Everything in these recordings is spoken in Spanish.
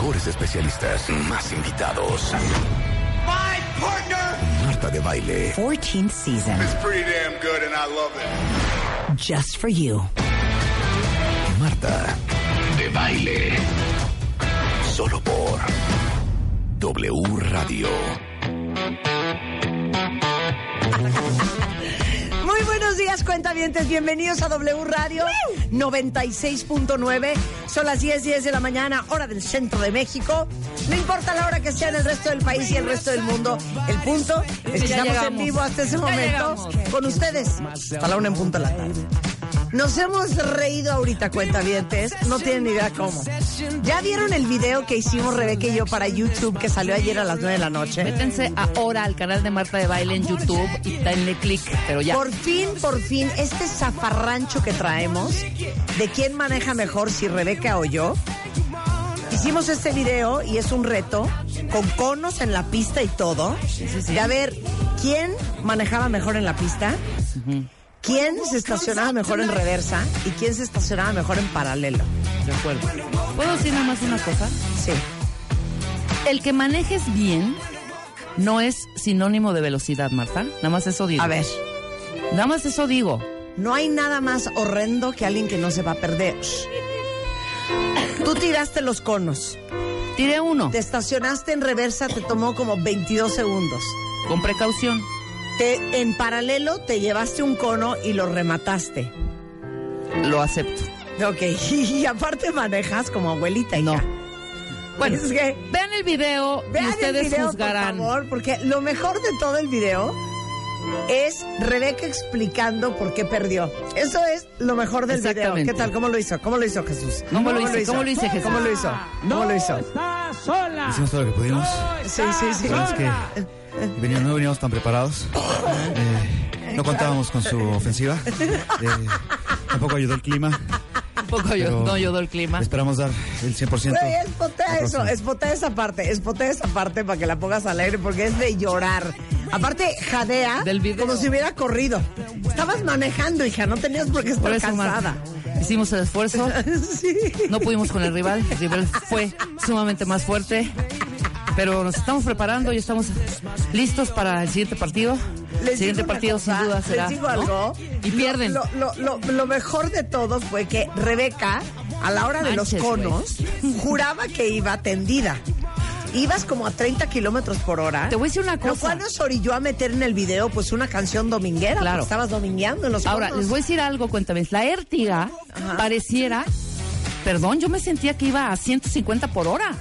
Mejores especialistas. Más invitados. My partner Marta de Baile. 14th season. is pretty damn good and I love it. Just for you. Marta de Baile. Solo por W Radio. Muy buenos días, cuentavientes. Bienvenidos a W Radio 96.9. Son las 10, 10 de la mañana, hora del centro de México. No importa la hora que sea en el resto del país y el resto del mundo. El punto es que estamos en vivo hasta ese momento con ustedes. Hasta la una en punto de la tarde. Nos hemos reído ahorita, cuentavientes. No tienen ni idea cómo. ¿Ya vieron el video que hicimos Rebeca y yo para YouTube que salió ayer a las 9 de la noche? Métense ahora al canal de Marta de Baile en YouTube y denle clic, pero ya. Por fin, por fin, este zafarrancho que traemos de quién maneja mejor, si Rebeca o yo. Hicimos este video y es un reto con conos en la pista y todo. De a ver quién manejaba mejor en la pista, quién se estacionaba mejor en reversa y quién se estacionaba mejor en paralelo. De acuerdo. ¿Puedo decir nada más una cosa? Sí. El que manejes bien no es sinónimo de velocidad, Marta. Nada más eso digo. A ver, Nada más eso digo. no hay nada más horrendo que alguien que no se va a perder. Tú tiraste los conos. Tiré uno, Te estacionaste en reversa, te tomó como 22 segundos. con precaución. Te, en paralelo te llevaste un cono y lo remataste. Lo acepto. Ok, y aparte manejas como abuelita. No. Bueno, es que vean el video y vean ustedes el video, juzgarán. por favor, porque lo mejor de todo el video es Rebeca explicando por qué perdió. Eso es lo mejor del video. Exactamente. ¿Qué tal? ¿Cómo lo hizo? ¿Cómo lo hizo Jesús? ¿Cómo lo hice? ¿Cómo lo hice, Jesús? ¿Cómo lo hizo? ¿Cómo lo hizo? Hicimos todo lo que pudimos. Sí, sí, sí. Veníamos- no veníamos tan preparados. Eh, no contábamos con su ofensiva. Eh, tampoco ayudó el clima. Un poco yo, Pero- no ayudó el clima. Esperamos dar el 100%. Güey, eso, espotea esa parte, espotea esa parte para que la pongas al aire porque es de llorar. Aparte, jadea Del video. como si hubiera corrido. Estabas manejando, hija, no tenías por qué estar Por eso, Marta, cansada. hicimos el esfuerzo. Sí. No pudimos con el rival. El rival fue sumamente más fuerte. Pero nos estamos preparando y estamos listos para el siguiente partido. Les el siguiente partido cosa, sin duda será. Les digo ¿no? algo. Y pierden. Lo, lo- lo- lo mejor de todo fue que Rebeca, a la hora de los conos, juraba que iba tendida. Ibas como a 30 kilómetros por hora. Te voy a decir una Lo cosa. cual nos orilló a meter en el video pues una canción dominguera. Claro. Estabas domingueando en los Ahora, les voy a decir algo, cuéntame. La Értiga pareciera, perdón, yo me sentía que iba a 150 por hora.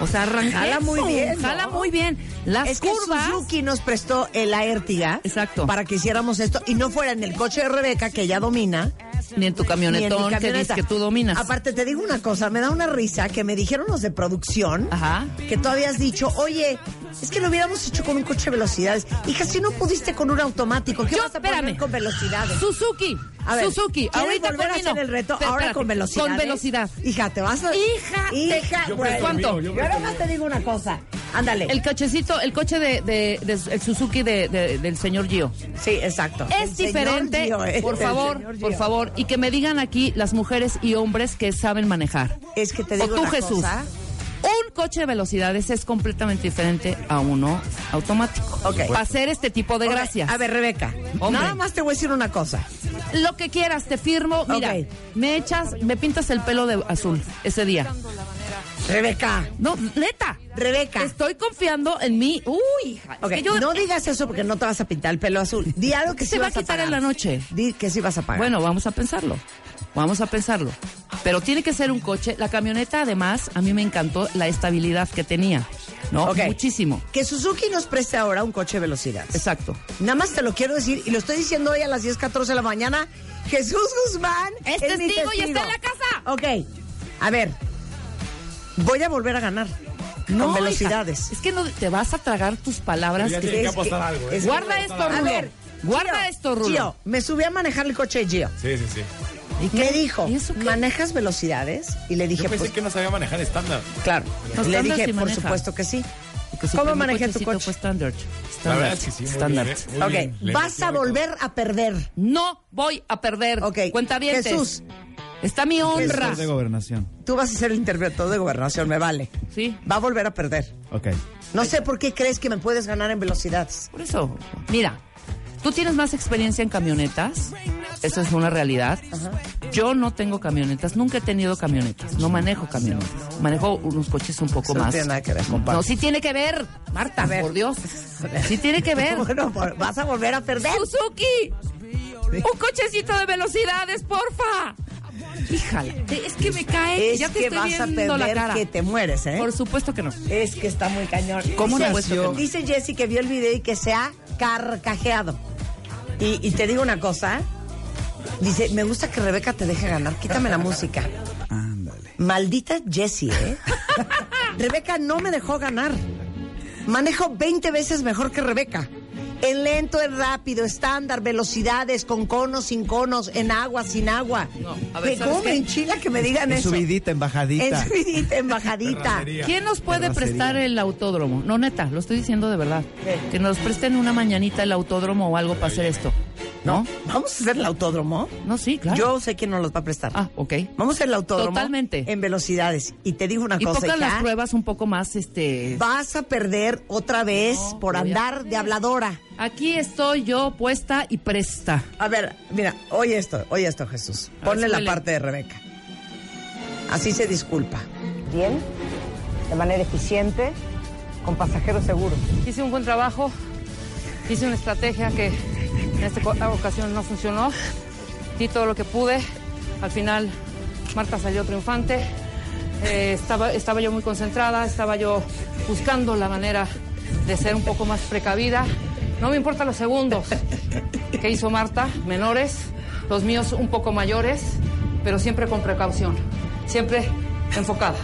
O sea, arranqué. Jala muy bien. Jala muy bien. Las es que curvas. Suzuki nos prestó el Aértiga Exacto. para que hiciéramos esto y no fuera en el coche de Rebeca que ella domina Ni en tu en camionetón que camioneta. dices que tú dominas. Aparte te digo una cosa, me da una risa que me dijeron los de producción Ajá. que tú habías dicho, oye, es que lo hubiéramos hecho con un coche de velocidades. Hija, si no pudiste con un automático, ¿qué Yo, vas a poner con velocidades? Suzuki. A ver, Suzuki. ¿quieres Ahorita volver a hacer el reto ahora espérate. con velocidad. Con velocidad. Hija, te vas a... Hija, Hija, te- güey. ¿Cuánto? Yo nada más te digo una cosa. Ándale. El cochecito, el coche de, de- de- el Suzuki de- de- del señor Gio. Sí, exacto. Es El diferente, Gio, eh, por favor, por favor, y que me digan aquí las mujeres y hombres que saben manejar. Es que te O digo tú, una Jesús. cosa. Un coche de velocidades es completamente diferente a uno automático. Ok. Para hacer este tipo de gracias. A ver, Rebeca, Hombre. nada más te voy a decir una cosa. Lo que quieras, te firmo. Mira, me echas, me pintas el pelo de azul ese día. Rebeca, No, neta. Rebeca. Estoy confiando en mí. Uy, hija. es Ok, que yo- no digas eso porque no te vas a pintar el pelo azul. Di algo que Se sí va a quitar en la noche. Di que sí vas a pagar. Bueno, vamos a pensarlo. Vamos a pensarlo. Pero tiene que ser un coche. La camioneta, además, a mí me encantó la estabilidad que tenía. ¿No? Muchísimo. Que Suzuki nos preste ahora un coche de velocidad. Exacto. Nada más te lo quiero decir y lo estoy diciendo hoy a las 10.14 de la mañana. Jesús Guzmán Es mi testigo y está en la casa. Ok, a ver. Voy a volver a ganar. No, con hija, velocidades. es que no te vas a tragar tus palabras. Ya que- tiene que es que- apostar algo, ¿eh? es- Guarda esto, A Rulo. ver, Guarda Gio, esto, Rulo. Gio, me subí a manejar el coche de Gio. Sí, sí, sí. ¿Y Me qué? dijo, ¿Y eso qué? ¿manejas velocidades? Y le dije, Yo pensé pues, que no sabía manejar estándar. claro. No, Y le dije, sí por maneja. supuesto que sí. ¿Cómo manejé tu coche? Fue standard. La Standard. verdad es que sí, muy Standard. bien, ¿eh? Muy ok, bien. Vas a volver a perder. No voy a perder. Ok, Cuenta bien. Jesús. Está mi honra. De gobernación. Tú vas a ser el interventor de gobernación, me vale. Sí. Va a volver a perder. Ok. No sé por qué crees que me puedes ganar en velocidades. Por eso, mira, tú tienes más experiencia en camionetas. Eso es una realidad. Yo no tengo camionetas, nunca he tenido camionetas. No manejo camionetas. Manejo unos coches un poco Eso no más. tiene nada que ver, compadre. No, sí tiene que ver, Marta, ver. por Dios. Sí tiene que ver. Bueno, vas a volver a perder. Suzuki, un cochecito de velocidades, porfa. Híjale, es que me cae. Es ya te que estoy vas a la perder cara. que te mueres, ¿eh? Por supuesto que no. Es que está muy cañón. ¿Cómo dice, nació? Dice Jessy que vio el video y que se ha carcajeado. Y, y te digo una cosa. Dice, me gusta que Rebeca te deje ganar. Quítame la música. Ándale. Maldita Jessie, ¿eh? Rebeca no me dejó ganar. Manejo 20 veces mejor que Rebeca. En lento, en rápido, estándar, velocidades, con conos, sin conos, en agua, sin agua. No, a ver, Que ¿sabes ¿Cómo me qué? enchila que me digan En eso? subidita, en bajadita. En subidita, en bajadita. ¿Quién nos puede Terracería. prestar el autódromo? No, neta, lo estoy diciendo de verdad. ¿Qué? Que nos presten una mañanita el autódromo o algo para hacer esto. ¿No? ¿Vamos a hacer el autódromo? No, sí, claro. Yo sé quién nos los va a prestar. Ah, ok. Vamos a hacer el autódromo. Totalmente. En velocidades. Y te digo una Y cosa, hija, las pruebas un poco más, este... Vas a perder otra vez No, por a andar de habladora. Aquí estoy yo puesta y presta. A ver, mira, oye esto, oye esto, Jesús. A Ponle ver, la parte de Rebeca. Así se disculpa. Bien, de manera eficiente, con pasajeros seguros. Hice un buen trabajo, hice una estrategia que en esta ocasión no funcionó, di todo lo que pude, al final Marta salió triunfante, Eh, estaba, estaba yo muy concentrada, estaba yo buscando la manera de ser un poco más precavida, no me importan los segundos que hizo Marta, menores, los míos un poco mayores, pero siempre con precaución, siempre enfocada,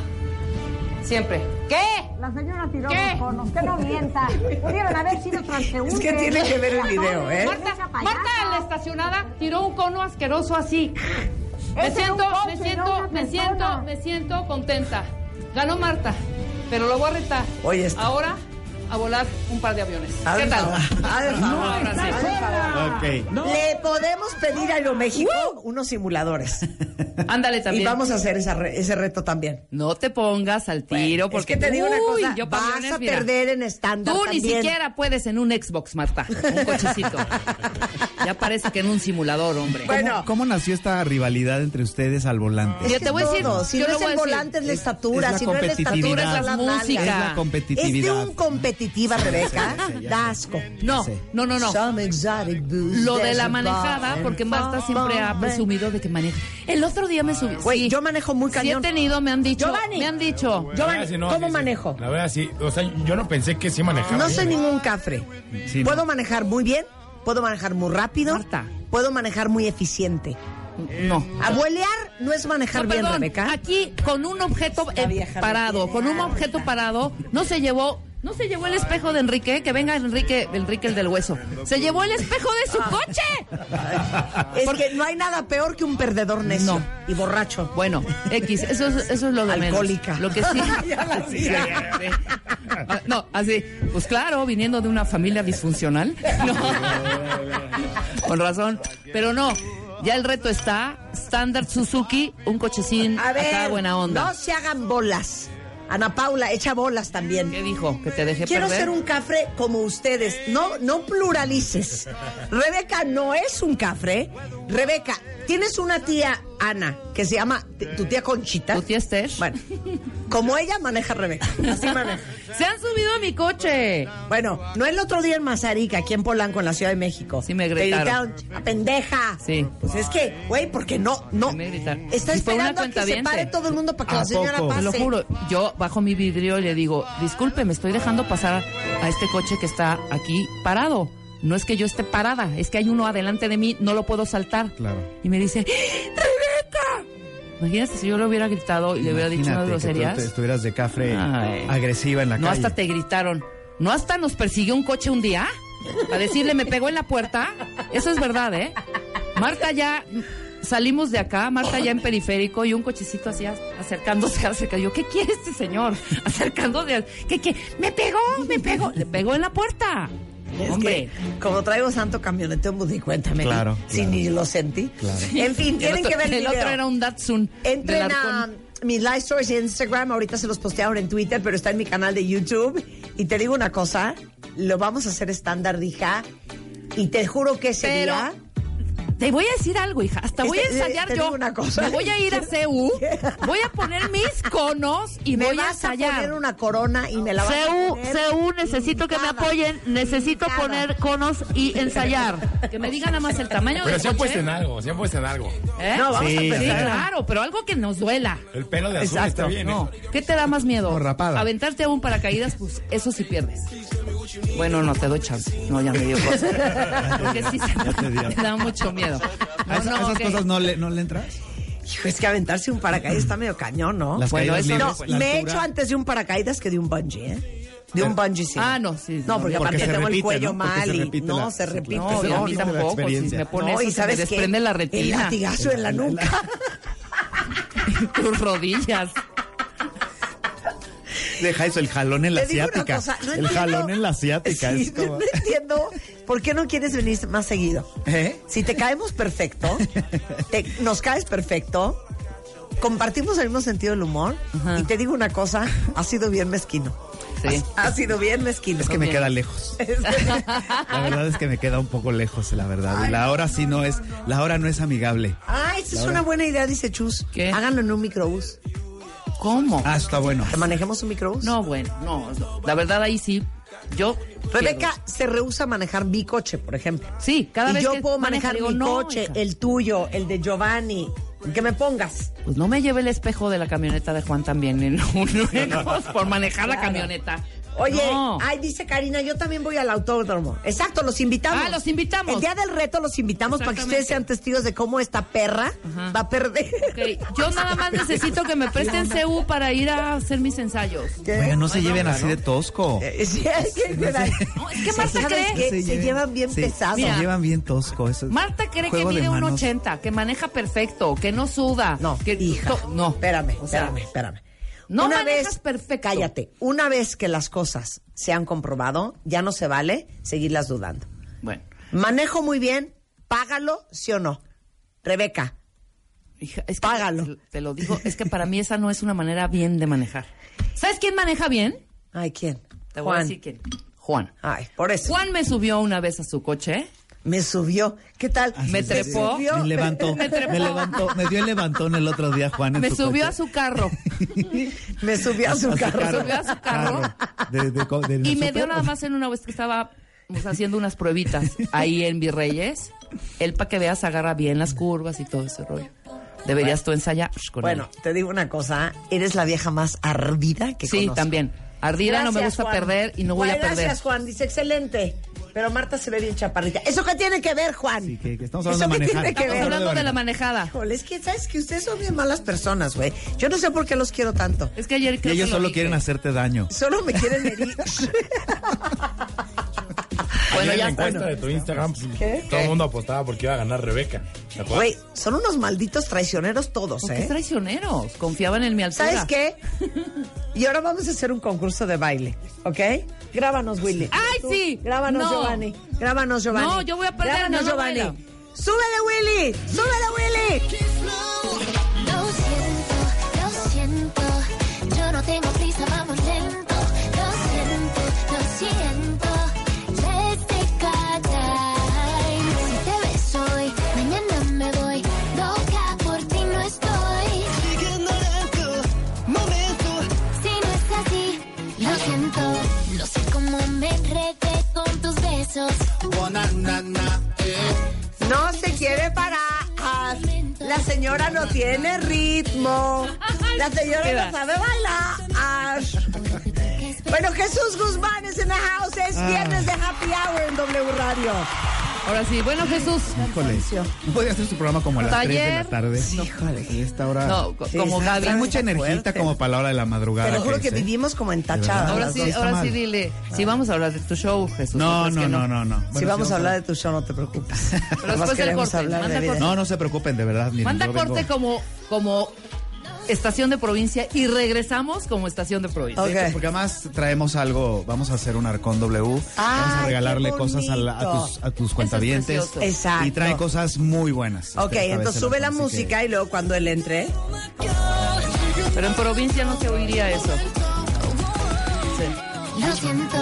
siempre. ¿Qué? La señora tiró ¿Qué? los conos, que no mienta. Pudieron haber sido transeúntes. Es que tiene que ver el video, ¿eh? Marta. Marta en la estacionada tiró un cono asqueroso así. Me siento, me siento, me siento, me siento contenta. Ganó Marta, pero lo voy a retar. Oye, esto. Ahora a volar un par de aviones. Hazme ¿Qué tal? favor. Ok. Le podemos pedir a Aeroméxico unos simuladores. Ándale también. Y vamos a hacer esa re- ese reto también. No te pongas al tiro Bueno, porque es que te digo una Uy, cosa, yo vas a mira. perder en estándar Tú ni siquiera puedes en un Xbox, Marta, un cochecito. ya parece que en un simulador, hombre. Bueno. ¿Cómo, cómo nació esta rivalidad entre ustedes al volante? Es Yo te voy a decir, si yo no es el volante es la Es- estatura, es la si no es la estatura competitividad. es la música. Es la nalga. Es de competitividad. un competitiva, Rebeca. Da asco. No, no, no, no. Some exotic booze, Lo de la manejada, porque Marta siempre ha presumido de que maneja. El otro día me subí. Güey, sí. yo manejo muy Sí he cañón. tenido, me han dicho. Giovanni. Me han dicho. Giovanni, verdad, sí, no, ¿cómo sí, manejo? La verdad, sí. O sea, yo no pensé que sí manejaba. No soy ¿eh? ningún cafre. Sí, no. Puedo manejar muy bien, puedo manejar muy rápido, Marta. puedo manejar muy eficiente. No. Abuelear no es manejar No, bien, perdón, Rebeca. Aquí con un objeto eh, parado, con un objeto parado, no se llevó, no se llevó el espejo de Enrique, que venga Enrique, Enrique el del hueso. Se llevó el espejo de su coche. Es que no hay nada peor que un perdedor necio No. y borracho. Bueno, X, eso es, eso es lo de menos. Alcohólica. Lo que sí. Ya la Sí, sí. No, así, pues claro, viniendo de una familia disfuncional. No. Con razón. Pero no, ya el reto está. Standard Suzuki, un cochecín A ver, acá buena onda. no se hagan bolas. Ana Paula, echa bolas también. ¿Qué dijo? ¿Que te dejé Quiero perder? ser un cafre como ustedes. No, no pluralices. Rebeca no es un cafre. Rebeca, tienes una tía Ana que se llama tu tía Conchita. ¿Tu tía Esther? Bueno, como ella maneja Rebeca. Así maneja. Se han subido a mi coche. Bueno, no el otro día en Mazarica, aquí en Polanco, en la Ciudad de México. Sí me Te gritaron. "A pendeja. Sí. Pues es que, güey, porque no, no. Sí me gritaron. Está esperando a que se pare todo el mundo para que ¿A la señora poco? pase. Te lo juro, yo bajo mi vidrio y le digo, disculpe, me estoy dejando pasar a este coche que está aquí parado. No es que yo esté parada, es que hay uno adelante de mí, no lo puedo saltar. Claro. Y me dice, ¡Rebeca! Imagínate si yo le hubiera gritado y le hubiera dicho unas que tú groserías. te estuvieras de cafre Ay. agresiva en la No calle. hasta te gritaron. ¿No hasta nos persiguió un coche un día? Para decirle, me pegó en la puerta. Eso es verdad, ¿eh? Marta ya... Salimos de acá, Marta ya en periférico y un cochecito así a- acercándose, acerca. Yo, ¿qué quiere este señor? Acercándose. ¿Qué, qué? Me pegó, me pegó. Le pegó en la puerta. Es Hombre. que, como traigo santo camioneteo, pues ni cuéntame. Claro, Si claro. ni lo sentí. Claro. En fin, tienen otro- que ver el, El video. otro era un Datsun. Entren a mis live stories de Instagram, ahorita se los postearon en Twitter, pero está en mi canal de YouTube. Y te digo una cosa, lo vamos a hacer estándar, hija. Y te juro que ese Pero- día... Te voy a decir algo, hija. Hasta voy a ensayar te yo. una cosa. Me voy a ir a CU. Voy a poner mis conos y me voy a vas a ensayar. poner una corona y me la vas a CU, poner CU, necesito que me apoyen. Necesito poner conos y ensayar. Que me digan nada más el tamaño Pero del se han coche. puesto en algo, se han puesto en algo. ¿Eh? No, vamos Sí, a Sí, claro, pero algo que nos duela. El pelo de azul Exacto. está bien. ¿eh? No, ¿qué te da más miedo? O rapada. Aventarte a un paracaídas, pues eso sí pierdes. Bueno, no te doy chance. No, ya me dio cosa. Porque sí se Ya te dio. me da mucho miedo. ¿A No, esas, no, a esas ok. cosas no le, no le entras? Hijo, es que aventarse un paracaídas está medio cañón, ¿no? Las Bueno, eso No, libres, la me he hecho antes de un paracaídas que de un bungee, ¿eh? De un bungee, sí. Ah, no, sí. No, porque, Porque aparte se tengo el repite, cuello ¿no? Mal se y repite no, la- se repite. No, y a no, mí no. la tampoco. Si me pones No, y eso, se me sabes qué? desprende la El retina. latigazo en la nuca. Tus rodillas. Deja eso, el jalón en la asiática. cosa, no el entiendo- jalón en la asiática. Sí, es como... No entiendo por qué no quieres venir más seguido. ¿Eh? Si te caemos perfecto, te- nos caes perfecto, compartimos el mismo sentido del humor Ajá. y te digo una cosa, ha sido bien mezquino. Sí. Ha sido bien mezquino. Es que me queda lejos. La verdad es que me queda un poco lejos, la verdad. Y la hora sí no es, la hora no es amigable. Ah, esa es una buena idea, dice Chus. ¿Qué? Háganlo en un microbús. ¿Cómo? Ah, está bueno. ¿Que manejemos un microbús? No, bueno, no. no. La verdad ahí sí. Yo. Rebeca se rehúsa a manejar mi coche, por ejemplo. Sí, cada y vez yo que puedo maneja, manejar mi coche, el tuyo, el de Giovanni, que me pongas. Pues no me lleve el espejo de la camioneta de Juan también en un por manejar la camioneta. Oye, No. ay, dice Karina, yo también voy al autódromo. Exacto, los invitamos. Ah, los invitamos. El día del reto los invitamos para que ustedes sean testigos de cómo esta perra Ajá. va a perder. Ok, Yo nada más necesito que me presten CU para ir a hacer mis ensayos. ¿Qué? Oigan, no se lleven así de tosco. Eh, sí, hay que es que Marta ¿Sabes cree-? Se Se llevan bien sí, pesados. Se llevan bien tosco. Eso es Marta cree que mide un manos. 80, que maneja perfecto, que no suda. No, que hija. to- no. Espérame, O sea, espérame, espérame. No una vez, perfecto. Cállate. Una vez que las cosas se han comprobado, ya no se vale seguirlas dudando. Bueno, Manejo muy bien, págalo, sí o no. Rebeca, hija, es que Págalo. Te, te lo digo, es que para mí esa no es una manera bien de manejar. ¿Sabes quién maneja bien? ay, ¿quién? Te voy a decir quién. Juan. Ay, por eso. Juan me subió una vez a su coche. Me subió. ¿Qué tal? Me ¿Te trepó. subió? Me levantó, Me levantó, me dio el levantón el otro día, Juan. en Me su subió coche. a su carro. Me subió a su carro. Me subió a su carro. De- Y me dio nada más en una vez que estaba pues, haciendo unas pruebitas ahí en Virreyes. Él, para que veas, agarra bien las curvas y todo ese rollo. Deberías tú ensayar con Bueno, él. te digo una cosa, eres la vieja más ardida que Sí, conozco. también. Ardida no me gusta Juan. perder y no voy a perder. Gracias, Juan. Dice, excelente. Pero Marta se ve bien chaparrita. ¿Eso qué tiene que ver, Juan? Sí, que, que estamos ¿Eso hablando de qué manejar. tiene que Estamos ver? hablando de la manejada. Híjole, es que, ¿sabes que Ustedes son bien malas personas, güey. Yo no sé por qué los quiero tanto. Es que ayer Y creo ellos que lo solo dije. quieren hacerte daño. Solo me quieren herir. Bueno, Ayer ya la de tu Instagram, pues, ¿Qué? todo el mundo apostaba porque iba a ganar Rebeca. Güey, son unos malditos traicioneros todos, ¿Por qué ¿eh? traicioneros? Confiaban en mi altura. ¿Sabes qué? Y ahora vamos a hacer un concurso de baile, ¿ok? Grábanos, Willy. ¡Ay, Tú, sí! Grábanos, No. Giovanni. Grábanos, Giovanni. No, yo voy a perder, Grábanos, no, Giovanni. bailo. ¡Súbele, Willy! ¡Súbele, Willy! Lo siento, lo siento. Yo no tengo prisa, vamos lento. No se quiere parar. La señora no tiene ritmo. La señora no sabe bailar. Bueno, Jesús Guzmán es en la house. Es viernes de Happy Hour en W Radio. Ahora sí, bueno Jesús. Híjole, ¿no podría hacer su programa como a las 3 de la Taller. tarde? Sí, híjole. Y esta hora... No, co- Sí, como Gaby. Hay mucha fuerte. como para la hora de la madrugada. Te lo juro que vivimos como entachadas. Ahora sí, ahora mal. sí dile. Sí, vamos a hablar de tu show, Jesús. No, ¿crees no, no, no, no. Si vamos a hablar de tu show, no te preocupes. Pero después del queremos corte, manda. No, no se preocupen, de verdad. miren, Manda corte como, como estación de provincia y regresamos como estación de provincia. Ok. Porque además traemos algo, vamos a hacer un arcón W, vamos a regalarle cosas a, la- a bonito. tus, a tus cuentavientes. precioso. Exacto. Y trae cosas muy buenas. Ok, entonces sube la música que- y luego cuando él entre. Pero en provincia no se oiría eso. Lo siento.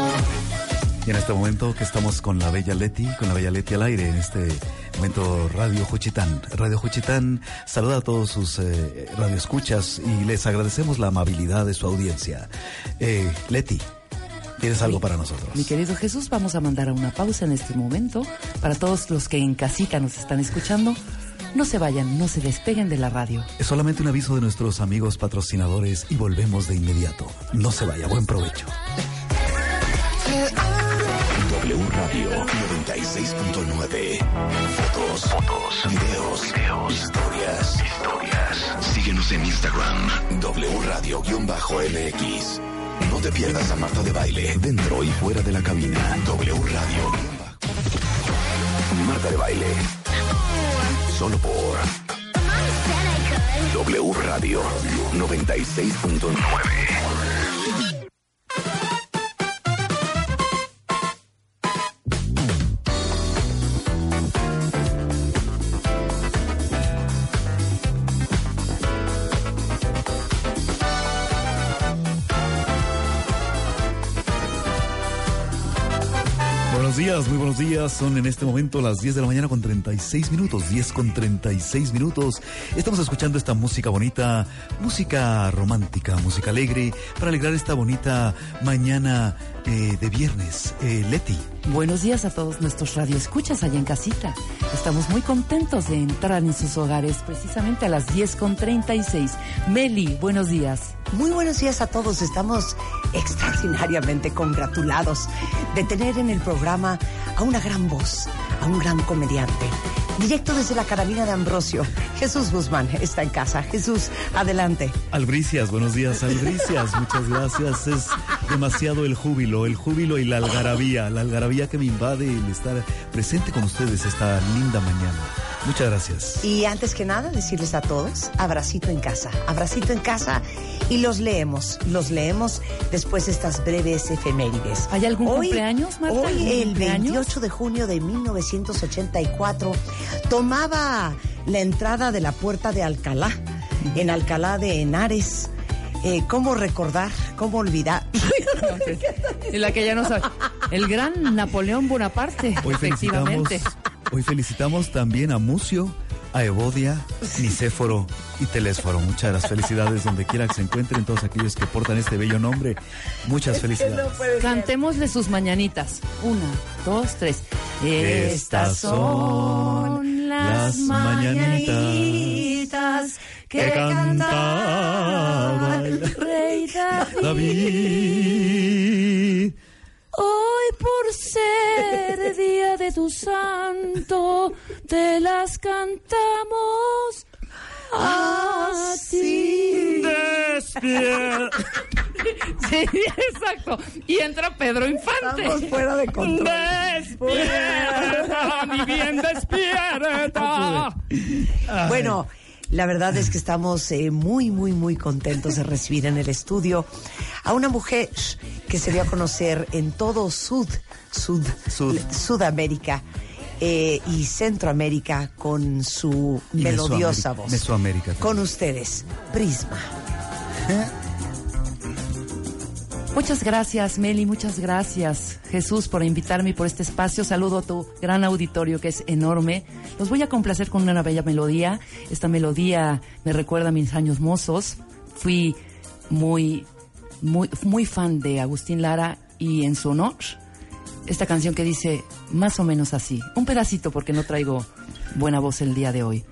Y en este momento que estamos con la Bella Leti, con la Bella Leti al aire, en este momento Radio Juchitán. Radio Juchitán saluda a todos sus eh, radioescuchas y les agradecemos la amabilidad de su audiencia. Eh, Leti, ¿tienes algo para nosotros? Mi querido Jesús, vamos a mandar a una pausa en este momento para todos los que en casita nos están escuchando. No se vayan, no se despeguen de la radio. Es solamente un aviso de nuestros amigos patrocinadores y volvemos de inmediato. No se vaya, buen provecho. W Radio 96.9. Fotos, fotos, videos, videos, historias, historias. Síguenos en Instagram, W Radio-MX. No te pierdas a Marta de Baile, dentro y fuera de la cabina. W Radio. Marta de Baile. Solo por W Radio 96.9. días, Son en este momento las 10 de la mañana con 36 minutos, 10 con 36 minutos. Estamos escuchando esta música bonita, música romántica, música alegre, para alegrar esta bonita mañana eh, de viernes. Eh, Leti, Buenos días a todos nuestros radioescuchas allá en casita. Estamos muy contentos de entrar en sus hogares precisamente a las 10.36. Meli, buenos días. Muy buenos días a todos. Estamos extraordinariamente congratulados de tener en el programa a una gran voz, a un gran comediante. Directo desde la carabina de Ambrosio, Jesús Guzmán está en casa. Jesús, adelante. Albricias, buenos días, Albricias, muchas gracias. Es demasiado el júbilo, el júbilo y la algarabía, la algarabía que me invade el estar presente con ustedes esta linda mañana. Muchas gracias. Y antes que nada, decirles a todos, abracito en casa, abracito en casa y los leemos, los leemos después de estas breves efemérides. ¿Hay algún cumpleaños, Marta? Hoy, ¿Algún el cumpleaños? 28 de junio de 1984, tomaba la entrada de la puerta de Alcalá, en Alcalá de Henares. Eh, ¿Cómo recordar? ¿Cómo olvidar? Y la que ya no sabe. El gran Napoleón Bonaparte, Hoy felicitamos, efectivamente. hoy felicitamos también a Mucio, a Evodia, Nicéforo y Telésforo. Muchas las felicidades donde quiera que se encuentren todos aquellos que portan este bello nombre. Muchas felicidades. Cantémosle sus mañanitas. Una, dos, tres. Estas son las mañanitas que cantaba el rey David. Hoy por ser día de tu santo, te las cantamos así. Despierta. Sí, exacto. Y entra Pedro Infante. Estamos fuera de control. Despierta, mi bien, despierta. Bueno, la verdad es que estamos eh, muy, muy, muy contentos de recibir en el estudio a una mujer que se dio a conocer en todo Sud, Sud, Sud. Sudamérica eh, y Centroamérica con su Y melodiosa Mesoamérica- voz. Mesoamérica también. Con ustedes, Prisma. Muchas gracias, Meli, muchas gracias, Jesús, por invitarme por este espacio. Saludo a tu gran auditorio que es enorme. Los voy a complacer con una bella melodía. Esta melodía me recuerda a mis años mozos. Fui muy, muy, muy fan de Agustín Lara y en su honor, esta canción que dice más o menos así. Un pedacito porque no traigo buena voz el día de hoy.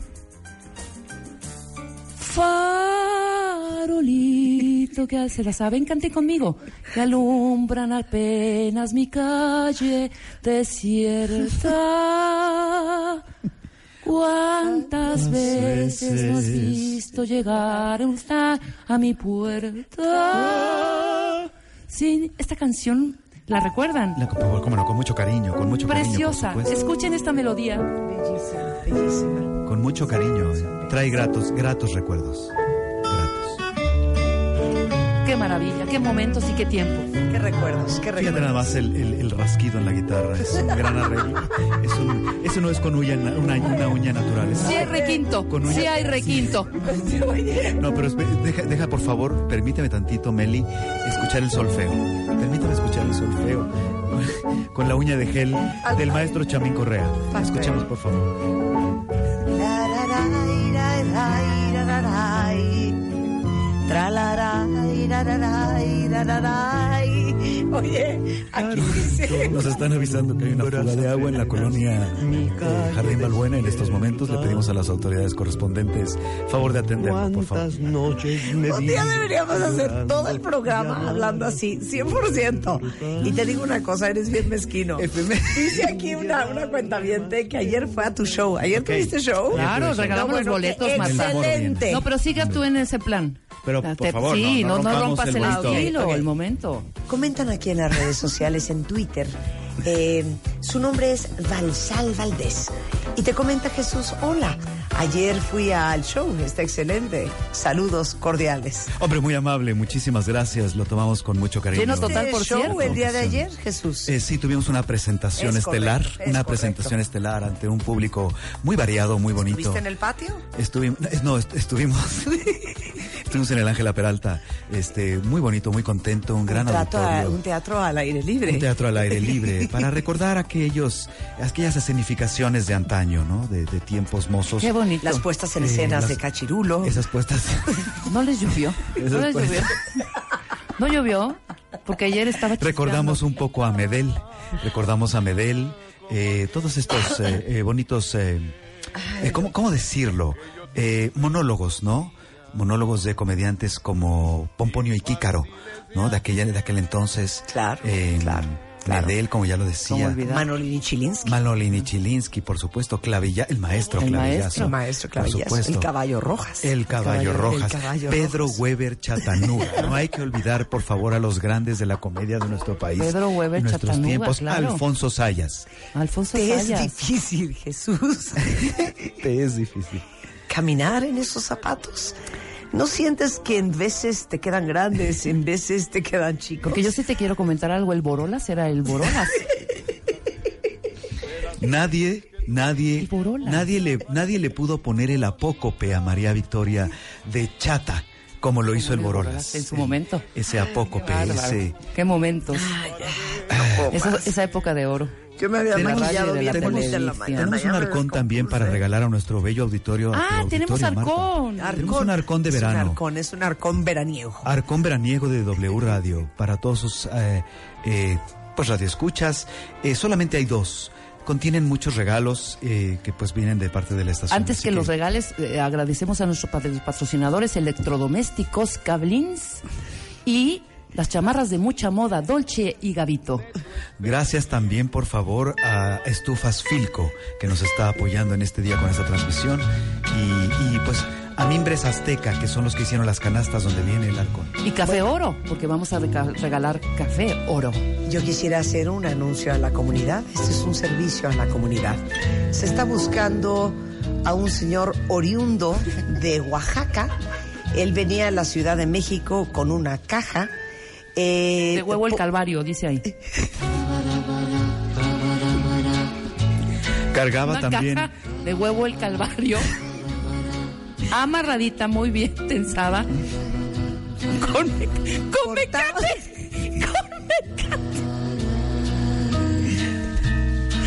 Farolito que se la saben, canten conmigo. Que alumbran apenas mi calle desierta. ¿Cuántas veces no has visto llegar a mi puerta? Sí, esta canción, ¿la recuerdan? La, por favor, cómo no, con mucho cariño, con mucho Preciosa. cariño. supuesto. Escuchen esta melodía. Bellísima, bellísima. Con mucho cariño. eh. Trae gratos, gratos recuerdos. Maravilla, qué momentos y qué tiempo. Qué recuerdos, qué Fíjate recuerdos. nada más el, el- el rasquido en la guitarra. Es un gran arreglo. Es un, eso no es con uña, una, una uña natural. es- Sí hay requinto, Con uña- sí hay requinto. No, pero deja, deja, por favor, permíteme tantito, Meli, escuchar el solfeo. Permíteme escuchar el solfeo con la uña de gel del maestro Chamín Correa. Escuchemos, por favor. Oye, aquí dice. Nos están avisando que hay una fuga de agua en la colonia eh, Jardín Balbuena. En estos momentos le pedimos a las autoridades correspondientes favor de atenderlo, por favor. Un día deberíamos hacer todo el programa hablando así, 100%. Y te digo una cosa, eres bien mezquino. Dice aquí una, una cuentaviente que ayer fue a tu show. ¿Ayer tuviste show? Claro, regalamos No, los boletos, Marta. Excelente. No, pero siga tú en ese plan. Pero, por te- favor, sí, no- no, no no rompamos rompas el el el momento. Comentan aquí en las redes sociales, en Twitter. Eh, su nombre es Valsal Valdés. Y te comenta Jesús, hola, ayer fui al show, está excelente. Saludos cordiales. Hombre, muy amable, muchísimas gracias. Lo tomamos con mucho cariño. Lleno total, por show cierto. el día de ayer, Jesús? Eh, sí, tuvimos una presentación Es estelar, correcto, es una correcto. presentación estelar ante un público muy variado, muy bonito. ¿Viste en el patio? Estuvimos, no, est- estuvimos, estuvimos en el Ángela Peralta, este, muy bonito, muy contento, un gran un, teatro a- auditorio. un teatro al aire libre. Un teatro al aire libre, para recordar aquellos, aquellas escenificaciones de antaño, ¿no? De, de tiempos mozos. Qué bonito. Las puestas en Eh, escenas las- de Cachirulo. Esas puestas. No les llovió. No les llovió. No llovió, porque ayer estaba Recordamos un poco a Medel, recordamos a Medel, eh, todos estos eh, eh, bonitos, eh, ¿cómo, cómo decirlo? Monólogos, ¿no? Monólogos de comediantes como Pomponio y Kícaro, ¿no? De aquella, de aquel entonces. Claro, Eh, claro, Medel, como ya lo ¿Cómo decía. Manolini Chilinsky. Manolini Chilinsky, por supuesto, Clavilla, el maestro El Clavillazo. maestro. El maestro por Clavillazo, supuesto. el caballo Rojas. El caballo, El Rojas. caballo Pedro Rojas. Weber Chatanuga. No hay que olvidar, por favor, a los grandes de la comedia de nuestro país. Pedro Weber en nuestros Chatanuga, tiempos. claro. Alfonso Sayas. Alfonso Te es difícil, Jesús, Te es difícil. caminar en esos zapatos. ¿No sientes que en veces te quedan grandes, en veces te quedan chicos? Porque yo sí te quiero comentar algo, el Borolas era el Borolas. Nadie, nadie, El Borolas. nadie le, nadie le pudo poner el apócope a María Victoria de chata, como lo hizo el Borolas. En su momento. Ese apócope, ese. Qué momentos. Esa, esa época de oro. Yo me había maquillado bien bonita en la mañana. Tenemos un arcón también para regalar a nuestro bello auditorio. Ah, tenemos Marta. arcón. Tenemos un arcón de Es un verano. arcón, es un arcón veraniego. Arcón veraniego de W Radio para todos sus eh, eh, pues radioescuchas. Eh, solamente hay dos. Contienen muchos regalos eh, que pues vienen de parte de la estación. Antes Así que los regales, eh, agradecemos a nuestros pat- patrocinadores electrodomésticos Cablins y las chamarras de mucha moda Dolce y Gavito. Gracias también, por favor, a Estufas Filco, que nos está apoyando en este día con esta transmisión. Y, y, pues a Mimbres Azteca, que son los que hicieron las canastas donde viene el arcón. Y café oro, porque vamos a regalar café oro. Yo quisiera hacer un anuncio a la comunidad. Este es un servicio a la comunidad. Se está buscando a un señor oriundo de Oaxaca. Él venía a la Ciudad de México con una caja. eh, De huevo el calvario, dice ahí. Cargaba Una también. caja de huevo el calvario. Amarradita, muy bien tensada. Con, me- con mecate. Con mecate.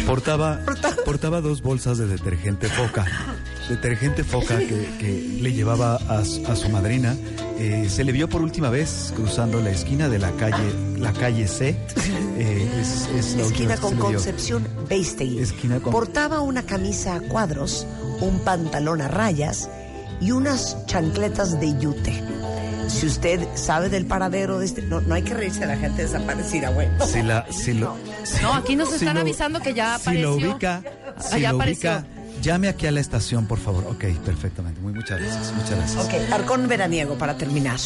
Portaba, portaba dos bolsas de detergente foca. Detergente foca que, que le llevaba a, su- a su madrina. Eh, se le vio por última vez cruzando la esquina de la calle, la calle C. Eh, es, es la última Esquina con. Concepción Beistegui. Esquina con- Portaba una camisa a cuadros, un pantalón a rayas y unas chancletas de yute. si usted sabe del paradero de este... No, no hay que reírse de la gente desaparecida, güey. Si la, si lo, si- No, aquí nos si están lo- avisando que ya Si lo apareció. ubica, si Allá lo apareció. ubica, llame aquí a la estación, por favor. Ok, perfectamente. Muy, muchas gracias. Muchas gracias. Ok, arcón veraniego para terminar.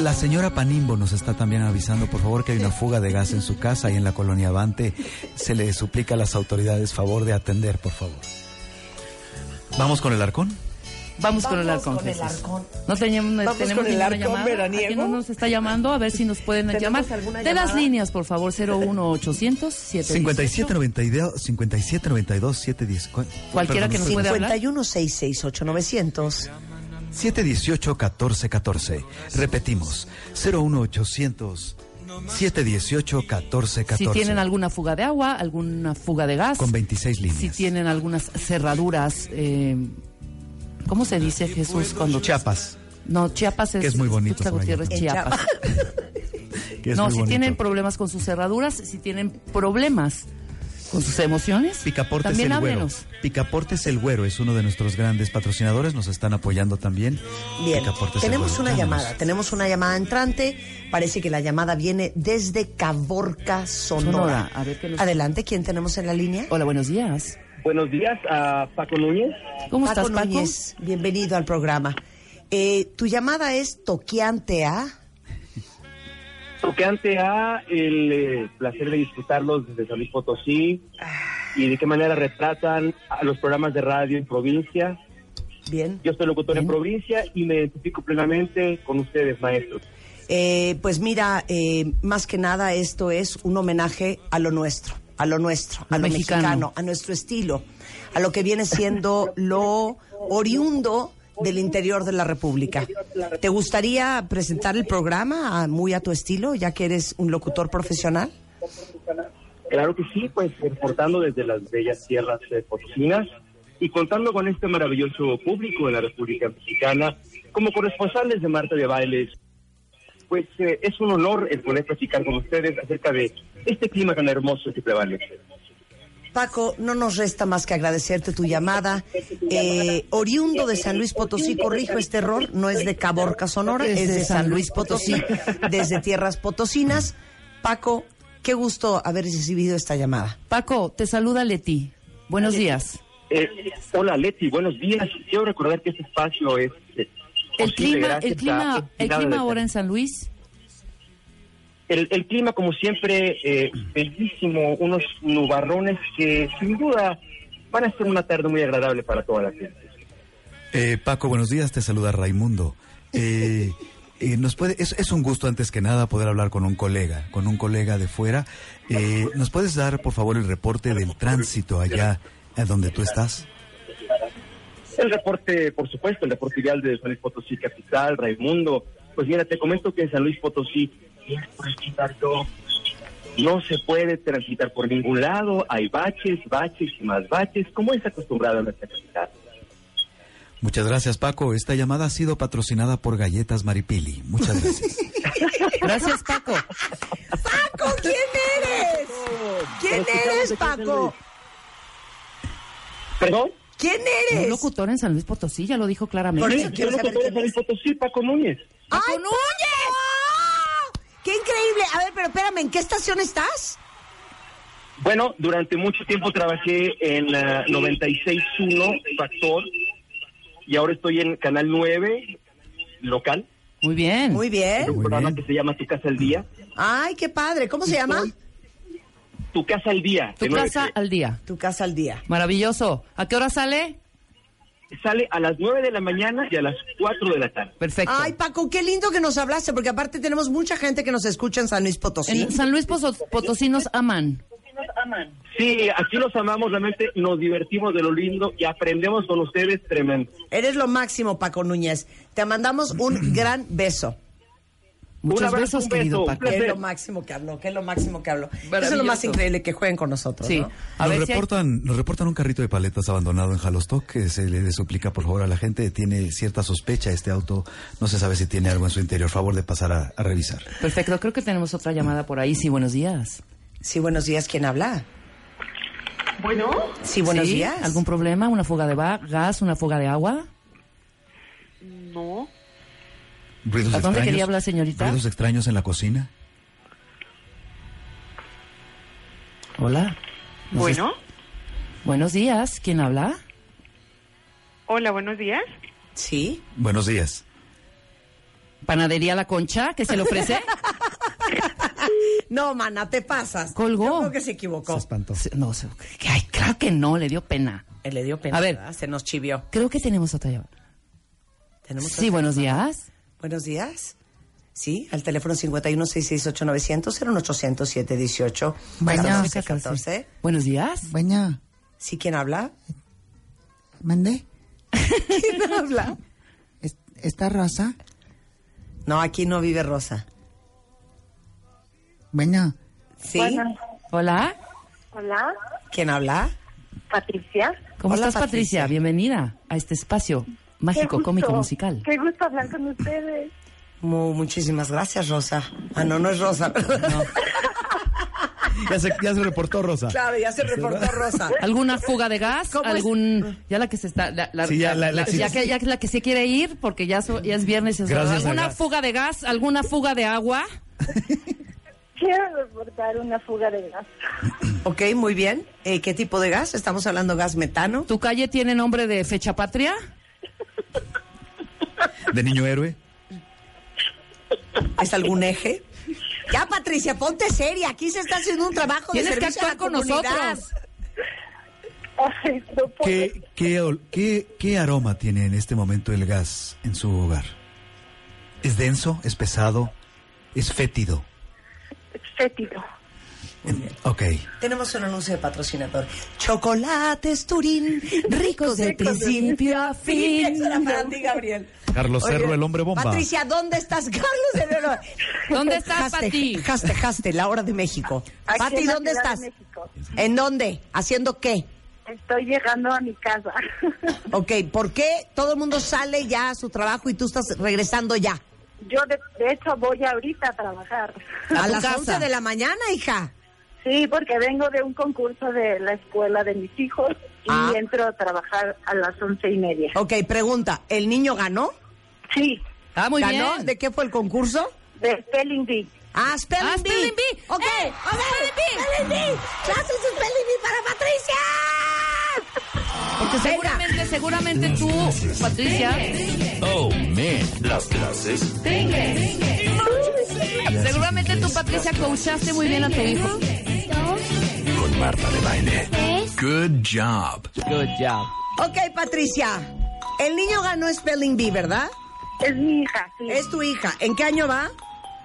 La señora Panimbo nos está también avisando, por favor, que hay una fuga de gas en su casa y en la colonia Avante. Se le suplica a las autoridades favor de atender, por favor. ¿Vamos con el arcón? Vamos con el arcón. con el arcón. No tenemos, Vamos tenemos con el ninguna arcón llamada. veraniego. No nos está llamando, a ver si nos pueden ¿Tenemos llamar. De las líneas, por favor, 01800 5792 5792 710. ¿cuál? Cualquiera Perdón, que nos pueda hablar. 51 668 900 718 1414. Repetimos, 01800 718 1414. Si tienen alguna fuga de agua, alguna fuga de gas. Con 26 líneas. Si tienen algunas cerraduras, eh, ¿cómo se dice Jesús cuando Chiapas, No, Chiapas es Que es muy bonito. Gutiérrez, Chiapas. que es no, muy si bonito. tienen problemas con sus cerraduras, si tienen problemas con sus emociones, Picaporte también es el güero. háblenos. Picaporte es el güero, es uno de nuestros grandes patrocinadores, nos están apoyando también. Bien, tenemos güero. una llamada, tenemos una llamada entrante. Parece que la llamada viene desde Caborca, Sonora. Sonora, a ver qué nos- Adelante, ¿quién tenemos en la línea? Hola, buenos días. Buenos días a Paco Núñez. ¿Cómo Paco estás, Paco? Núñez, bienvenido al programa. Eh, tu llamada es toqueante a... Tocante a el eh, placer de disfrutarlos desde San Luis Potosí y de qué manera retratan a los programas de radio en provincia. Bien. Yo soy locutor en provincia y me identifico plenamente con ustedes, maestros. Eh, pues mira, eh, más que nada esto es un homenaje a lo nuestro, a lo nuestro, a Lo lo mexicano. mexicano, a nuestro estilo, a lo que viene siendo lo oriundo del interior de la República. ¿Te gustaría presentar el programa a- muy a tu estilo, ya que eres un locutor profesional? Claro que sí, pues reportando desde las bellas tierras eh, potosinas y contando con este maravilloso público de la República Mexicana como corresponsales de Marta de Bailes. Pues eh, es un honor el poder platicar con ustedes acerca de este clima tan hermoso que prevalece. Paco, no nos resta más que agradecerte tu llamada. Eh, oriundo de San Luis Potosí, corrijo este error, no es de Caborca, Sonora, es de San Luis Potosí, desde tierras potosinas. Paco, qué gusto haber recibido esta llamada. Paco, te saluda Leti. Buenos días. Eh, hola Leti, buenos días. Quiero recordar que este espacio es El clima, el clima, el clima ahora en San Luis. El, el clima, como siempre, eh, bellísimo, unos nubarrones que sin duda van a ser una tarde muy agradable para toda la gente. Eh, Paco, buenos días, te saluda Raimundo. Eh, eh, nos puede, es, es un gusto antes que nada poder hablar con un colega, con un colega de fuera. Eh, ¿Nos puedes dar, por favor, el reporte del tránsito allá a donde tú estás? El reporte, por supuesto, el reporte vial de San Luis Potosí Capital, Raimundo. Pues mira, te comento que en San Luis Potosí no se puede transitar por ningún lado. Hay baches, baches y más baches, como es acostumbrado en nuestra capital. Muchas gracias, Paco. Esta llamada ha sido patrocinada por Galletas Maripili. Muchas gracias. Gracias, Paco. Paco, ¿quién eres? ¿Quién eres, Paco? ¿Perdón? ¿Quién Un eres? locutor en San Luis Potosí, ya lo dijo claramente. Por eso quiero saber quién San Luis es. Potosí, Paco Núñez. ¡Ay, ¡Paco Núñez! ¡Qué increíble! A ver, pero espérame, ¿en qué estación estás? Bueno, durante mucho tiempo trabajé en la 96.1 Factor y ahora estoy en Canal 9 local, Muy bien. Muy un bien. Muy programa bien. que se llama Tu Casa al Día. Ay, qué padre. ¿Cómo se llama? Tu Casa al Día. Tu casa al día. Tu casa al día. Maravilloso. ¿A qué hora sale? Sale a las 9 de la mañana y a las 4 de la tarde. Perfecto. Ay, Paco, qué lindo que nos hablaste, porque aparte tenemos mucha gente que nos escucha en San Luis Potosí. En San Luis Pozo- Potosí nos aman. Sí, aquí los amamos, realmente nos divertimos de lo lindo y aprendemos con ustedes tremendo. Eres lo máximo, Paco Núñez. Te mandamos un gran beso. Muchos abrazo, besos, un beso, querido Paco. Que es lo máximo que habló, que es lo máximo que habló. Eso es lo más increíble, que jueguen con nosotros, Sí. ¿no? A nos, ver si hay- reportan, nos reportan un carrito de paletas abandonado en Jalostoc que se le suplica por favor a la gente. Tiene cierta sospecha este auto. No se sabe si tiene algo en su interior. Favor de pasar a, a revisar. Perfecto, creo que tenemos otra llamada por ahí. Sí, buenos días. Sí, buenos días. ¿Quién habla? Bueno. Sí, buenos ¿Sí? días. ¿Algún problema? ¿Una fuga de gas? ¿Una fuga de agua? No, ¿Ruidos ¿A dónde extraños? quería hablar, señorita? ¿Ruidos extraños en la cocina? Hola. No Bueno, Buenos días. ¿Quién habla? hola, buenos días. Sí. Buenos días. ¿Panadería La Concha? ¿Que se le ofrece? No, mana, te pasas. Colgó. Yo creo que se equivocó. espantó. Se- No, se- ay, claro que no, le dio pena. Eh, Le dio pena, A ver. ¿verdad? Se nos chivió. Creo que tenemos otra llamada. ¿Tenemos Sí, buenos días. Buenos días. Sí, al teléfono 51668900 01800 718 Bueno. 14. Buenos días. Bueno, ¿Sí quién habla? ¿mandé? ¿Quién habla? ¿Es- ¿Está Rosa? No, aquí no vive Rosa. Bueno, ¿Sí? Hola. Hola, ¿Quién habla? Patricia. ¿Cómo Hola, estás, Patricia? Patricia. Bienvenida a este espacio mágico, gusto, cómico, musical. Qué gusto hablar con ustedes. Mu- muchísimas gracias, Rosa. Ah, no, no es Rosa. perdón. Ya se, ya se reportó Rosa. Claro, ya se reportó Rosa. ¿Alguna fuga de gas? ¿Algún ya la que se está la, la- Sí, ya la- la- ya que ya la que se quiere ir porque ya so- ya es viernes es alguna gas. fuga de gas, alguna fuga de agua? Quiero reportar una fuga de gas. Ok, muy bien. Eh, ¿Qué tipo de gas? ¿Estamos hablando gas metano? ¿Tu calle tiene nombre de fecha patria? De niño héroe. ¿Es algún eje? Ya, Patricia, ponte seria. Aquí se está haciendo un trabajo de Tienes que servicio a actuar la con comunidad. nosotros. Ay, no puedo. ¿Qué, qué, qué- qué aroma tiene en este momento el gas en su hogar? ¿Es denso? ¿Es pesado? ¿Es fétido? Es fétido. Ok. Tenemos un anuncio de patrocinador. Chocolates Turín, ricos de principio a fin. Eso era para ti, Gabriel. Carlos Oye, Cerro, el hombre bomba. Patricia, ¿dónde estás? Carlos Cerro. ¿Dónde estás, Pati? Jaste, jaste, la hora de México. Aquí Pati, ¿dónde estás? México. ¿En dónde? ¿Haciendo qué? Estoy llegando a mi casa. Ok, ¿por qué todo el mundo sale ya a su trabajo y tú estás regresando ya? Yo, de, de hecho, voy ahorita a trabajar. A, las casa. 11 de la mañana, hija. Sí, porque vengo de un concurso de la escuela de mis hijos y Ah. entro a trabajar a las once y media. Ok, pregunta, ¿el niño ganó? Sí, Ah, muy ¿Ganó? bien. ¿De qué fue el concurso? de Spelling Bee. Ah, Spelling Ah, Bee. Spelling Bee. Ok, ¡Eh! ok. Spelling Bee. Spelling Bee. Clases de Spelling Bee para Patricia. Porque seguramente, seguramente tú, Patricia, Oh, man. Las clases. seguramente tú, Patricia, coachaste muy bien a tu hijo. Con Marta de Baile. Good job. Good job. Ok, Patricia. El niño ganó Spelling Bee, ¿verdad? Es mi hija, sí. Es tu hija. ¿En qué año va?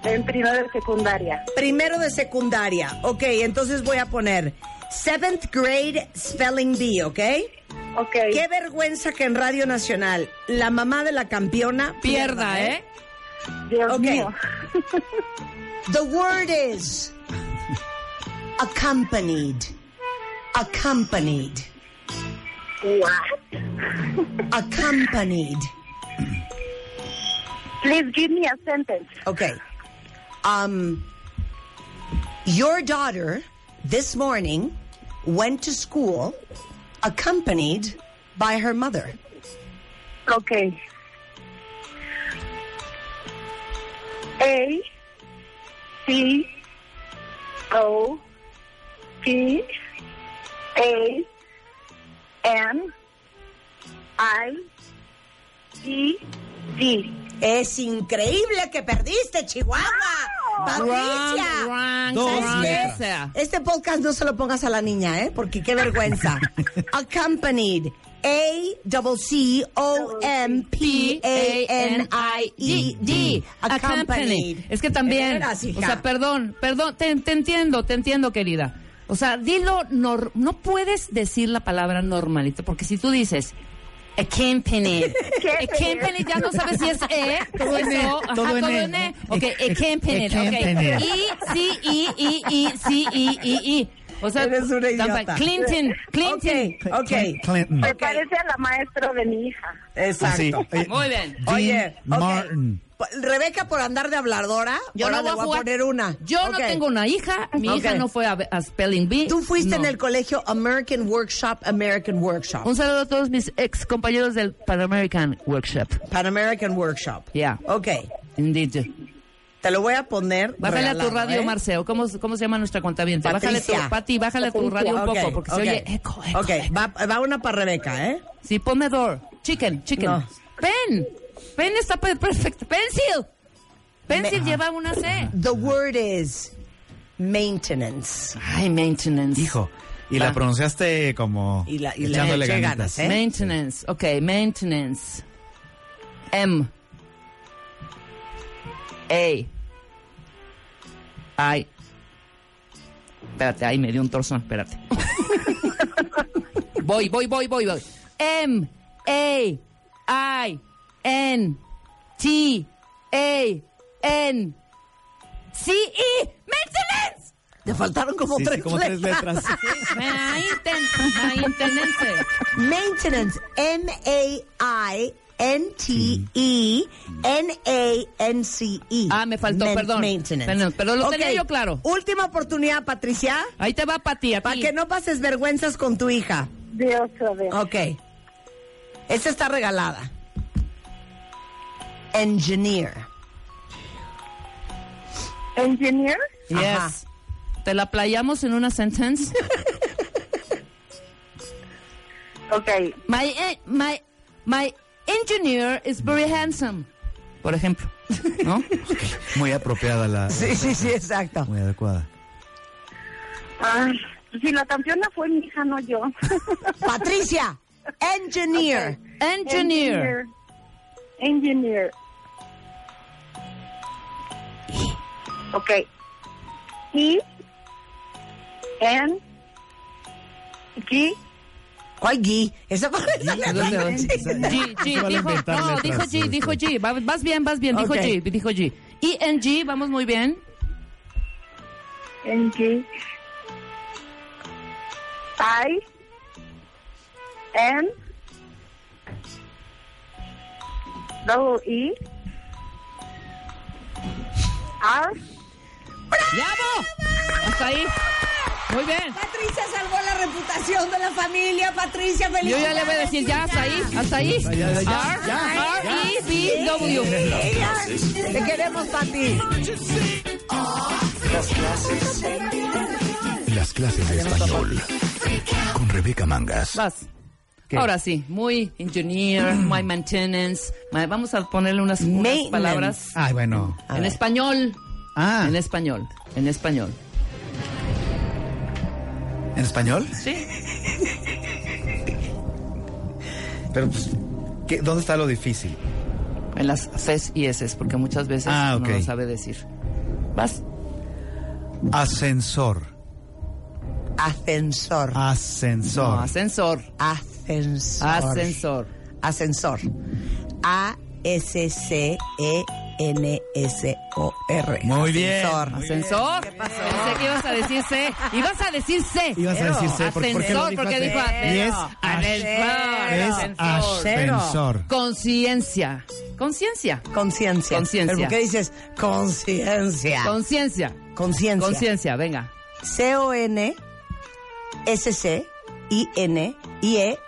En primero de secundaria. Primero de secundaria. Ok, entonces voy a poner seventh grade Spelling Bee, ¿ok? Ok. Qué vergüenza que en Radio Nacional la mamá de la campeona Pierda, ¿eh? Dios Ok. mío. The word is accompanied. Accompanied. What? Accompanied. Please give me a sentence. Okay. Um, your daughter this morning went to school accompanied by her mother. Okay. A C O P A N I E D. Es increíble que perdiste, Chihuahua. Patricia. O sea. Este podcast no se lo pongas a la niña, ¿eh? Porque qué vergüenza. Accompanied. A double C O M P A N I E D. Accompanied. Es que también, veras, o sea, perdón, perdón, te, te entiendo, te entiendo, querida. O sea, dilo, nor- no puedes decir la palabra normalito, porque si tú dices accompanied, accompanied ya no sabes si es E, todo ajá, todo en todo E. en E. Ok, accompanied, ok. Accompanied. I, sí, I, I, I, sí, I, I, I. O sea, Eres una idiota. Clinton, Clinton. Ok, ok. Clinton. Me parece a la maestra de mi hija. Exacto. Sí. Muy bien. Oye. Martin. Pa- Rebeca, por andar de habladora, Yo no voy a jugar. poner una. Yo no tengo una hija, mi hija no fue a, a Spelling Bee. Tú fuiste No. en el colegio American Workshop, American Workshop. Un saludo a todos mis ex compañeros del Pan American Workshop. Pan American Workshop. Yeah. Ok. Indeed. Te lo voy a poner. Bájale a tu radio, ¿eh? Marceo. ¿Cómo, ¿Cómo se llama nuestra cuenta bien? Bájale tu, Patricia. Pati, bájale a tu radio un Ok, poco, porque ok. se oye eco, eco. Ok, va, va una para Rebeca, ¿eh? Sí, ponme door. Chicken, chicken. No. Pen. Pen está pe- perfecto. Pencil. Pencil Me- lleva una C. The word is maintenance. Ay, maintenance. Hijo. Y Va. la pronunciaste como Y la- y echándole ganas, ¿eh? Maintenance. Ok, maintenance. M. A. I. Espérate, ahí me dio un torzón, espérate. voy, voy, voy, voy, voy. M. A. I. N. T. A. N. C. E. Maintenance. Te faltaron como Sí, sí, tres como tres letras. Maintenance. Maintenance. M-A-I-N-T-E-N-A-N-C-E. Ah, me faltó, Men- perdón. Maintenance. Perdón, pero lo tenía yo claro. Última oportunidad, Patricia, Ahí te va, a para ti. que no pases vergüenzas con tu hija. Dios sabe. Ok. Esta está regalada. Engineer. Engineer. Yes. Ajá. ¿Te la playamos en una sentence? Ok. my, eh, my, my engineer is very handsome. Por ejemplo. ¿No? Muy apropiada la. Sí, sí, sí, exacto. Muy adecuada. Ay, si la campeona fue mi hija, no yo. Patricia. Engineer. Engineer. Engineer. Ok. E. N. G. ¿Cuál Gui? Esa fue G, G, a dijo, no, dijo G, dijo G. Va- Vas bien, vas bien, dijo. G, dijo G. E N G, vamos muy bien. N. G. I. N. Double E. R. ¡Bravo! Hasta ahí. Muy bien. Patricia salvó la reputación de la familia. Patricia, feliz. Yo ya le voy a decir ya, hasta ahí, hasta ahí. Ya, ya, ya, R, E, B, W. Te queremos, Pati. Las clases de español. Con Rebeca Mangas. Vas. Ahora sí, muy engineer, my maintenance. my- vamos a ponerle unas, unas palabras Ay, bueno. En ver. español. Ah, En español. En español. ¿en español? Sí. Pero, pues, ¿qué- ¿dónde está lo difícil? En las Cs y S, porque muchas veces Ah, no lo sabe decir. Vas. Ascensor. Ascensor. No, Ascensor. ascensor. Ascensor. Ascensor. Ascensor. A-S-C-E-N-S-O-R. Muy bien. Ascensor. Ascensor. Pensé que ibas a decir C. Ibas a decir C. Ibas a decir C, ¿por- por qué Ascensor, dijo porque así? dijo Y es ascensor. Es Ascensor. ascensor. Conciencia. Conciencia. Conciencia. Conciencia. ¿Pero por qué dices conciencia? Conciencia. Conciencia. Conciencia, venga.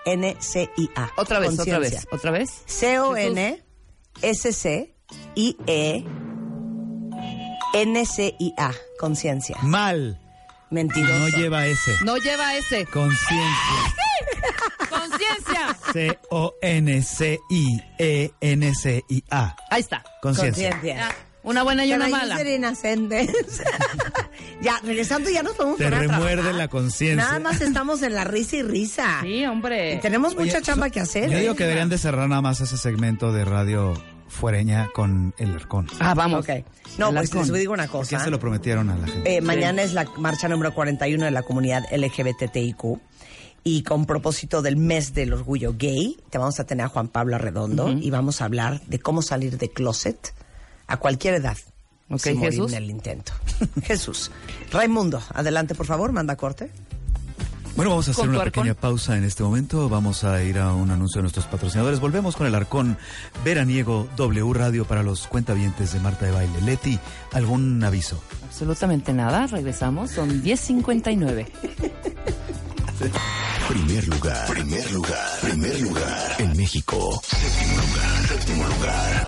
C-O-N-S-C-I-N-I-E-N-C-I-A. Otra vez, otra vez, otra vez. C-O-N-S-C-I-E-N-C-I-A. Conciencia. Mal. Mentiroso. No lleva S. No lleva ese. Conciencia. Conciencia. C-O-N-C-I-E-N-C-I-A. Ahí está. Conciencia. Una buena y una Pero mala. ya, regresando, ya nos podemos Te remuerde la conciencia. Nada más estamos en la risa y risa. Sí, hombre. Y tenemos mucha Oye, chamba que hacer. Yo ¿eh? digo que deberían de cerrar nada más ese segmento de radio fuereña con el arcón. Ah, vamos. Ok. No, El pues les digo una cosa. ya se lo prometieron a la gente. Eh, mañana es la marcha número 41 de la comunidad LGBTIQ. Y con propósito del mes del orgullo gay, te vamos a tener a Juan Pablo Arredondo y vamos a hablar de cómo salir de closet a cualquier edad. Ok, sin morir Jesús. en el intento. Jesús. Raimundo, adelante, por favor, manda corte. Bueno, vamos a hacer una arcón. pequeña pausa en este momento. Vamos a ir a un anuncio de nuestros patrocinadores. Volvemos con el arcón veraniego W Radio para los cuentavientes de Marta de Baile. Leti, ¿algún aviso? Absolutamente nada. Regresamos. Son 10.59. Primer lugar, primer lugar, primer lugar. En México. Séptimo lugar, séptimo lugar.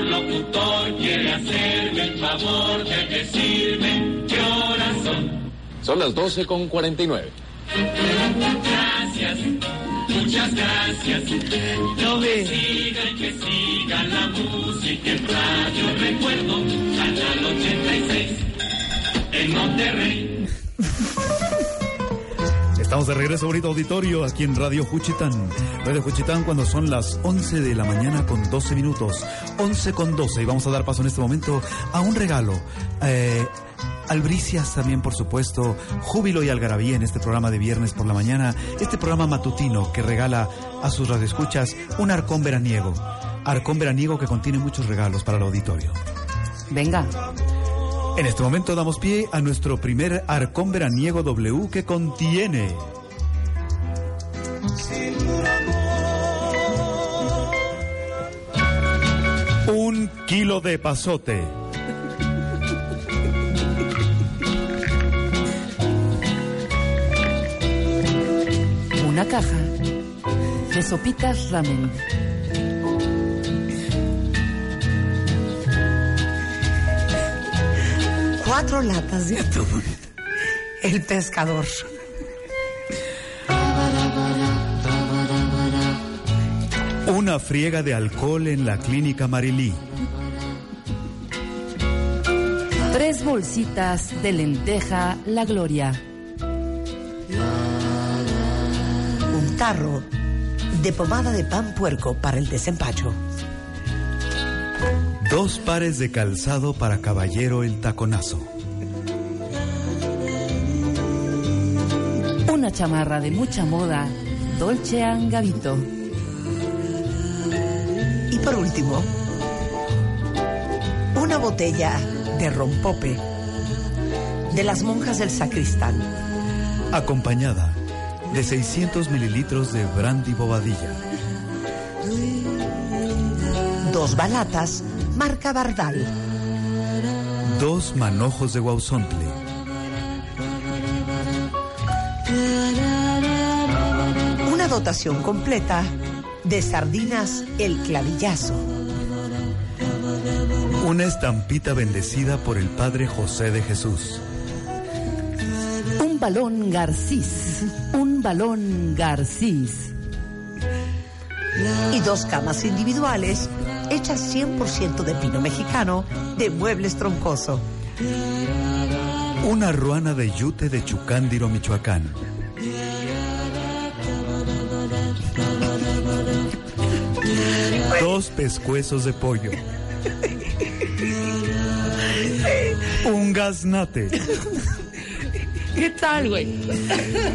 Locutor quiere hacerme el favor de decirme qué horas son. Son las 12 con 49. Gracias, muchas gracias. No me sigan, que sigan la música en Radio Recuerdo, Canal 86, en Monterrey. Estamos de regreso, bonito auditorio, aquí en Radio Juchitán. Radio Juchitán cuando son las 11 de la mañana con 12 minutos. 11 con 12. Y vamos a dar paso en este momento a un regalo. Eh, Albricias también, por supuesto. Júbilo y algarabía en este programa de viernes por la mañana. Este programa matutino que regala a sus radioescuchas un arcón veraniego. Arcón veraniego que contiene muchos regalos para el auditorio. Venga. En este momento damos pie a nuestro primer arcón veraniego W que contiene. Un kilo de pasote. Una caja de sopitas ramen. Cuatro latas de atún. El pescador. Una friega de alcohol en la clínica Marilí. Tres bolsitas de lenteja La Gloria. Un tarro de pomada de pan puerco para el desempacho. Dos pares de calzado para caballero el taconazo. Una chamarra de mucha moda Dolce Angavito. Y por último, una botella de rompope de las monjas del sacristán. Acompañada de 600 mililitros de brandy bobadilla. Dos balatas, marca Bardal. Dos manojos de guauzontle. Una dotación completa de sardinas El Clavillazo. Una estampita bendecida por el Padre José de Jesús. Un balón Garcís. Un balón Garcís. Y dos camas individuales hechas 100% de pino mexicano de muebles troncoso. Una ruana de yute de Chucándiro, Michoacán. Dos pescuezos de pollo. Un gaznate. ¿Qué tal, güey?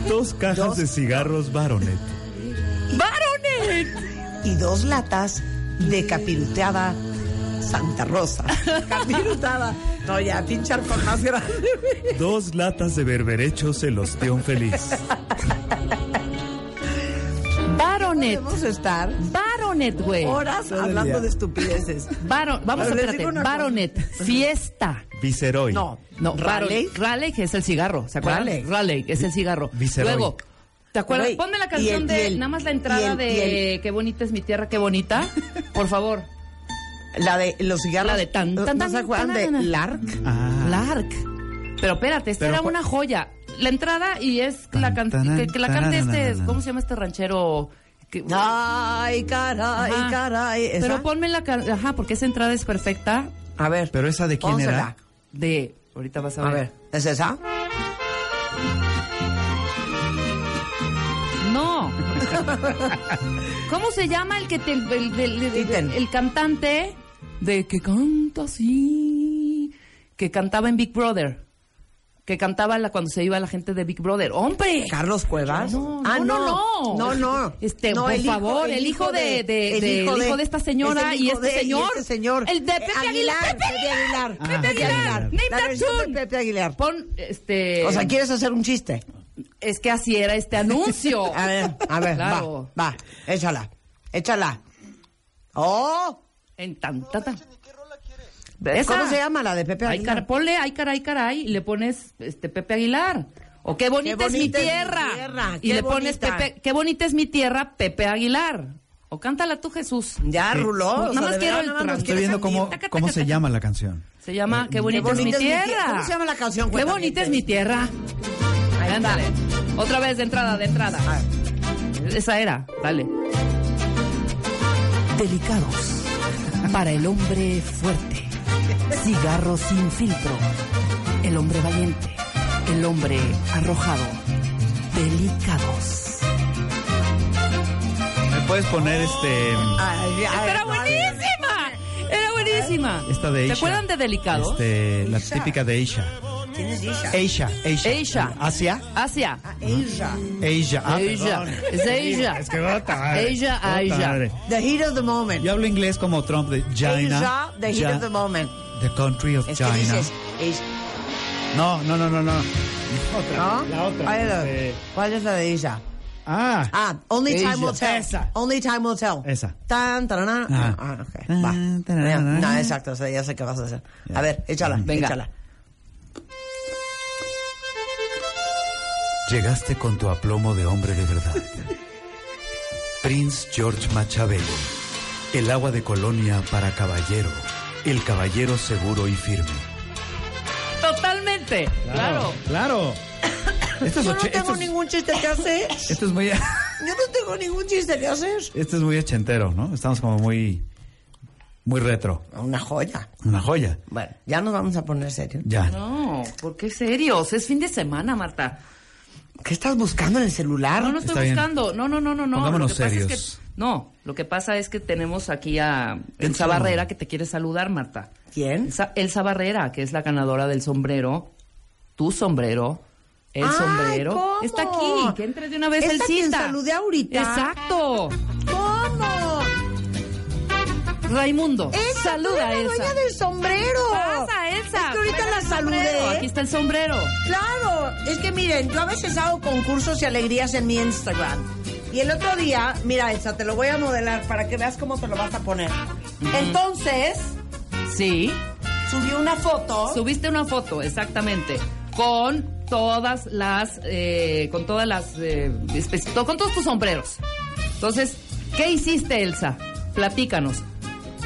Dos cajas de cigarros Baronet. ¡Baronet! Y dos latas de capiruteada Santa Rosa. Capirutada. No, ya, pinchar con más grande. Dos latas de berberechos el osteón feliz. Baronet. Podemos estar Baronet, güey. horas hablando de estupideces. Baron, vamos Pero a espérate. cosa. Baronet. Fiesta. Viceroy. No, No, Raleigh. Raleigh es el cigarro, ¿se acuerdan? Raleigh. Raleigh, es el cigarro. Viceroy. Luego, ¿te acuerdas? Ponme la canción el- de el- nada más la entrada el- de Qué bonita es mi tierra, qué bonita. Por favor. La de los cigarros. La de tan, tan, ¿No tan, de tan, tan. Lark? Ah. Lark. Pero espérate, esta Pero era una joya. La entrada y es la can- Tan, tan, que, que la cante este. ¿cómo se llama este ranchero? Que- Ay, caray, Ajá. caray. ¿Esa? Pero ponme la can- ajá, porque esa entrada es perfecta A ver. Pero esa de quién pónsela. era? de ahorita vas a A ver. ver, ¿es esa? ¿Cómo se llama el que te, el, el- el- el- cantante de que canta así, que cantaba en Big Brother? que cantaba la, cuando se iba la gente de Big Brother. ¡Hombre! Carlos Cuevas. No, ah, no, no. no. No. Este, No, por el hijo- favor, el hijo de, de, el de- hijo el de- hijo de esta señora es y este de- y señor. este señor. El de Pepe Aguilar. Pepe Pepe Aguilar. Pepe Pepe Aguilar. Versión de tune. Pepe Aguilar. Pon, este... O sea, ¿quieres hacer un chiste? Es que así era este anuncio. A ver, a ver, Claro. va, va, échala, échala. ¡Oh! En tan, tan, tan. ¿Cómo Esa. se llama la de Pepe Ay, Aguilar? car- ponle ay caray caray y le pones este Pepe Aguilar. O qué bonita, Qué es mi bonita es mi tierra. y qué le pones bonita. Pepe, qué bonita es mi tierra, Pepe Aguilar. O cántala tú, Jesús. Ya, Sí. Ruló. o Nada más quiero verdad, el nada más Estoy viendo cómo, cómo se llama la canción. Se llama Qué bonita, Qué es mi bonita es mi tierra. tierra. ¿Cómo se llama la canción? Qué bonita es mi tierra. Ándale. Otra vez de entrada, de entrada. Esa era, dale. Delicados. Para el hombre fuerte. Cigarro sin filtro. El hombre valiente. El hombre arrojado. Delicados. ¿Me puedes poner este Esta era buenísima. Era buenísima. esta de ¿Se Aisha? acuerdan de Delicados? Este, la típica de Aisha. ¿Quién es Isha? Aisha, Aisha. Aisha. ¿Asia? Asia. Asia. Asia. Ah, Asia. perdón. Es Asia. Es que bota madre. Asia, Bota Asia. madre. The heat of the moment. Yo hablo inglés como Trump de China. Asia, the heat Ja- of the moment. The country of Es que China. dices, Asia. No, no, no, no, no. ¿No? La otra. ¿Cuál es la, Eh, cuál es la de Isha? Ah. Ah, Only Asia. Time Will Tell. Esa. Only Time Will Tell. Esa. Tan, tarana. Ah. Ah, ok. Va. Tan, tarana. No, exacto. O sea, ya sé qué vas a hacer. A ver, échala, Venga. échala. Llegaste con tu aplomo de hombre de verdad. Prince George Machabelo. El agua de colonia para caballero. El caballero seguro y firme. Totalmente. Claro. Claro. Esto es, Yo no tengo esto es- ningún chiste que hacer. esto es muy, Yo no tengo ningún chiste que hacer. esto es muy ochentero, ¿no? Estamos como muy, muy retro. Una joya. Una joya. Bueno, ya nos vamos a poner serios. Ya. No, ¿por qué serios? Es fin de semana, Marta. ¿Qué estás buscando en el celular? No, no estoy Está bien. buscando. No, no, no, no, no. Pongámonos Lo que pasa es serios. que- no, lo que pasa es que tenemos aquí a Elsa. Barrera que te quiere saludar, Marta. ¿Quién? Elsa, Elsa Barrera, que es la ganadora del sombrero. Tu sombrero. El Ay, sombrero. ¿cómo? Está aquí. Que entre de una vez ¿Esta el cita. saludé ahorita? Exacto. ¿Cómo? Raimundo. Esa, saluda tú a eres la Elsa. dueña del sombrero. Pasa, Elsa. Es que ahorita la saludé. Aquí está el sombrero. Claro, es que miren, yo a veces hago concursos y alegrías en mi Instagram. Y el otro día, mira, Elsa, te lo voy a modelar para que veas cómo te lo vas a poner. Entonces, Sí. subí una foto. Subiste una foto, exactamente, con todas las, eh, con todas las, eh, con todos tus sombreros. Entonces, ¿qué hiciste, Elsa? Platícanos.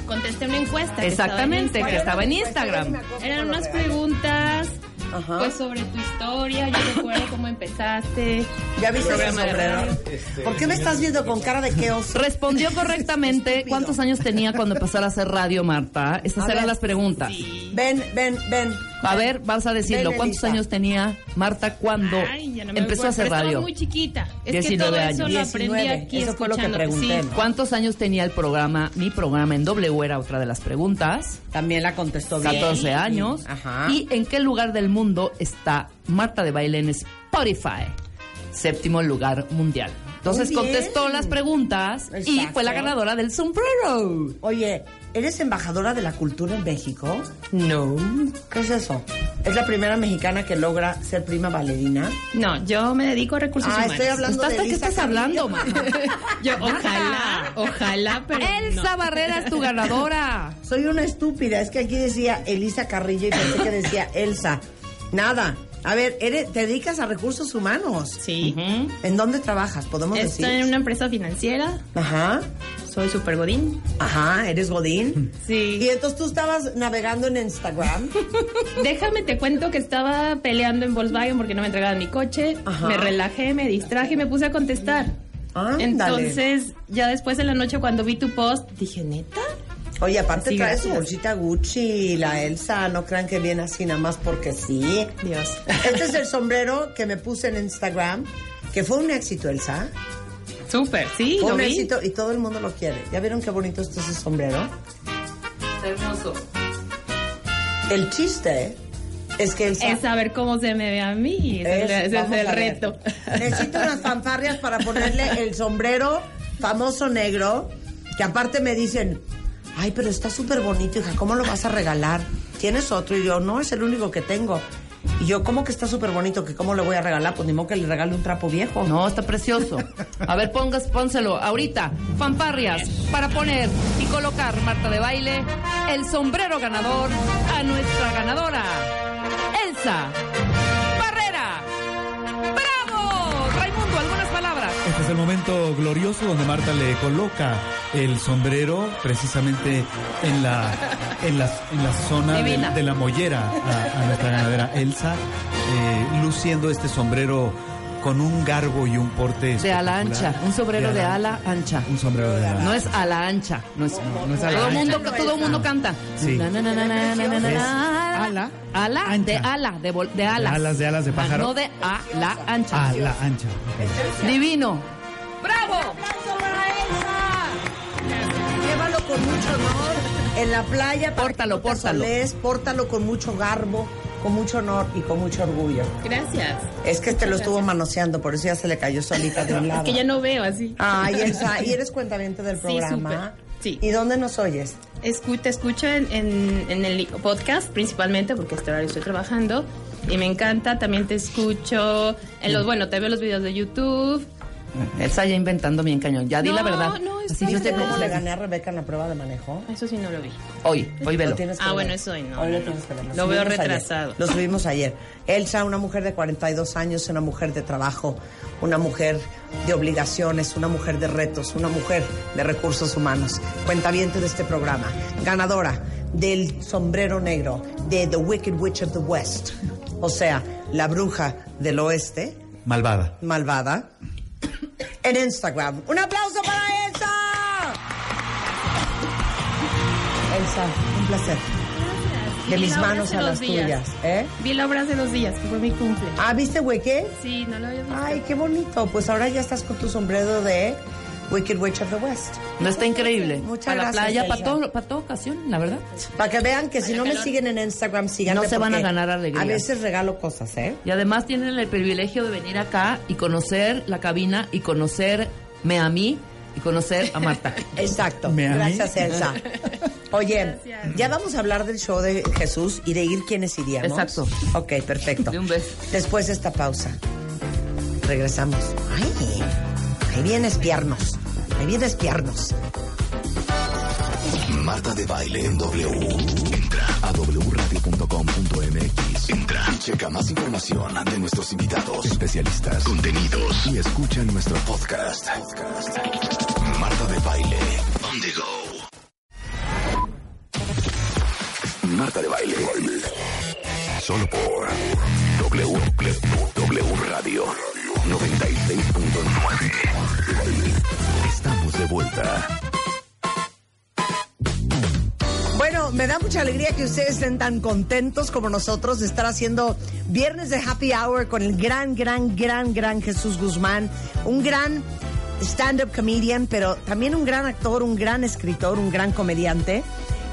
Contesté una encuesta. que Exactamente, estaba en que estaba en Instagram. Eran unas preguntas Ajá. pues sobre tu historia. Yo recuerdo cómo empezaste. ¿Ya viste ese sombrero? radio. ¿Por qué me estás viendo con cara de que oso? Respondió correctamente. ¿Cuántos años tenía cuando empezara a hacer radio, Marta? Estas A eran ver. las preguntas. Ven, ven, ven. A ver, vas a decirlo. ¿Cuántos años tenía Marta cuando Ay, no empezó a hacer pero estaba radio? muy chiquita. Es 19 que todo eso años. lo aprendí 19, aquí eso fue lo que pregunté, Sí. ¿no? ¿Cuántos años tenía el programa? Mi programa en W era otra de las preguntas. También la contestó bien. 14 años. Ajá. ¿Y en qué lugar del mundo está Marta de Baile en Spotify? Séptimo lugar mundial. Entonces contestó las preguntas y fue la ganadora del sombrero. Oye, ¿eres embajadora de la cultura en México? No. ¿Qué es eso? ¿Es la primera mexicana que logra ser prima bailarina? No, yo me dedico a recursos Ah, humanos. estoy hablando ¿Estás, de ¿De qué estás hablando, Marta? Yo, ojalá, ojalá, pero Elsa no. Barrera es tu ganadora. Soy una estúpida, es que aquí decía Elisa Carrillo y pensé que decía Elsa. Nada. A ver, eres, te dedicas a recursos humanos. Sí. ¿En dónde trabajas? ¿Podemos Estoy decir? en una empresa financiera. Ajá. Soy super godín. Ajá, ¿eres Godín? Sí. Y entonces tú estabas navegando en Instagram. Déjame te cuento que estaba peleando en Volkswagen porque no me entregaban mi coche. Ajá. Me relajé, me distraje y me puse a contestar. Ándale. Entonces, ya después en la noche cuando vi tu post, dije, ¿neta? Oye, aparte Sí, trae su bolsita Gucci y la Elsa, no crean que viene así nada más porque sí. Dios. Este es el sombrero que me puse en Instagram, que fue un éxito, Elsa. Súper, sí, Fue lo un vi. éxito y todo el mundo lo quiere. ¿Ya vieron qué bonito está ese sombrero? Hermoso. El chiste Es que es saber cómo se me ve a mí. Ese es, ese el reto. Necesito unas fanfarrias para ponerle el sombrero famoso negro, que aparte me dicen, ay, pero está súper bonito, hija, ¿cómo lo vas a regalar? ¿Tienes otro? Y yo, no, es el único que tengo. Y yo, ¿cómo que está súper bonito? ¿Que cómo le voy a regalar? Pues ni modo que le regale un trapo viejo. No, está precioso. A ver, pongas, pónselo ahorita. Fanfarrias para poner y colocar, Marta de baile, el sombrero ganador a nuestra ganadora, Elsa Barrera. Este es el momento glorioso donde Marta le coloca el sombrero precisamente en la en la, en la zona de, de la mollera a, a nuestra ganadera Elsa, eh, luciendo este sombrero con un garbo y un porte De ala ancha, un sombrero de ala ancha. Un sombrero de ala No es ala ancha, no es, no es ala Todo todo mundo- todo mundo canta. Sí. Na, na, na, ala ala de ala, de, de alas. alas, de alas de Ah, pájaro. No de ala ancha. Ala ancha. Divino. ¡Bravo! Llévalo con mucho honor en la playa. Pórtalo, pórtalo. pórtalo con mucho garbo, con mucho honor y con mucho orgullo. Gracias. Es que este lo estuvo manoseando, por eso ya se le cayó solita de un lado. Es que ya no veo así. Ay, Elsa, ¿y eres cuentamiento del Sí, programa? súper. Sí. ¿Y dónde nos oyes? Escu- te escucho en, en- en el podcast principalmente porque este horario estoy trabajando y me encanta. También te escucho en los, bueno, te veo los videos de YouTube. Elsa ya inventando bien cañón. Ya di No, la verdad. no, es Así yo ¿Viste te cómo le gané a Rebeca en la prueba de manejo? Eso sí no lo vi. Hoy, hoy velo. Ah, ver. bueno, eso hoy no, Hoy lo tienes que ver. Lo veo ayer. retrasado. Lo subimos ayer. Elsa, una mujer de 42 años, una mujer de trabajo, una mujer de obligaciones, una mujer de retos, una mujer de recursos humanos. Cuentaviente de este programa. Ganadora del sombrero negro de The Wicked Witch of the West. O sea, la bruja del oeste, Malvada. malvada, en Instagram. ¡Un aplauso para Elsa! Elsa, un placer. De Vi mis manos a las días. tuyas. ¿eh? Vi la obra hace dos días, que fue mi cumple. Ah, ¿viste Wicked? Sí, no lo había visto. Ay, qué bonito. Pues ahora ya estás con tu sombrero de Wicked Witch of the West. No está increíble. Muchas Para la gracias, playa, Elsa. para todo, para toda ocasión, la verdad. Para que vean que si no me siguen en Instagram, síganme. No se van a ganar alegría. A veces regalo cosas, ¿eh? Y además tienen el privilegio de venir acá y conocer la cabina y conocerme a mí y conocer a Marta. Exacto. ¿Me a mí? Gracias, Elsa. Oye, ya vamos a hablar del show de Jesús y de ir quienes iríamos. Exacto. Ok, perfecto. De un beso. Después de esta pausa, regresamos. Ay, ahí vienes piernos. Ahí vienes piernos. Marta de Baile en W. Entra a wradio.com.mx. Entra checa más información de nuestros invitados, especialistas, contenidos y escucha nuestro podcast. Marta de Baile on the go. Marta de Baile. Solo por W, W Radio 96.9. Estamos de vuelta. Bueno, me da mucha alegría que ustedes estén tan contentos como nosotros de estar haciendo viernes de Happy Hour con el gran, gran, gran, gran Jesús Guzmán, un gran stand-up comedian, pero también un gran actor, un gran escritor, un gran comediante,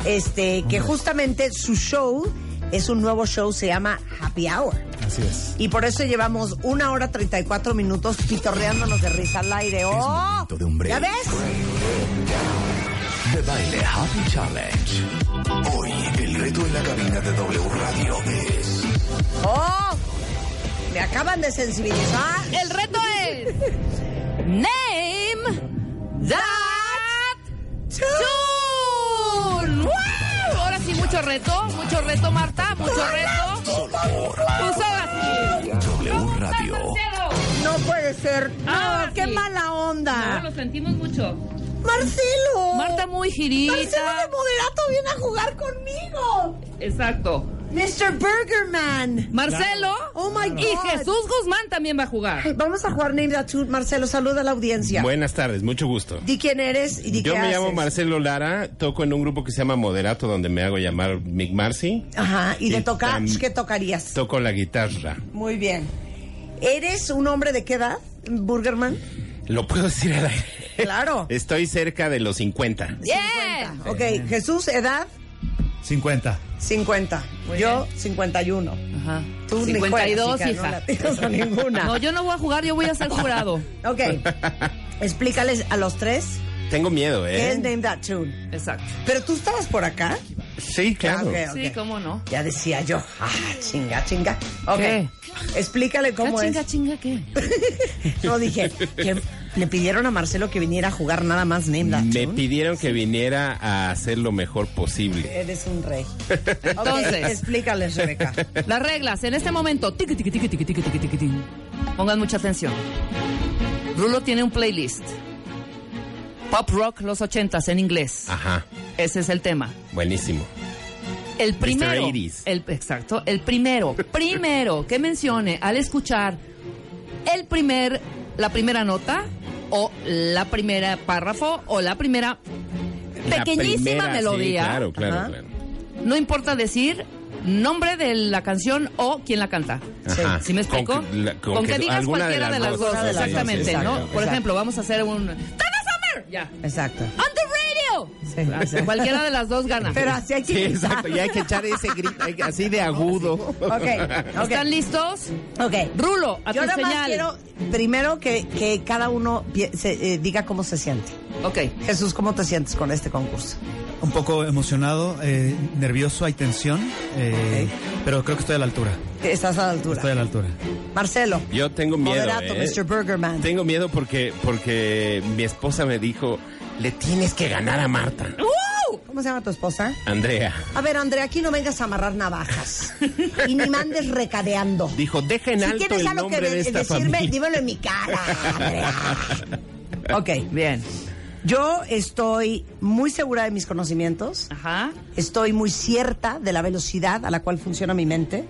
este, que justamente su show es un nuevo show, se llama Happy Hour. Así es. Y por eso llevamos una hora 34 minutos pitorreándonos de risa al aire. ¡Oh! momento de un break. ¿Ya ves? De Baile Happy Challenge. Hoy el reto en la cabina de W Radio es ¡Oh! Me acaban de sensibilizar. El reto es Name That Tune. Ahora sí, mucho reto, mucho reto, Marta, mucho reto. Pues ahora sí. W Radio. No puede ser. No, Ah, qué sí. mala No, onda. lo sentimos mucho. Marcelo. Marta muy girita. Marcelo de Moderato viene a jugar conmigo. Exacto. Mr. Burgerman. Marcelo. Oh my God. Y Jesús Guzmán también va a jugar. Vamos a jugar Name That Tune. Marcelo, saluda a la audiencia. Buenas tardes, mucho gusto. Di quién eres y di Yo qué me llamo. Marcelo Lara, toco en un grupo que se llama Moderato, donde me hago llamar Mick Marcy. Ajá, y de tocar, ¿qué tocarías? Toco la guitarra. Muy bien. ¿Eres un hombre de qué edad, Burgerman? ¿Lo puedo decir al aire? Claro. Estoy cerca de los 50. Yeah. Ok, Jesús, edad. 50. 50. Yo, 51. Ajá. Tú ni 52, juegas, hija, hija. No la tiras a ninguna. No, yo no voy a jugar, yo voy a ser jurado. Ok. Explícales a los tres Tengo miedo, qué es ¿eh? Name That Tune. Exacto. Pero tú estabas por acá. Sí, claro. Ok, ok. Sí, cómo no. Ya decía yo. Ah, chinga, chinga. Ok. ¿Qué? Explícale cómo Ah, es. chinga, chinga, ¿qué? No, dije que le pidieron a Marcelo que viniera a jugar nada más Nemda. Me pidieron que viniera a hacer lo mejor posible. Eres un rey. Entonces, explícales, Rebeca. Las reglas en este momento. Tiqui, tiqui, tiqui, tiqui, tiqui, tiqui, tiqui. Pongan mucha atención. Rulo tiene un playlist. Pop rock los ochentas en inglés. Ajá. Ese es el tema. Buenísimo. El primero. Mr. El, exacto. El primero. Primero que mencione al escuchar el primer, la primera nota o la primera párrafo o la primera La pequeñísima primera, sí, melodía. claro, claro, Ajá. claro. No importa decir nombre de la canción o quién la canta. Ajá. ¿Sí me explico? Con que la- con Con que que digas alguna de cualquiera de las las dos, dos. sí, sí, Exactamente, sí, ¿no? exacto, Por exacto. ejemplo, vamos a hacer un... ¡Donna Summer! Ya. Exacto. ¡On the Sí. Cualquiera de las dos gana. Pero así hay que Sí, exacto. Y hay que echar ese grito hay que- así de agudo. Ok, ok. ¿Están listos? Ok. Rulo, a Yo tu nada más señal. quiero primero que, que cada uno pie- se, eh, diga cómo se siente. Ok. Jesús, ¿cómo te sientes con este concurso? Un poco emocionado, eh, nervioso, hay tensión, eh, pero creo que estoy a la altura. Estás a la altura. Estoy a la altura. Marcelo. Yo tengo miedo. Moderato, ¿eh? Mr. Burgerman. Tengo miedo porque, porque mi esposa me dijo, le tienes que ganar a Marta. ¿Cómo se llama tu esposa? Andrea. A ver, Andrea, aquí no vengas a amarrar navajas. y ni mandes recadeando. Dijo, deja en Si alto tienes el algo que nombre de de- esta decirme, familia. dímelo en mi cara, Andrea. ok. Bien. Yo estoy muy segura de mis conocimientos. Ajá. Estoy muy cierta de la velocidad a la cual funciona mi mente.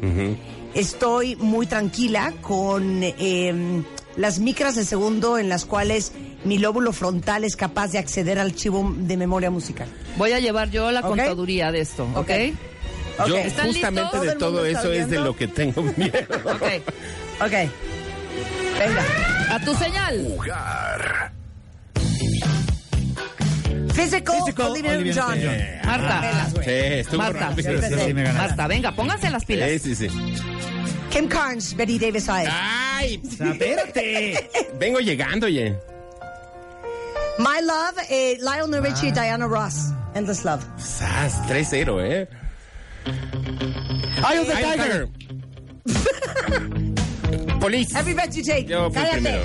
Estoy muy tranquila con eh, las micras de segundo en las cuales mi lóbulo frontal es capaz de acceder al archivo de memoria musical. Voy a llevar yo la contaduría de esto, ¿ok? Ok. Yo Ok. ¿Están justamente listos? de ¿Todo eso es de lo que tengo miedo. Ok. Ok. Venga. A tu señal. Jugar. Physical, Physical, Olivia Olivia Newton-John. Newton-John. Marta. Sí, Marta. rápido. Sí, sí, sí, me ganaste. Marta, venga, pónganse las pilas. Sí, sí, sí. Kim Carnes, Betty Davis Eyes. ¡Ay! Espérate. Vengo llegando, oye. My Love, eh, Lionel Richie, Diana Ross. Endless Love. Sas, 3-0, ¿eh? Eye of the. Tiger. Police. Every bet you take. Yo fui Cállate. primero.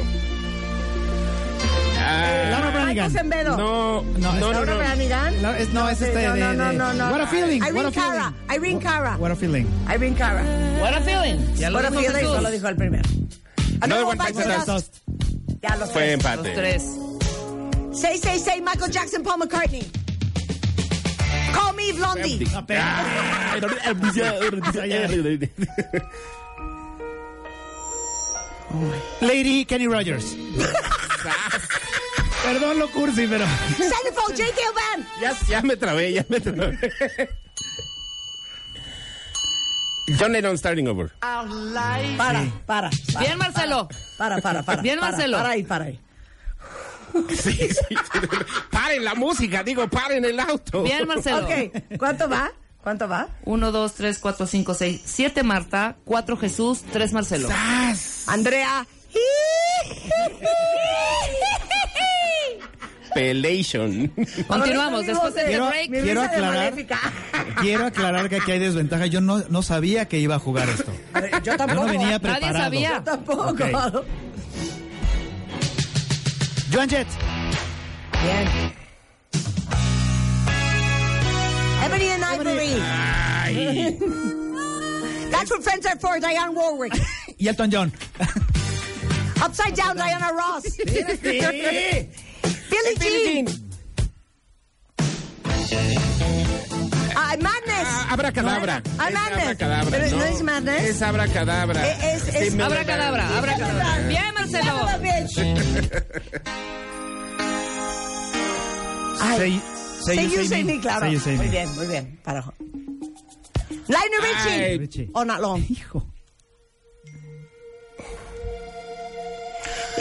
Ah, Laura Branigan. No, no, no, no. Laura Branigan. La- es- no, es este no, de- no, no, no, no. What a feeling, Irene what a feeling. Cara. Irene Cara. What a feeling. Irene Cara. What a feeling. Ya lo What a feeling. Solo dijo el primero. Another one bites the Dust. Ya los Fue tres. Los empate. tres. Say, say, say, Michael Jackson, Paul McCartney. Call me Blondie. Lady Kenny Rogers. Perdón lo cursi, pero. J.K. Van. Ya, ya me trabé, ya me trabé. John Lennon starting over. Para, para. para, Bien, Marcelo. Para, para, para. Bien, para, Marcelo. Para ahí, para ahí. Sí, sí, sí. Paren la música, digo, paren el auto. Bien, Marcelo. Ok, ¿cuánto va? ¿Cuánto va? Uno, dos, tres, cuatro, cinco, seis, siete Marta, cuatro Jesús, tres Marcelo. Andrea. Pelation. Continuamos, después de este Quiero- break. Quiero aclarar-. Quiero aclarar que aquí hay desventaja. Yo no, no sabía que iba a jugar esto. Yo Yo tampoco. no venía Nadie preparado. sabía. Yo tampoco. Ok. Joan Jett. Bien. Ebony and Ivory. Ay. That's what friends are for, Diane Warwick. Y Elton John. Upside down, Diana Ross. Billie Jean. Ah, Madness. Ah, abracadabra. Ah, Es Madness. abracadabra. Pero no es Madness. Es abracadabra. Eh, es- es- me- Abracadabra, abracadabra. Bien, Marcelo. Ay. Say, you, say me, claro. Say you, say muy me. bien, muy bien. Para. Lionel Richie. Or not long. Hijo.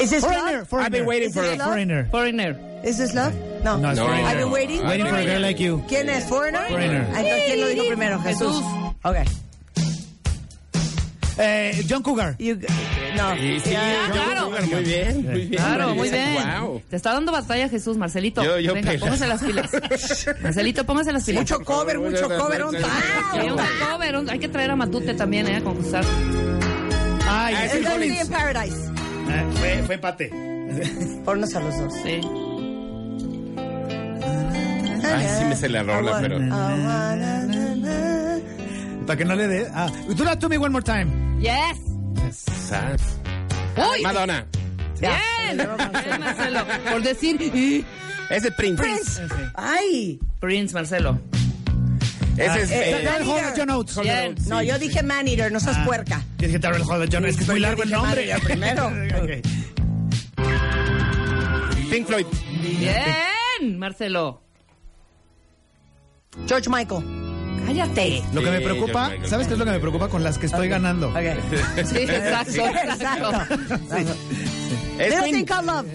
Is this Foreigner, love? foreigner. I've been waiting Is for a? Foreigner. Foreigner. Is this love? No. No, es No. Foreigner. I've been waiting. Waiting for a girl like you. ¿Quién es? ¿Foreigner? Foreigner. Entonces, ¿quién lo dijo primero? Jesús. Jesús. Ok. Eh, John Cougar. You- no. Sí, sí, yo claro. Cougar, muy bien, muy bien. Claro, muy bien. Wow. Te está dando batalla Jesús, Marcelito. Yo- yo Venga, pela. póngase las pilas. Marcelito, póngase las pilas. Mucho cover, mucho cover. un cover, hay que traer a Matute también, ¿eh? A concursar. Ay, Ah, es in Paradise. Eh, fue, fue empate. Ponnos a los dos. Sí. Ay, sí me sé la rola, pero... Para que no le dé. Ah, do that to me one more time. Yes. Sas. ¡Uy! Madonna. Bien. Bien, Marcelo. Por decir "Y". Ese Prince. Prince. Ay. Prince, Marcelo. Ese es... Eh, eh, Darrell Hall John Oates. Bien. No, yo dije man eater, no seas puerca. Yo dije Darrell Hall John. Es que es muy largo el nombre. Primero. Pink Floyd. Bien, Marcelo. George Michael. Cállate. Lo que me preocupa. ¿sabes qué es lo que me preocupa con las que estoy ganando? Sí, exacto, exacto. Little Love.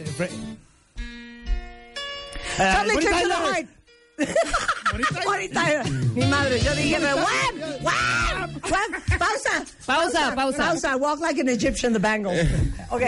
Charlie the. Heart. Bonnie Tyler. Mi madre, yo dije, "Wham, wham, wham". Pausa. Pausa, pausa. Pausa. Walk like an Egyptian, the Bangles. Ok.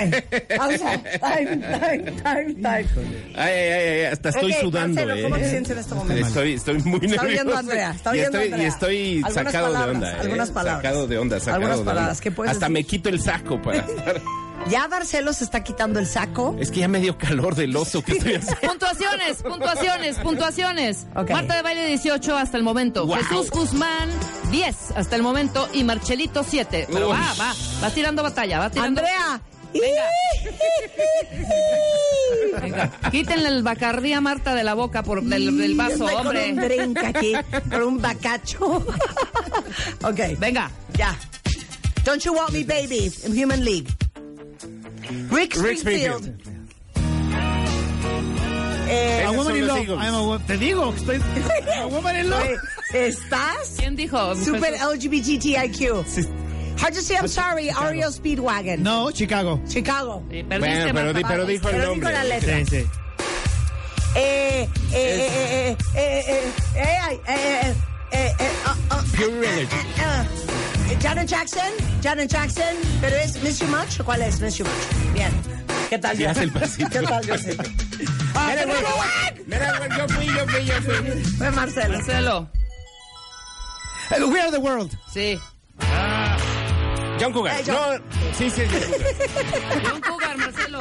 Pausa. Time, time, time, time. Ay, ay, ay, hasta estoy Ok, sudando, Marcelo, eh. ¿cómo te sientes en este momento? Estoy, estoy muy nervioso. Está oyendo Andrea, está y oyendo estoy, Andrea. Y estoy sacado palabras, de onda. eh. algunas palabras. Sacado de onda, sacado Algunas de palabras, onda. ¿qué puedes Hasta decir? me quito el saco para estar... Ya Marcelo se está quitando el saco. Es que ya me dio calor del oso que estoy haciendo. Puntuaciones, puntuaciones, puntuaciones. Marta de baile 18 hasta el momento. Wow. Jesús Guzmán 10 hasta el momento y Marchelito 7. Pero Uy. va, va, va tirando batalla, va tirando. Andrea. Venga, quítenle el bacardí a Marta de la boca por del, del vaso, Estoy hombre. Con un drink aquí, con un bacacho. ok, Venga. ya. Don't you want me, baby? In Human League. Rick Rick Springfield. Eh, A woman in love. I'm a te digo, que estoy. A woman in love. ¿Estás? ¿Quién dijo? Super LGBTIQ. Hard to say I'm sorry, Ariel Speedwagon. No, Chicago. Chicago. Sí, Bueno, pero, di- dijo el Pero dijo la letra. Sí, sí. Eh, eh, eh, eh, eh, eh, eh, eh, ay, eh, eh, eh, eh, ah, ah, Pure Religion. ah. Janet Jackson, Janet Jackson, pero es Miss You Much, ¿o ¿cuál es Miss You Much? Bien. ¿Qué tal Sí, yo? hace el pasito. ¿Qué tal yo? Sí. Ah, Mira, güey. Mira, güey, yo fui, yo fui, yo fui. Fue Marcelo. Marcelo. Eh, We are the world. Sí. John Cougar. Eh, John. No, sí, sí, sí. John Cougar, Marcelo.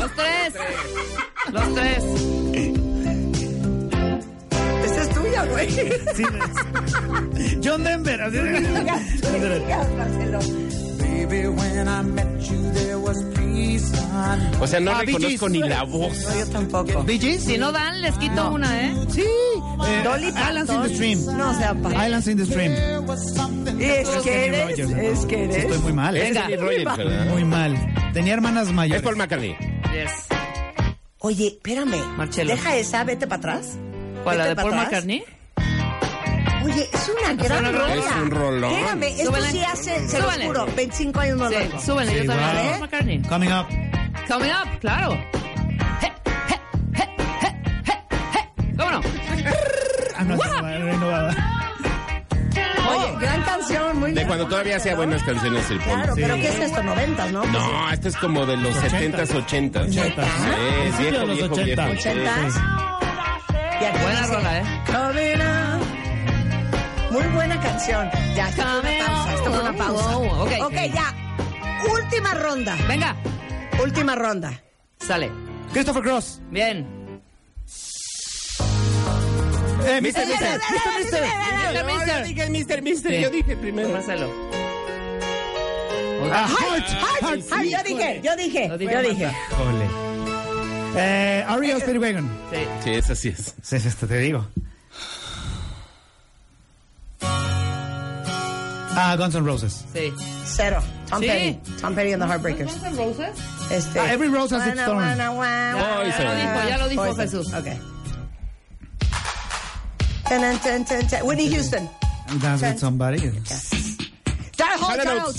Los tres. Los tres. Es tuya, güey. Sí, es- John Denver. Marcelo. O sea, no Ah, reconozco ni la voz. No, yo tampoco. Gees? Si no dan, les quito una, ¿eh? Sí. Eh, Dolly Islands in the Stream. No, o sea, pa- Islands in the Stream. Es que eres, Rogers, ¿no? es que Sí, eres. Estoy muy mal. Es ¿eh? Kenny Rogers. Muy mal. Tenía hermanas Es mayores. Paul McCartney. Yes. Oye, espérame. Marcelo. Deja esa, vete para atrás. ¿Cuál, la de pa' Paul atrás. McCartney? Oye, es una gran una rola. Es un rolón. Espérame, esto Súbele. sí hace, se lo juro, 25 años no Sí, súbele, yo también. wow. Paul McCartney. Coming up. Coming up, claro. ¿Cómo no? Ah, no, renovada. Oye, gran canción, muy De cuando todavía hacía buenas canciones el Paul. Claro, Sí. pero ¿qué es esto? ¿90s, no? No, este es como de los 70s, 80s. Ochentas. Sí, Principio viejo, viejo, viejo. ¿80s? Y aquí Buena dice, rola, ¿eh? Coming up. Muy buena canción. Ya, esto fue una pausa, esto fue una pausa. Oh, ok. ok, ya. Última ronda. Venga, Última ronda. sale. Christopher Cross. Bien. Eh, Mr. Mister. Mr. Mister. Mister, mister. yo dije Mister, Mister, yo dije primero. Ah, Heart, heart, heart. Yo dije, yo dije, yo dije. Jole. Eh, Ariel Speedwagon. Sí. Sí, esa sí es. Sí, sí, esto te digo. Ah, Guns N' Roses. Sí. Cero. Tom Sí. Petty. Tom Petty and the Heartbreakers. Guns N' Roses? Este. Ah, Every Rose has its thorn. Ya, ya lo dijo, ya lo dijo Poison. Jesús. Ok. Ten, ten, ten. Whitney Houston. Dance with somebody. John Holt, Hall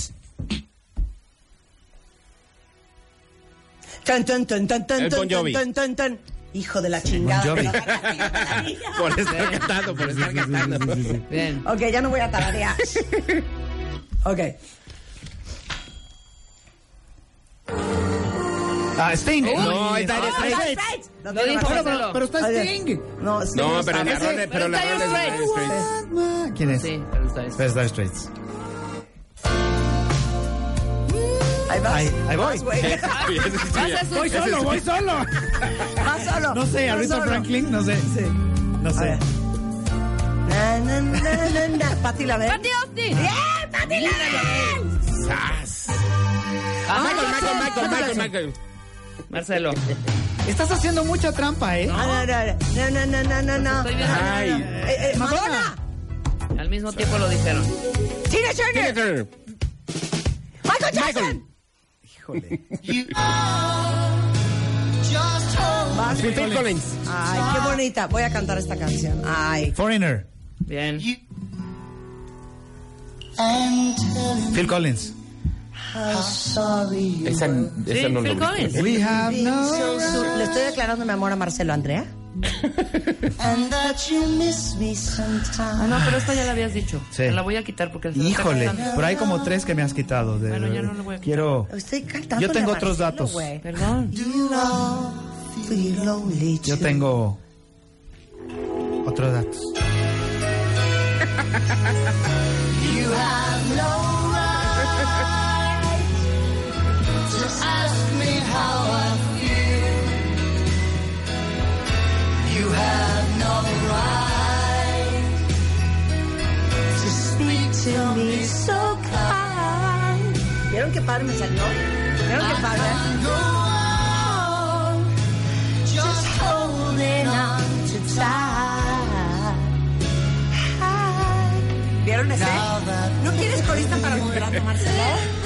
Tan, tan, tan, tan, tan, tan, tan, tan, tan. Hijo de la chingada. Por estar cantando, por estar cantando. Bien. Ok, ya no voy a tararear. Ok. Ah, Sting. No, está Dire Straits. Straits. No Lo tiene dijo. Pero está Sting. No, Sting No, está- pero la ese- pero la es Straits. Straits. ¿Quién es? Sí, pero está eso. Es Dire Straits. Ahí vas. Ahí, ahí voy. Vas, güey. Vas, Voy Jesús. solo, voy solo. Vas solo. No sé, Aretha solo. Franklin, no sé. Sí. No A sé. ver. Na, na, na, na, na. Pati la Pati Austin. ¡Bien, Pati Laverde! ¡Sas! Ah, Michael, Michael, Michael, ¿Cuánto Michael? Michael. Marcelo. Estás haciendo mucha trampa, ¿eh? Ah, No, no, no, no, no, no. Estoy viendo. Ay. Eh, eh, Madonna. Al mismo tiempo lo dijeron. Tina Tina Turner. Turner. Michael Jackson. Vas, Phil. Collins. Ay, qué bonita. Voy a cantar esta canción. Ay. Foreigner. Bien. Phil Collins. Esa, esa Sí, no Phil lo Collins. We have no. Su- Le estoy declarando mi amor a Marcelo Andrea. Ah, no, pero esta ya la habías dicho. Sí. La voy a quitar porque Híjole, pero hay como tres que me has quitado. De, Bueno, ya no lo voy a quitar. Quiero. Estoy cantando. Yo tengo otros datos. Perdón. Yo tengo otros datos. have no right to speak to me so kind. ¿Vieron que padre me salió? ¿Vieron que padre? Just holding on to time. ¿Vieron ese? ¿No quieres corista para moderato, Marcelo?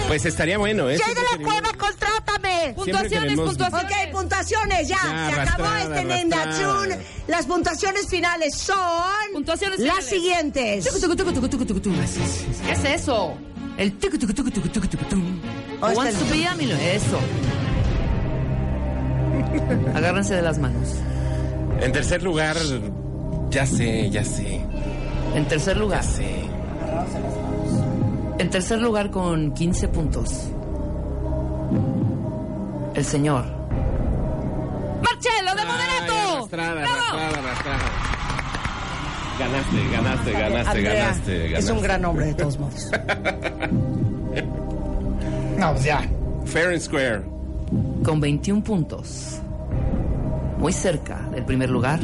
Pues estaría bueno, ¿eh? ¡Jay de la Cueva, contrátame! Puntuaciones, queremos- puntuaciones. Ok, puntuaciones, ya. Ya, Se acabó este. Tune. Las puntuaciones finales son. Puntuaciones Las finales. siguientes. ¿Qué es eso? El tucu, tucu, tucu, tucu, tucu, tucu, tucu. Oh, Wants to be a Eso. Agárrense de las manos. En tercer lugar, ya sé, ya sé, En tercer lugar. En tercer lugar con 15 puntos. El señor. Marcelo de Moderato. arrastrada, arrastrada, arrastrada. Ganaste, ganaste, ganaste, Andrea, ganaste, ganaste. Es un gran hombre, de todos modos. No, pues ya. Fair and Square. Con 21 puntos. Muy cerca del primer lugar.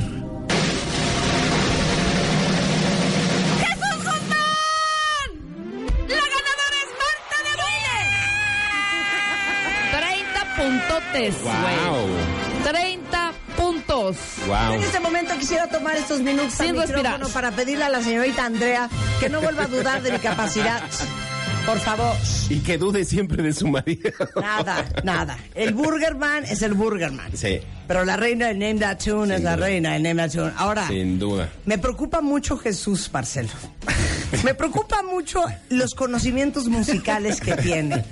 De Baile! 30 puntotes, Wow. güey. 30 puntos. Wow. En este momento quisiera tomar estos minutos al Sin micrófono respirar. para pedirle a la señorita Andrea que no vuelva a dudar de mi capacidad. Por favor. Y que dude siempre de su marido. Nada, nada. El Burgerman es el Burgerman. Sí, Pero la reina del Name That Tune es Sin la duda. reina del Name That Tune. Ahora, sin duda. me preocupa mucho Jesús, Marcelo. Me preocupa mucho los conocimientos musicales que tiene.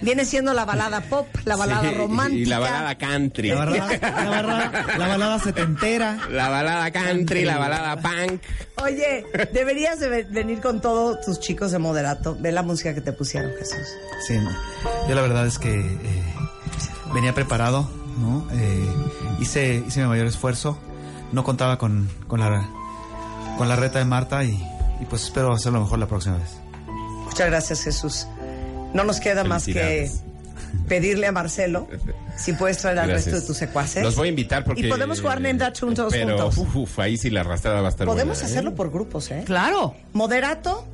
Viene siendo la balada pop, la balada Sí, romántica. Y la balada country. La balada, la balada, la balada setentera. La balada country, la balada punk. Oye, deberías de ve- venir con todos tus chicos de moderato. Ve la música que te pusieron, Jesús. Sí, yo la verdad es que eh, venía preparado, ¿no? Eh, hice, hice mi mayor esfuerzo. No contaba con, con, la, con la reta de Marta y, y pues espero hacerlo mejor la próxima vez. Muchas gracias, Jesús. No nos queda más que pedirle a Marcelo si puedes traer al Gracias. resto de tus secuaces. Los voy a invitar porque... Y podemos jugar Name That Tune todos Pero, juntos. uf, uf, ahí sí la arrastrada va a estar Podemos buena, ¿eh? hacerlo por grupos, ¿eh? Claro. Moderato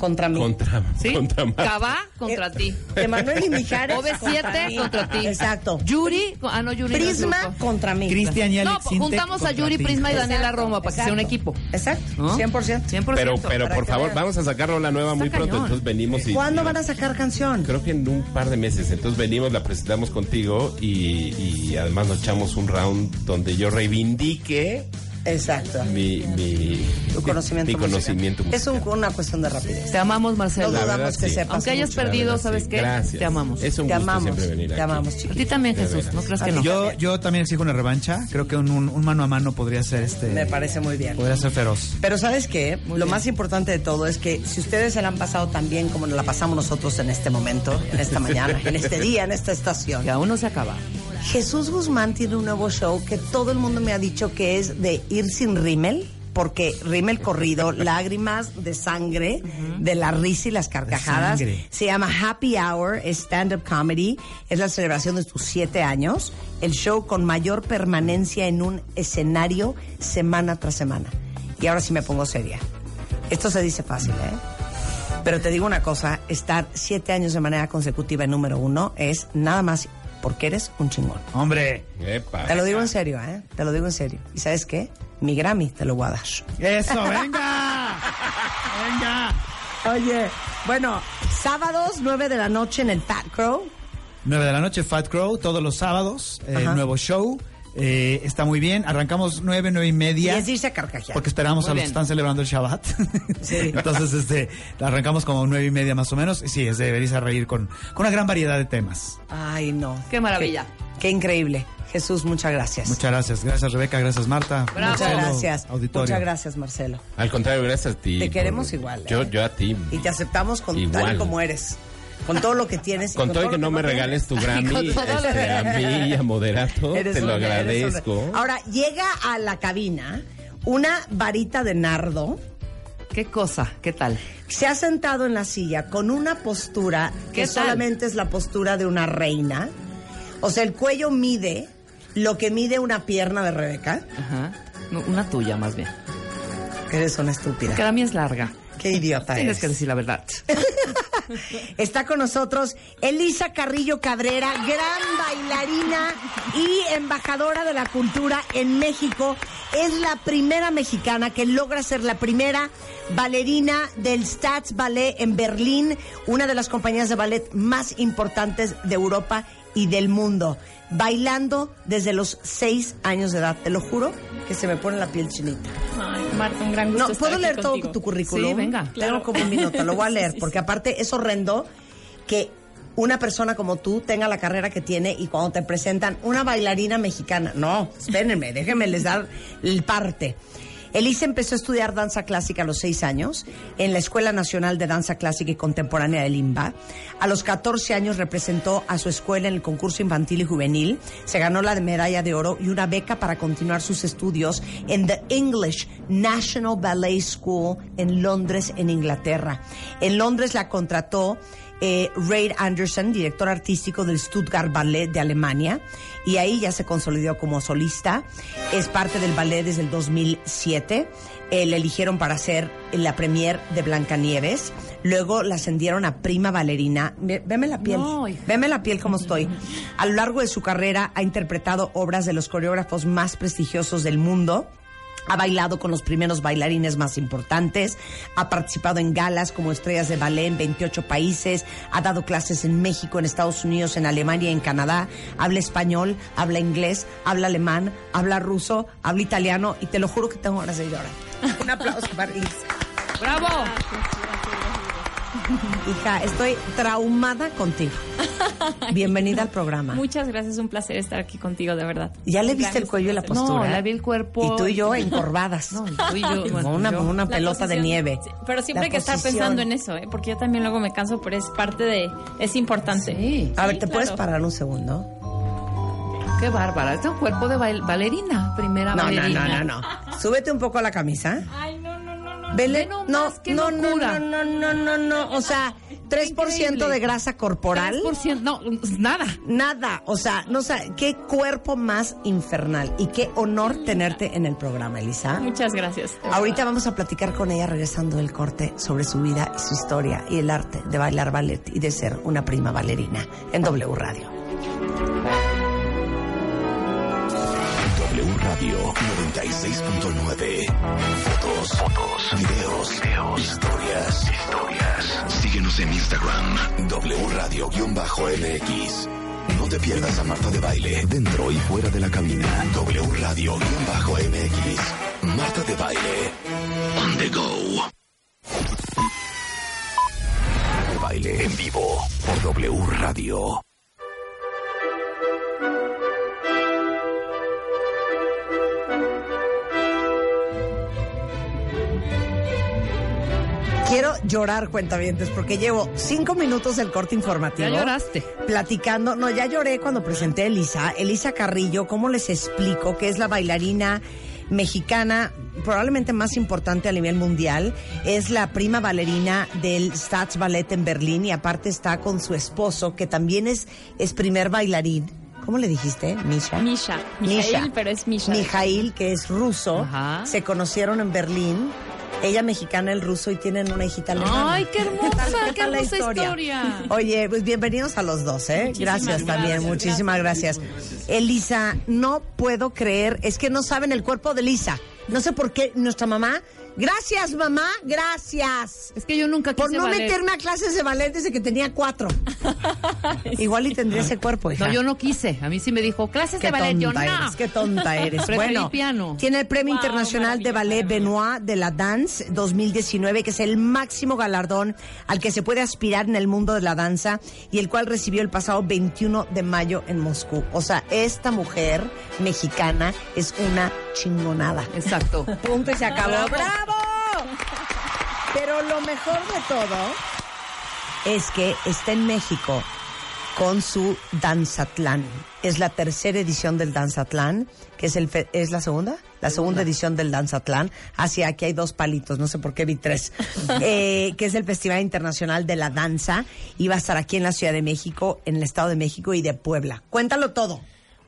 contra mí. Contra, ¿Sí? contra Marta. Cabá contra ti. Emanuel y Mijares OV7 contra ti. Exacto. Yuri. Ah, no, Yuri. no Prisma contra mí. Cristian y No, Alex Intec juntamos a Yuri. Prisma y Daniela Exacto, Roma para que sea un equipo. Exacto, ¿No? 100%. 100%. Pero, pero por favor, vean. vamos a sacarlo la nueva muy pronto. cañón. Entonces venimos y. ¿Cuándo van a sacar canción? Creo que en un par de meses. Entonces venimos, la presentamos contigo y, y además nos echamos un round donde yo reivindique Exacto. mi, mi, Tu conocimiento mi musical. conocimiento Es un- una cuestión de rapidez. Te amamos, Marcelo. No dudamos que sí. sepas Aunque hayas mucho. perdido, verdad, ¿sabes sí. qué? Gracias. Te amamos. Es un Te gusto amamos, siempre venir te aquí. amamos, A chiquito. ti también, De Jesús. veras. No creas que no. Yo, yo también exijo una revancha. Creo que un, un- un mano a mano podría ser este. Me parece muy bien. Podría ser feroz. Pero ¿sabes qué? Lo más importante de todo es que si ustedes se la han pasado tan bien como nos la pasamos nosotros en este momento, en esta mañana, en este día, en esta estación. Que aún no se acaba. Jesús Guzmán tiene un nuevo show que todo el mundo me ha dicho que es de ir sin rímel, porque rímel corrido, lágrimas de sangre, de la risa y las carcajadas. Se llama Happy Hour, es stand-up comedy, es la celebración de tus siete años, el show con mayor permanencia en un escenario semana tras semana. Y ahora sí me pongo seria. Esto se dice fácil, ¿eh? Pero te digo una cosa, estar siete años de manera consecutiva en número uno es nada más porque eres un chingón. Hombre. Epa. Te lo digo en serio, ¿eh? Te lo digo en serio. ¿Y sabes qué? Mi Grammy te lo voy a dar. Eso, venga. venga. Oye, bueno, sábados, 9 de la noche en el Fat Crow. 9 de la noche, Fat Crow, todos los sábados. eh, nuevo show. Eh, está muy bien. Arrancamos 9, 9 y Y media. es irse a carcajear. Porque esperamos Muy a los bien. que están celebrando el Shabbat. Sí. Entonces, este, arrancamos como nueve y media más o menos. Y sí, es de venirse a reír con, con una gran variedad de temas. Ay, no. Qué maravilla. Qué, qué increíble. Jesús, muchas gracias. Muchas gracias. Gracias, Rebeca. Gracias, Marta. Bravo. Muchas gracias. Auditorio. Muchas gracias, Marcelo. Al contrario, gracias a ti. Te por- queremos igual, Yo, ¿eh? yo a ti. Y te aceptamos con tal Igual. y como eres. Con todo lo que tienes. y Con todo y que no me regales tu Grammy, Con este, que- a mí y a Moderato, Eres te lo agradezco. Ahora, llega a la cabina una varita de nardo. ¿Qué cosa? ¿Qué tal? Se ha sentado en la silla con una postura que solamente es la postura de una reina. O sea, el cuello mide lo que mide una pierna de Rebeca. Ajá. No, una tuya, más bien. Eres una estúpida. Que la mía es larga. Qué idiota Tienes eres. que decir la verdad. Está con nosotros Elisa Carrillo Cabrera, gran bailarina y embajadora de la cultura en México. Es la primera mexicana que logra ser la primera bailarina del Stats Ballet en Berlín, una de las compañías de ballet más importantes de Europa y del mundo. Bailando desde los seis años de edad. Te lo juro que se me pone la piel chinita. Un gran gusto No, estar ¿puedo aquí leer todo contigo. tu currículum? Sí, venga. Tengo Claro. como un minuto, lo voy a leer, porque aparte es horrendo que una persona como tú tenga la carrera que tiene y cuando te presentan una bailarina mexicana. No, espérenme, déjenme les dar el parte. Elisa empezó a estudiar danza clásica a los seis años en la Escuela Nacional de Danza Clásica y Contemporánea de Limba. A los 14 años representó a su escuela en el concurso infantil y juvenil. Se ganó la medalla de oro y una beca para continuar sus estudios en The English National Ballet School en Londres, en Inglaterra. En Londres la contrató eh, Ray Anderson, director artístico del Stuttgart Ballet de Alemania, y ahí ya se consolidó como solista. Es parte del ballet desde el 2007. Eh, le eligieron para hacer la premier de Blancanieves. Luego la ascendieron a prima bailarina. Ve- Veme la piel. No. Veme la piel como estoy. A lo largo de su carrera ha interpretado obras de los coreógrafos más prestigiosos del mundo. Ha bailado con los primeros bailarines más importantes, ha participado en galas como estrellas de ballet en 28 países, ha dado clases en México, en Estados Unidos, en Alemania y en Canadá, habla español, habla inglés, habla alemán, habla ruso, habla italiano y te lo juro que tengo ganas de llorar. Un aplauso para Elisa. ¡Bravo! Hija, estoy traumada contigo. Bienvenida al programa. Muchas gracias, un placer estar aquí contigo, de verdad. ¿Ya le viste el cuello y la postura? No, le vi el cuerpo. Y tú y yo encorvadas. No, y tú y yo. Como bueno, una, yo- una La pelota de nieve. sí, pero siempre La hay que estar pensando en eso, ¿eh? porque yo también luego me canso, pero es parte de... Es importante. Sí. A ver, Sí, ¿te puedes claro. parar un segundo? Qué bárbara. Este es un cuerpo de bail- bailarina. Primera No, no, bailarina. no, no, no. Súbete un poco a la camisa. Ay, no, no, no, no. No, no, no, no, no, no, no, no. O sea, 3% Increíble. de grasa corporal. 3%, no, nada. Nada. O sea, no sé, qué cuerpo más infernal. Y qué honor tenerte en el programa, Elisa. Muchas gracias. Ahorita vamos a platicar con ella regresando del corte sobre su vida y su historia y el arte de bailar ballet y de ser una prima bailarina en W Radio. W Radio 96.9. Fotos, fotos, videos, videos, historias, historias. Síguenos en Instagram, W Radio-MX. No te pierdas a Marta de Baile, dentro y fuera de la cabina. W Radio-MX. Marta de Baile. On the go. Baile en vivo por W Radio. Quiero llorar, cuentavientes, porque llevo cinco minutos del corte informativo. Ya lloraste. Platicando. No, ya lloré cuando presenté a Elisa. Elisa Carrillo, ¿cómo les explico que es la bailarina mexicana probablemente más importante a nivel mundial? Es la prima bailarina del Staatsballet en Berlín y aparte está con su esposo, que también es, es primer bailarín. ¿Cómo le dijiste? Misha. Misha. Mijail, pero es Misha. Mijail, que es ruso. Ajá. Se conocieron en Berlín. Ella mexicana, el ruso, y tienen una hijita alemana. Ay, qué hermosa, qué tal hermosa historia? Oye, pues bienvenidos a los dos, ¿eh? Muchísimas gracias también, gracias. muchísimas gracias. Elisa, no puedo creer, es que no saben el cuerpo de Elisa. No sé por qué nuestra mamá. Gracias, mamá, gracias. Es que yo nunca Por quise no ballet. meterme a clases de ballet desde que tenía cuatro. Igual y tendría ese cuerpo, hija. No, yo no quise. A mí sí me dijo, clases Qué de ballet. Yo tonta no. eres, qué tonta eres. Bueno, piano. tiene el Premio Wow, Internacional de Ballet Benoit de la Dance 2019, que es el máximo galardón al que se puede aspirar en el mundo de la danza y el cual recibió el pasado 21 de mayo en Moscú. O sea, esta mujer mexicana es una chingonada. Exacto. Punto y se acabó. Bravo. ¡Bravo! Pero lo mejor de todo es que está en México con su Danzatlán. Es la tercera edición del Danzatlán, que es el fe- es la segunda, la segunda edición del Danzatlán. Hacia aquí hay dos palitos, no sé por qué vi tres, Eh, que es el Festival Internacional de la Danza y va a estar aquí en la Ciudad de México, en el Estado de México y de Puebla. Cuéntalo todo.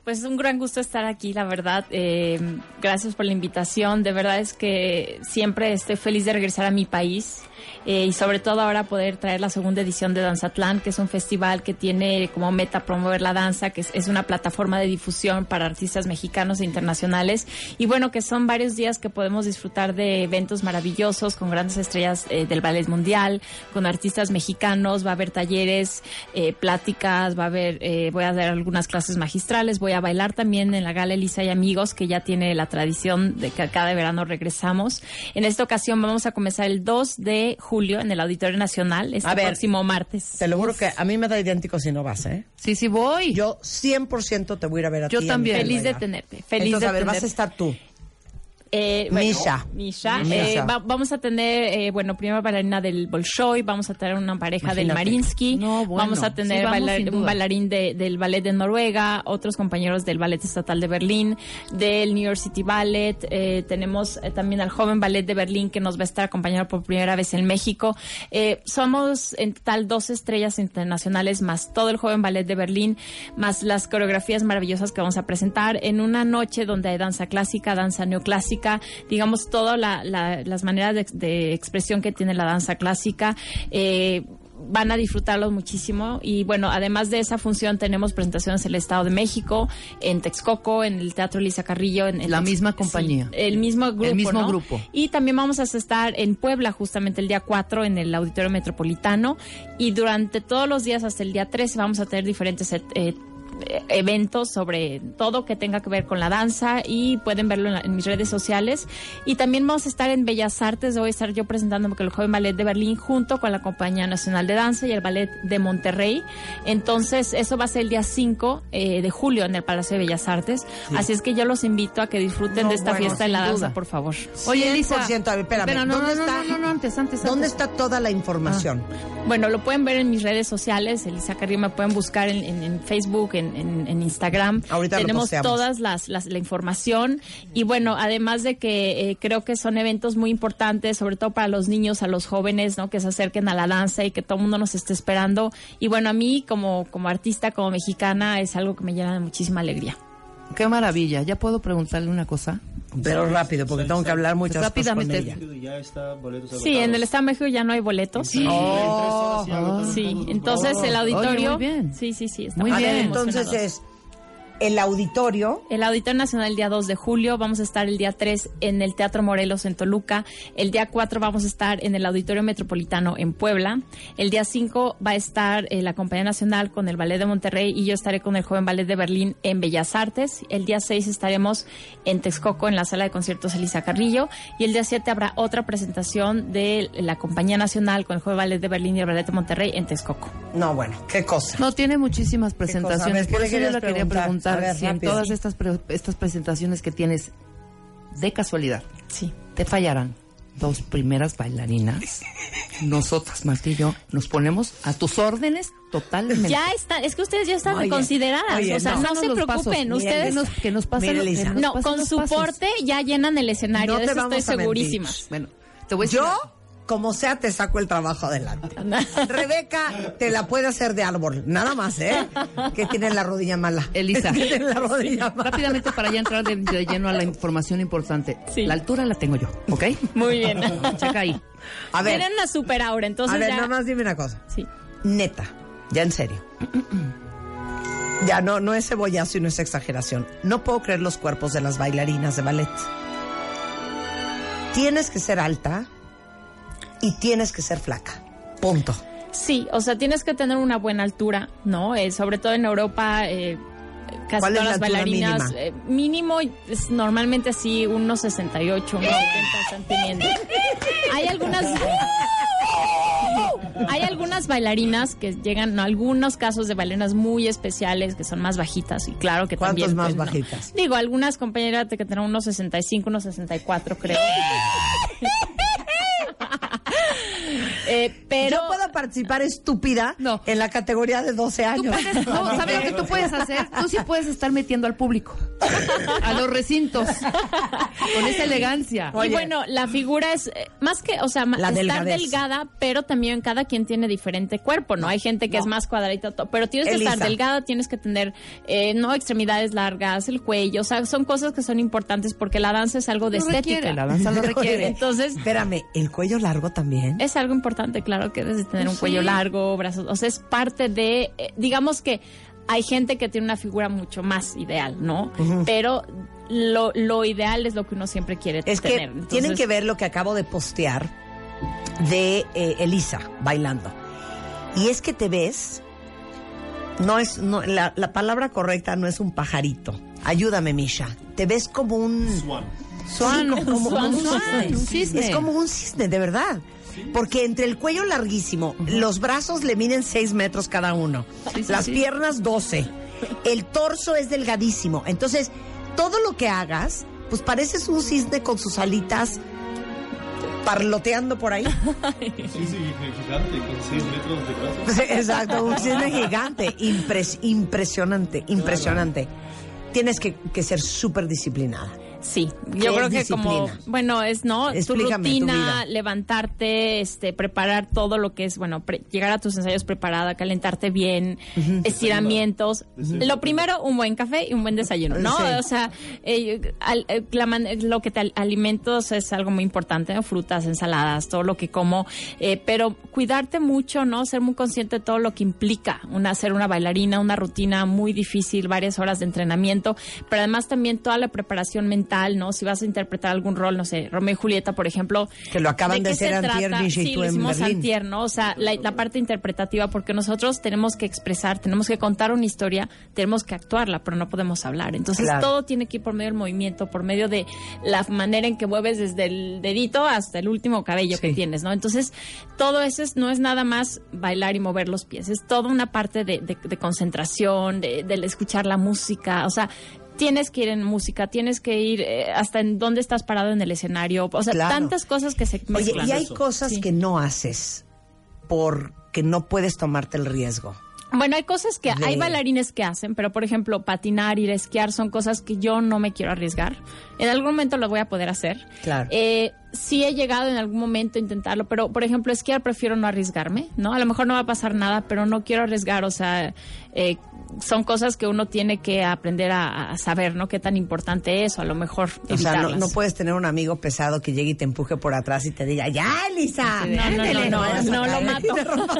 Pues es un gran gusto estar aquí, la verdad. Eh, gracias por la invitación. De verdad es que siempre estoy feliz de regresar a mi país eh, y sobre todo ahora poder traer la segunda edición de Danzatlán, que es un festival que tiene como meta promover la danza, que es, una plataforma de difusión para artistas mexicanos e internacionales. Y bueno, que son varios días que podemos disfrutar de eventos maravillosos con grandes estrellas eh, del ballet mundial, con artistas mexicanos. Va a haber talleres, eh, pláticas, va a haber, eh, voy a dar algunas clases magistrales, voy a bailar también en la Gala Elisa y Amigos, que ya tiene la tradición de que cada verano regresamos. En esta ocasión vamos a comenzar el 2 de julio en el Auditorio Nacional, este A ver, próximo martes. Te lo juro que a mí me da idéntico si no vas, ¿eh? Sí, sí voy. Yo 100% te voy a ir a ver a Yo ti. también. a mi Feliz de tenerte, feliz Entonces, de a ver, vas a estar tú. Eh, bueno, Misha. Misha. Misha. Eh, va- vamos a tener, eh, bueno, primera bailarina del Bolshoi, vamos a tener una pareja del. Marinsky, No, bueno. vamos a tener Sí, vamos, bailar- sin duda. un bailarín de- del Ballet de Noruega, otros compañeros del Ballet Estatal de Berlín, del New York City Ballet, eh, tenemos eh, también al joven Ballet de Berlín que nos va a estar acompañando por primera vez en México. Eh, somos en total dos estrellas internacionales, más todo el joven Ballet de Berlín, más las coreografías maravillosas que vamos a presentar en una noche donde hay danza clásica, danza neoclásica, digamos, todas la- la- las maneras de, de expresión que tiene la danza clásica. eh, van a disfrutarlos muchísimo y bueno, además de esa función tenemos presentaciones en el Estado de México, en Texcoco, en el Teatro Lisa Carrillo, en, en La Tex- misma sí, compañía. el mismo grupo, El mismo ¿no? grupo. Y también vamos a estar en Puebla justamente el día 4 en el Auditorio Metropolitano y durante todos los días hasta el día 13 vamos a tener diferentes eh, eventos sobre todo que tenga que ver con la danza y pueden verlo en, la- en mis redes sociales y también vamos a estar en Bellas Artes voy a estar yo presentando el joven ballet de Berlín junto con la compañía nacional de danza y el ballet de Monterrey entonces eso va a ser el día 5 eh, de julio en el Palacio de Bellas Artes así es que yo los invito a que disfruten No, de esta bueno, fiesta de la danza duda. por favor Oye, Elisa. 100%, a ver, espérame. No, ¿Dónde no, no, está? no, no, no, antes, antes, ¿Dónde antes. está toda la información? Bueno, lo pueden ver en mis redes sociales, Elisa Carrillo, me pueden buscar en, en- en Facebook, en, en- en Instagram. Ahorita lo Tenemos posteamos. todas las, las- la información y bueno, además de que eh, creo que son eventos muy importantes, sobre todo para los niños, a los jóvenes, ¿no? Que se acerquen a la danza y que todo el mundo nos esté esperando. Y bueno, a mí como, como artista, como mexicana, es algo que me llena de muchísima alegría. Qué maravilla. ¿Ya puedo preguntarle una cosa? Pero rápido, porque tengo que hablar muchas cosas con Rápidamente. ella. Sí, en el Estado de México ya no hay boletos. Oh, Sí, entonces el Oye, auditorio. muy bien. Sí, sí, sí. está Muy ver, bien. entonces es el auditorio. El Auditorio Nacional el día 2 de julio, vamos a estar el día 3 en el Teatro Morelos en Toluca, el día 4 vamos a estar en el Auditorio Metropolitano en Puebla, el día 5 va a estar eh, la Compañía Nacional con el Ballet de Monterrey y yo estaré con el Joven Ballet de Berlín en Bellas Artes, el día 6 estaremos en Texcoco en la sala de conciertos Elisa Carrillo y el día 7 habrá otra presentación de la Compañía Nacional con el Joven Ballet de Berlín y el Ballet de Monterrey en Texcoco. No, bueno, qué cosa. No, tiene muchísimas presentaciones. ¿qué Por eso yo le quería preguntar? Preguntar A ver, si en todas estas, pre- estas presentaciones que tienes de casualidad sí. te fallarán dos primeras bailarinas. Nosotras, Marta y yo, nos ponemos a tus órdenes totalmente. Ya está, es que ustedes ya están Oye, consideradas, oye, o sea, no. se preocupen, pasos. ustedes Que nos- que nos Mire, los- que nos no, con los su pasos. porte ya llenan el escenario, No de eso estoy segurísima. Bueno, te voy a decir Yo, como sea, te saco el trabajo adelante. Rebeca te la puede hacer de árbol, nada más, ¿eh? Que tiene la rodilla mala. Elisa, Tiene la rodilla mala. rápidamente para ya entrar de, de lleno a la información importante. La altura la tengo yo, ¿ok? Muy bien. Checa ahí. A ver, Tienen una super aura, entonces a ver, ya... nada más dime una cosa. Sí. Neta, ya en serio. Ya no, no es cebollazo y no es exageración. No puedo creer los cuerpos de las bailarinas de ballet. Tienes que ser alta y tienes que ser flaca. Punto. Sí, o sea, tienes que tener una buena altura, ¿no? Eh, sobre todo en Europa, eh, casi ¿Cuál es todas la las bailarinas, mínima? eh, mínimo es normalmente así, unos 68, unos 70 están teniendo. Hay algunas... Hay algunas bailarinas que llegan, en algunos casos de bailarinas muy especiales que son más bajitas y claro que ¿Cuántos también... más pues, no. bajitas? Digo, algunas compañeras que tendrán unos 65, unos 64 creo. Eh, pero Yo puedo participar estúpida en la categoría de 12 años. Puedes- no, ¿Sabes lo que tú puedes hacer? Tú sí puedes estar metiendo al público, a los recintos, con esa elegancia. y bueno, la figura es eh, más que, o sea, La estar delgadez. delgada, pero también cada quien tiene diferente cuerpo, ¿no? Hay gente que es más cuadradita, pero tienes que estar delgada, tienes que tener, eh, no extremidades largas, el cuello, o sea, son cosas que son importantes porque la danza es algo de Lo estética. requiere, la danza lo requiere. Entonces, Espérame, ¿el cuello largo también? es algo importante, claro, que debes de tener un Sí. cuello largo, brazos, o sea, es parte de, eh, digamos que hay gente que tiene una figura mucho más ideal, ¿no? Pero lo, lo ideal es lo que uno siempre quiere Es que tener. tienen que ver lo que acabo de postear de eh, Elisa bailando. Y es que te ves, no es, no, la, la palabra correcta no es un pajarito. Ayúdame, Misha. Te ves como un... Swan. Swan, Sí, como, swan, como un swan, cisne. un cisne. Es como un cisne, de verdad. Porque entre el cuello larguísimo, los brazos le miden 6 metros cada uno, Sí, sí, las sí. piernas 12, el torso es delgadísimo. Entonces, todo lo que hagas, pues pareces un cisne con sus alitas parloteando por ahí. Sí, sí, gigante, con 6 metros de brazo. Exacto, un cisne gigante. Impres- impresionante, impresionante. Tienes que, que ser súper disciplinada. Sí, ¿Qué yo creo que disciplina? como, bueno, es no, tu Explícame tu rutina, levantarte, este, preparar todo lo que es, bueno, pre- llegar a tus ensayos preparada, calentarte bien, estiramientos. Lo primero, un buen café y un buen desayuno, ¿no? Sí. O sea, eh, al- eh, la man- lo que te al- alimentos es algo muy importante, ¿no? frutas, ensaladas, todo lo que como, eh, pero cuidarte mucho, ¿no? Ser muy consciente de todo lo que implica una ser una bailarina, una rutina muy difícil, varias horas de entrenamiento, pero además también toda la preparación mental, ¿no? Si vas a interpretar algún rol, no sé, Romeo y Julieta, por ejemplo. Que lo acaban de qué hacer antier, y Sí, tú lo en Berlín. antier, ¿no? O sea, la, la parte interpretativa, porque nosotros tenemos que expresar, tenemos que contar una historia, tenemos que actuarla, pero no podemos hablar. Entonces, Claro. todo tiene que ir por medio del movimiento, por medio de la manera en que mueves desde el dedito hasta el último cabello que tienes, ¿no? Entonces, todo eso es- no es nada más bailar y mover los pies, es toda una parte de, de- de concentración, de, del escuchar la música, o sea, tienes que ir en música, tienes que ir eh, hasta en dónde estás parado en el escenario, o sea, Claro. tantas cosas que se Oye, mezclan. y hay cosas que no haces porque no puedes tomarte el riesgo. Bueno, hay cosas que de- hay bailarines que hacen, pero por ejemplo, patinar, ir a esquiar son cosas que yo no me quiero arriesgar. En algún momento lo voy a poder hacer. Claro. Eh, sí he llegado en algún momento a intentarlo, pero por ejemplo, esquiar prefiero no arriesgarme, ¿no? A lo mejor no va a pasar nada, pero no quiero arriesgar, o sea, eh, son cosas que uno tiene que aprender a, a saber, ¿no? Qué tan importante es o a lo mejor O sea, no, evitarlas. no puedes tener un amigo pesado que llegue y te empuje por atrás y te diga, ya, Elisa, No, no, no, no, no, lo mato.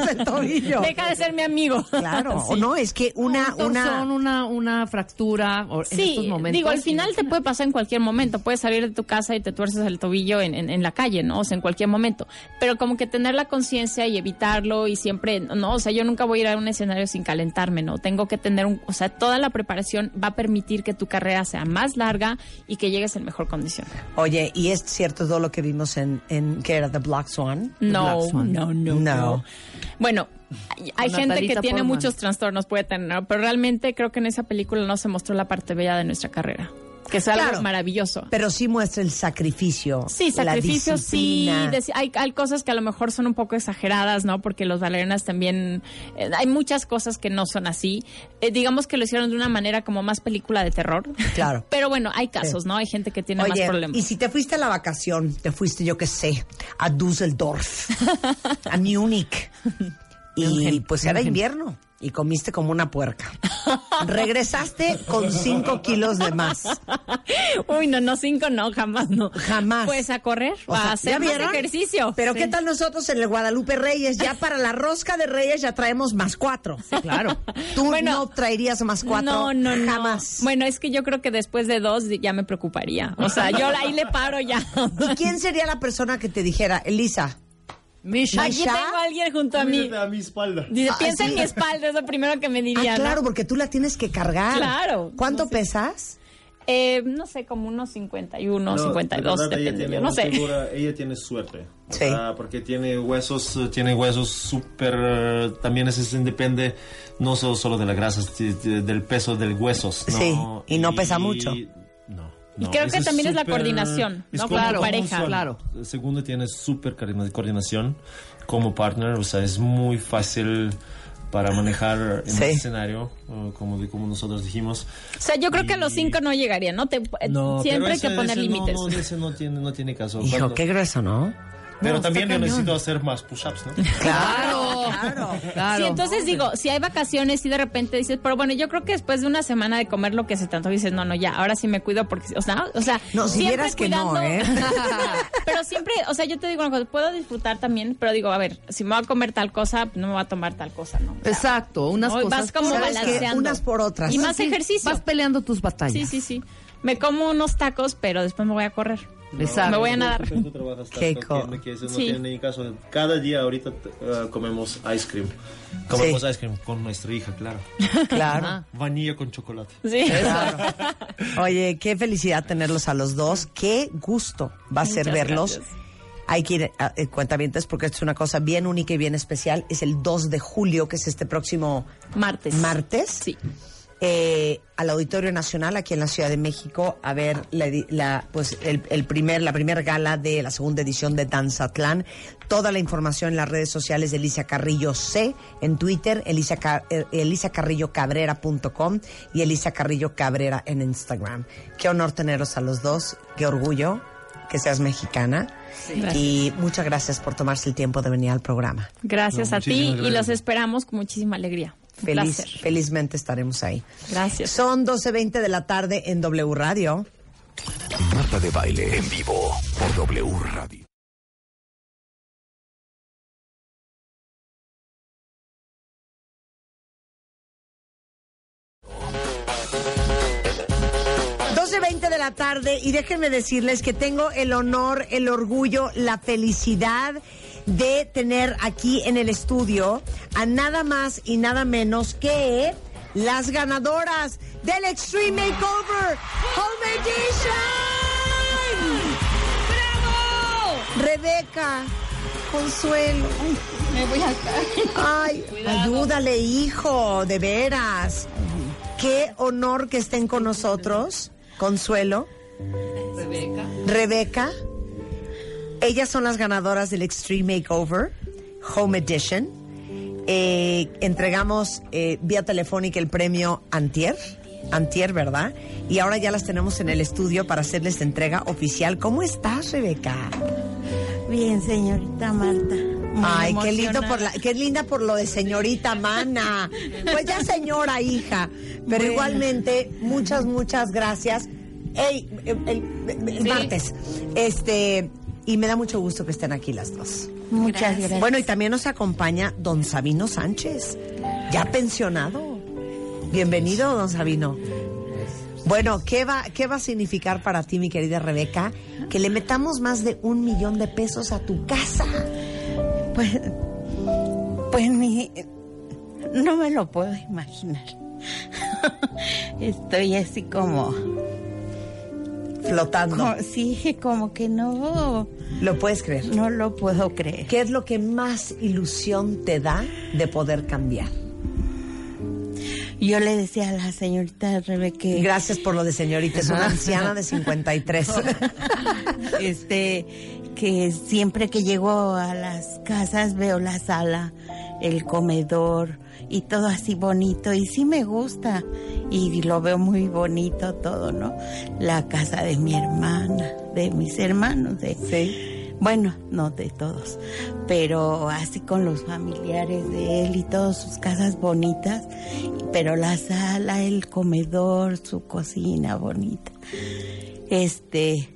el tobillo. Deja de ser mi amigo. Claro, o Sí. no, es que una, Un una, una, una fractura o en Sí, estos momentos. digo, al final te puede pasar en cualquier momento. Puedes salir de tu casa y te tuerces el tobillo en, en- en la calle, ¿no? O sea, en cualquier momento. Pero como que tener la conciencia y evitarlo y siempre, no, o sea, yo nunca voy a ir a un escenario sin calentarme, ¿no? Tengo que tener un, o sea, toda la preparación va a permitir que tu carrera sea más larga y que llegues en mejor condición. Oye, ¿y es cierto todo lo que vimos en, en ¿qué era? The Black Swan? No, Black Swan. no, no, No. no. Bueno, hay- gente que tiene muchos trastornos, puede tener, ¿no? pero realmente creo que en esa película no se mostró la parte bella de nuestra carrera, que es algo Claro. maravilloso. Pero sí muestra el sacrificio. Sí, la sacrificios sí. hay, hay cosas que a lo mejor son un poco exageradas, ¿no? Porque los bailarinas también. eh, hay muchas cosas que no son así. Eh, digamos que lo hicieron de una manera como más película de terror. Claro. Pero bueno, hay casos, Sí. ¿no? Hay gente que tiene más problemas. y si te fuiste a la vacación, te fuiste, yo qué sé, a Düsseldorf, a Múnich, y pues era invierno, y comiste como una puerca. Regresaste con cinco kilos de más. Uy, no, no, cinco no, jamás no. Jamás. Pues a correr, O a hacer ¿ya más vieron? ejercicio. Pero Sí. ¿qué tal nosotros en el Guadalupe Reyes? Ya para la rosca de Reyes ya traemos más cuatro. Claro. Tú Bueno, no traerías más cuatro. No, no, no. Jamás. Bueno, es que yo creo que después de dos ya me preocuparía. O sea, yo ahí le paro ya. ¿Y quién sería la persona que te dijera, Elisa? Misha. Aquí tengo a alguien junto a mí. a mi espalda. Dice, Ah, piensa sí. en mi espalda, es lo primero que me diría. Ah, ¿no? claro, porque tú la tienes que cargar. Claro. ¿Cuánto No sé. pesas? Eh, no sé, como unos 51, No, 52, de verdad, ella depende. tiene yo no sé. figura- ella tiene suerte. O Sí. sea, porque tiene huesos, eh, tiene huesos súper. eh, también es, es- depende no solo, solo de la grasa, del peso del huesos. ¿no? Sí, y no pesa mucho. No. Y creo que también es la súper- coordinación, es ¿no? como pareja. funciona. Claro. El segundo tiene súper coordina- coordinación como partner, o sea, es muy fácil para manejar en Sí. un escenario, como, como nosotros dijimos. O sea, yo creo que a los cinco no llegaría, ¿no? Te, eh, No, siempre hay que ese- poner ese no- límites. No, ese no tiene, no tiene caso. Hijo, Cuando- qué grueso, ¿no? Pero No, también yo necesito hacer más push-ups, ¿no? Claro, claro. Sí, entonces digo, si hay vacaciones y de repente dices, pero bueno, yo creo que después de una semana de comer lo que se tanto dices, no, no, ya, ahora sí me cuido porque, o sea, o sea, No, si siempre que no, ¿eh? pero siempre, o sea, yo te digo una cosa, puedo disfrutar también, pero digo, a ver, si me voy a comer tal cosa, no me voy a tomar tal cosa, ¿no? O sea, Exacto, unas cosas. vas como balanceando. Unas por otras. Y más Sí, ejercicio. Vas peleando tus batallas. Sí, sí, sí. Me como unos tacos, pero después me voy a correr. Exacto. Me voy a nadar. Tú trabajas Qué tanto co- que- que eso no Sí. tiene ni caso. Cada día ahorita eh, comemos ice cream. Comemos ice cream con nuestra hija, claro. Claro. Vanilla con chocolate. Sí. Claro. Oye, qué felicidad tenerlos a los dos. Qué gusto va a ser Muchas verlos. gracias. Hay que ir a eh, cuentavientes porque esto es una cosa bien única y bien especial. Es el 2 de julio, que es este próximo Martes. martes. Sí. Eh, al Auditorio Nacional aquí en la Ciudad de México a ver la, pues el, el primer la primera gala de la segunda edición de Danzatlán. Toda la información en las redes sociales de Elisa Carrillo C en Twitter, Elisa, eh, elisacarrillocabrera.com y Elisa Carrillo Cabrera en Instagram. Qué honor teneros a los dos, qué orgullo que seas mexicana Gracias. y muchas gracias por tomarse el tiempo de venir al programa. Gracias No, a ti y los esperamos con muchísima alegría. Feliz, placer. felizmente estaremos ahí. Gracias. Son 12.20 de la tarde en W Radio. Marta de baile en vivo por W Radio. veinte de la tarde y déjenme decirles que tengo el honor, el orgullo, la felicidad de tener aquí en el estudio a nada más y nada menos que las ganadoras del Extreme Makeover Home Edition. ¡Bravo! Rebeca, Consuelo. Me voy a caer. Ay, ayúdale, hijo, de veras. Qué honor que estén con nosotros, Consuelo, Rebeca. Rebeca. Ellas son las ganadoras del Extreme Makeover Home Edition. Eh, entregamos eh, vía telefónica el premio Antier. Antier, ¿verdad? Y ahora ya las tenemos en el estudio para hacerles entrega oficial. ¿Cómo estás, Rebeca? Bien, señorita Marta. muy Ay, qué lindo por la, qué linda por lo de señorita mana. Pues ya señora hija. Pero Bueno. igualmente, muchas, muchas gracias. Ey, el, el- el Sí. martes. Este, y me da mucho gusto que estén aquí las dos. Muchas gracias. Bueno, y también nos acompaña don Sabino Sánchez, ya pensionado. Bienvenido, don Sabino. Bueno, ¿qué va, ¿qué va a significar para ti, mi querida Rebeca, que le metamos más de un millón de pesos a tu casa? Pues, pues ni, no me lo puedo imaginar. Estoy así como... Flotando. co- sí, como que no... ¿Lo puedes creer? No lo puedo creer. ¿Qué es lo que más ilusión te da de poder cambiar? Yo le decía a la señorita Rebeca... Gracias por lo de señorita, es una anciana de 53. este que siempre que llego a las casas veo la sala, el comedor y todo así bonito y sí me gusta y lo veo muy bonito todo, ¿no? La casa de mi hermana, de mis hermanos, de bueno, no de todos, pero así con los familiares de él y todas sus casas bonitas, pero la sala, el comedor, su cocina bonita. Este,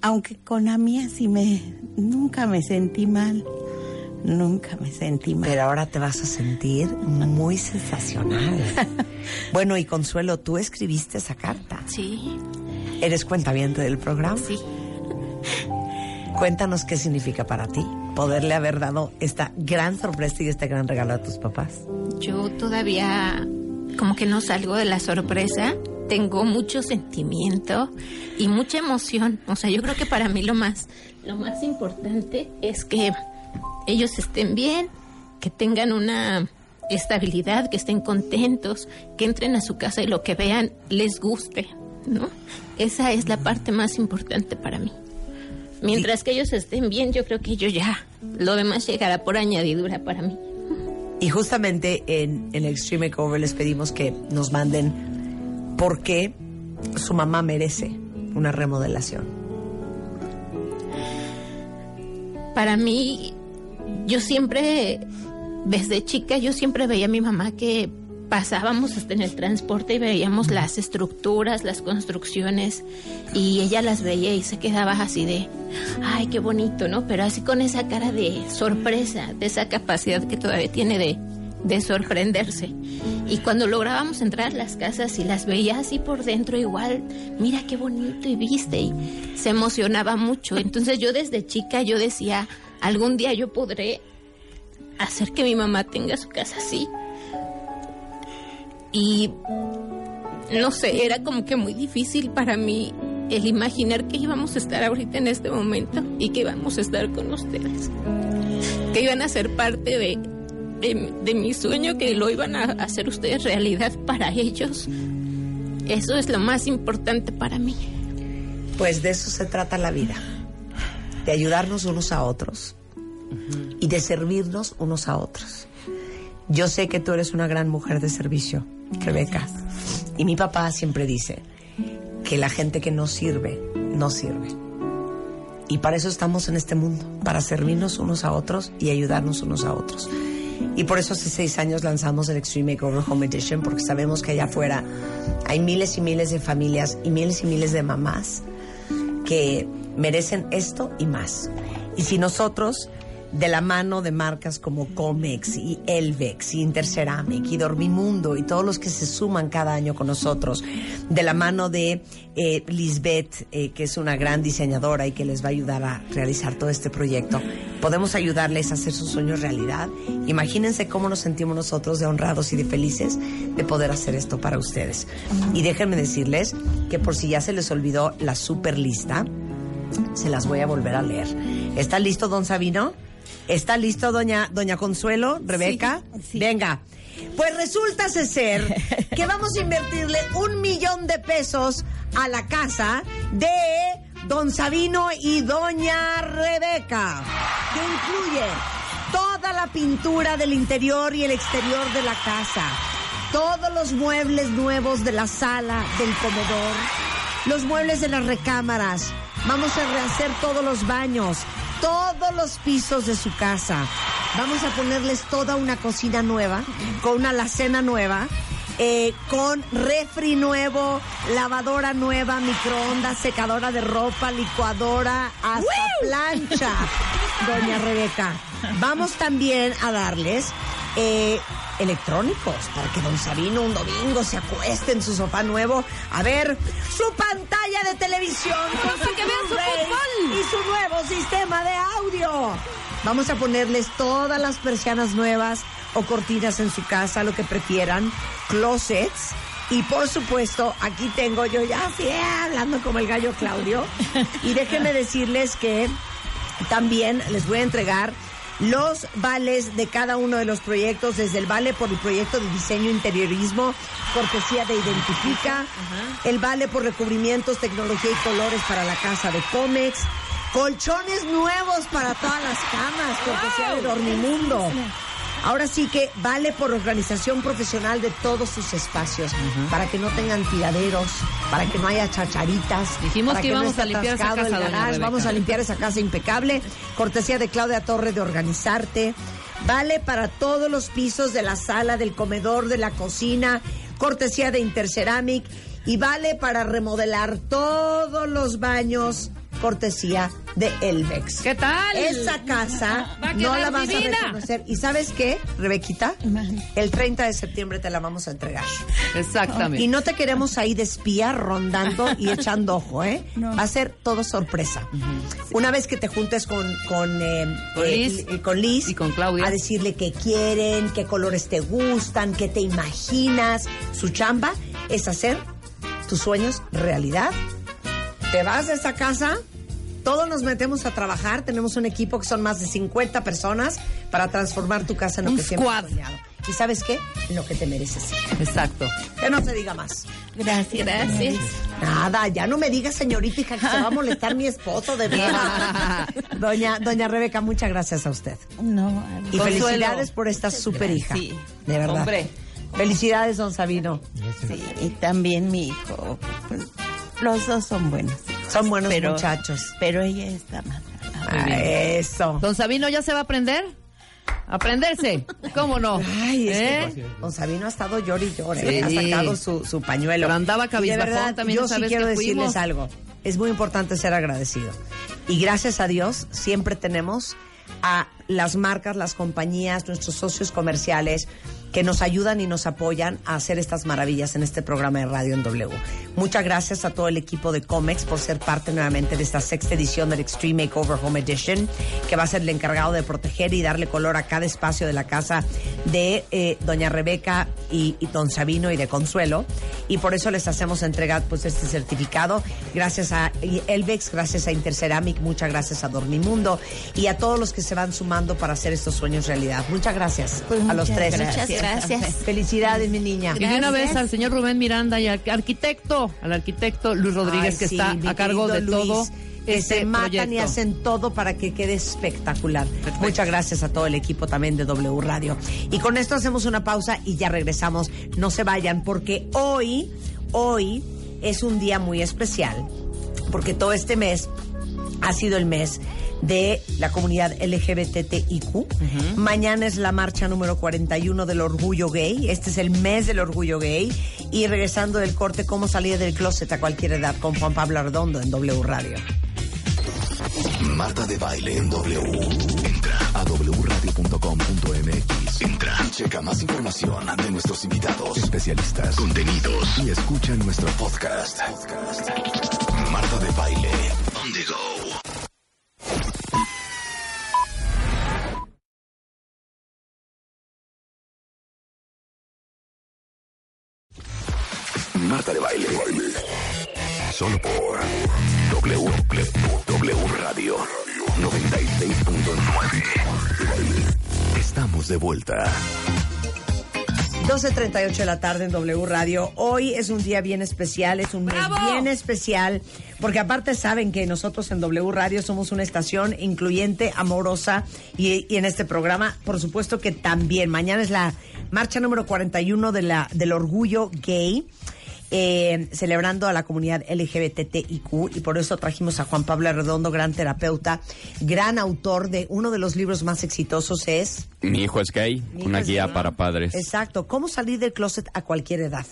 aunque con la mía sí me, nunca me sentí mal, nunca me sentí mal. Pero ahora te vas a sentir muy sensacional. bueno, y Consuelo, tú escribiste esa carta. Sí. ¿Eres cuentaviente del programa? Sí. Cuéntanos qué significa para ti poderle haber dado esta gran sorpresa y este gran regalo a tus papás. Yo todavía como que no salgo de la sorpresa. Tengo mucho sentimiento y mucha emoción. O sea, yo creo que para mí lo más, lo más importante es que ellos estén bien, que tengan una estabilidad, que estén contentos, que entren a su casa y lo que vean les guste, ¿no? Esa es la parte más importante para mí. Mientras que ellos estén bien, yo creo que yo ya, lo demás llegará por añadidura para mí. Y justamente en, en Extreme Makeover les pedimos que nos manden por qué su mamá merece una remodelación. Para mí, yo siempre, desde chica, yo siempre veía a mi mamá que pasábamos hasta en el transporte y veíamos las estructuras, las construcciones, y ella las veía y se quedaba así de, ay, qué bonito, ¿no? Pero así con esa cara de sorpresa, de esa capacidad que todavía tiene de, de sorprenderse. Y cuando lográbamos entrar a las casas y las veía así por dentro igual, mira qué bonito y viste, y se emocionaba mucho. Entonces yo desde chica yo decía, algún día yo podré hacer que mi mamá tenga su casa así. Y no sé, era como que muy difícil para mí el imaginar que íbamos a estar ahorita en este momento y que íbamos a estar con ustedes. Que iban a ser parte de, de, de mi sueño, que lo iban a hacer ustedes realidad para ellos. Eso es lo más importante para mí. Pues de eso se trata la vida, de ayudarnos unos a otros y de servirnos unos a otros. Yo sé que tú eres una gran mujer de servicio, Rebeca. Y mi papá siempre dice que la gente que no sirve, no sirve. Y para eso estamos en este mundo, para servirnos unos a otros y ayudarnos unos a otros. Y por eso hace seis años lanzamos el Extreme Makeover Home Edition, porque sabemos que allá afuera hay miles y miles de familias y miles y miles de mamás que merecen esto y más. Y si nosotros, de la mano de marcas como Comex y Elvex y Interceramic y Dormimundo y todos los que se suman cada año con nosotros, de la mano de eh, Lisbeth, eh, que es una gran diseñadora y que les va a ayudar a realizar todo este proyecto, podemos ayudarles a hacer sus sueños realidad. Imagínense cómo nos sentimos nosotros de honrados y de felices de poder hacer esto para ustedes. Y déjenme decirles que por si ya se les olvidó la super lista, se las voy a volver a leer. ¿Está listo, don Sabino? ¿Está listo, doña, doña Consuelo, Rebeca? Venga. Pues resulta ser que vamos a invertirle un millón de pesos a la casa de don Sabino y doña Rebeca, que incluye toda la pintura del interior y el exterior de la casa, todos los muebles nuevos de la sala, del comedor, los muebles de las recámaras. Vamos a rehacer todos los baños, todos los pisos de su casa. Vamos a ponerles toda una cocina nueva, con una alacena nueva, eh, con refri nuevo, lavadora nueva, microondas, secadora de ropa, licuadora, hasta plancha, doña Rebeca. Vamos también a darles eh, electrónicos para que don Sabino un domingo se acueste en su sofá nuevo a ver su pantalla de televisión con que vean su fútbol. y su nuevo sistema de audio. Vamos a ponerles todas las persianas nuevas o cortinas en su casa, lo que prefieran, closets. Y por supuesto, aquí tengo yo ya eh, hablando como el gallo Claudio. Y déjenme decirles que también les voy a entregar los vales de cada uno de los proyectos, desde el vale por el proyecto de diseño interiorismo, cortesía de Identifica, el vale por recubrimientos, tecnología y colores para la casa de cómics, colchones nuevos para todas las camas, cortesía de Dormimundo. Ahora sí que vale por organización profesional de todos sus espacios, para que no tengan tiraderos, para que no haya chacharitas. Dijimos para que no íbamos a limpiar esa el casa, doña garage. Vamos a limpiar esa casa impecable. Cortesía de Claudia Torre de Organizarte. Vale para todos los pisos de la sala, del comedor, de la cocina. Cortesía de Interceramic. Y vale para remodelar todos los baños. Cortesía de Elvex. ¿Qué tal? Esa casa Va no la vas divina. a reconocer. ¿Y sabes qué, Rebequita? El 30 de septiembre te la vamos a entregar. Exactamente. Y no te queremos ahí de espía rondando y echando ojo, ¿eh? No. Va a ser todo sorpresa. Una vez que te juntes con, con, eh, Con eh, Liz. y- y con Liz Y con Claudia. a decirle qué quieren, qué colores te gustan, qué te imaginas. Su chamba es hacer tus sueños realidad. Te vas de esa casa, todos nos metemos a trabajar, tenemos un equipo que son más de 50 personas para transformar tu casa en lo Un que siempre has soñado. ¿Y sabes qué? En lo que te mereces. Exacto. Que no se diga más. Gracias. Gracias. Nada, ya no me digas, señorita, hija, que se va a molestar mi esposo, de verdad. Doña, doña Rebeca, muchas gracias a usted. No, Y Consuelo. felicidades por esta super hija. Sí. De verdad. Hombre. Felicidades, don Sabino. sí, y también mi hijo. Los dos son buenos. Son buenos Pero- muchachos. Pero ella está más. Ah, eso. Don Sabino ya se va a aprender. Aprenderse. ¿Cómo no? Ay, es ¿Eh? que don Sabino ha estado llor y llor, Sí. ha sacado su, su pañuelo. Pero andaba cabizbajón también Yo sí quiero decirles fuimos. algo. Es muy importante ser agradecido. Y gracias a Dios siempre tenemos a las marcas, las compañías, nuestros socios comerciales que nos ayudan y nos apoyan a hacer estas maravillas en este programa de radio en W. Muchas gracias a todo el equipo de Comex por ser parte nuevamente de esta sexta edición del Extreme Makeover Home Edition, que va a ser el encargado de proteger y darle color a cada espacio de la casa de eh, Doña Rebeca y, y Don Sabino y de Consuelo. Y por eso les hacemos entregar pues este certificado. Gracias a Elvex, gracias a Interceramic, muchas gracias a Dormimundo y a todos los que se van sumando para hacer estos sueños realidad. Muchas gracias Pues a los muchas tres. gracias. Gracias. Felicidades, mi niña. Y de una vez al señor Rubén Miranda y al arquitecto, al arquitecto Luis Rodríguez, Ay, que sí, está a cargo de querido todo Luis, que este se matan proyecto. y hacen todo para que quede espectacular. Muchas gracias a todo el equipo también de W Radio. Y con esto hacemos una pausa y ya regresamos. No se vayan porque hoy, hoy es un día muy especial porque todo este mes ha sido el mes de la comunidad LGBTIQ. Mañana es la marcha número 41 del orgullo gay. Este es el mes del orgullo gay. Y regresando del corte, cómo salir del closet a cualquier edad con Juan Pablo Arredondo en W Radio. Marta de Baile en W. Entra a wradio.com.mx. Entra. Checa más información de nuestros invitados, especialistas, contenidos y escucha nuestro podcast. Marta de Baile. On the go. Solo por W, W Radio 96.9. Estamos de vuelta. 12.38 de la tarde en W Radio. Hoy es un día bien especial, es un mes bien especial, porque aparte saben que nosotros en W Radio somos una estación incluyente, amorosa, y, y en este programa, por supuesto que también. Mañana es la marcha número 41 de la, del orgullo gay. Eh, celebrando a la comunidad LGBTIQ y por eso trajimos a Juan Pablo Redondo, gran terapeuta, gran autor de uno de los libros más exitosos es... Mi hijo es gay, hijo una es guía gay. para padres. Exacto, ¿cómo salir del closet a cualquier edad?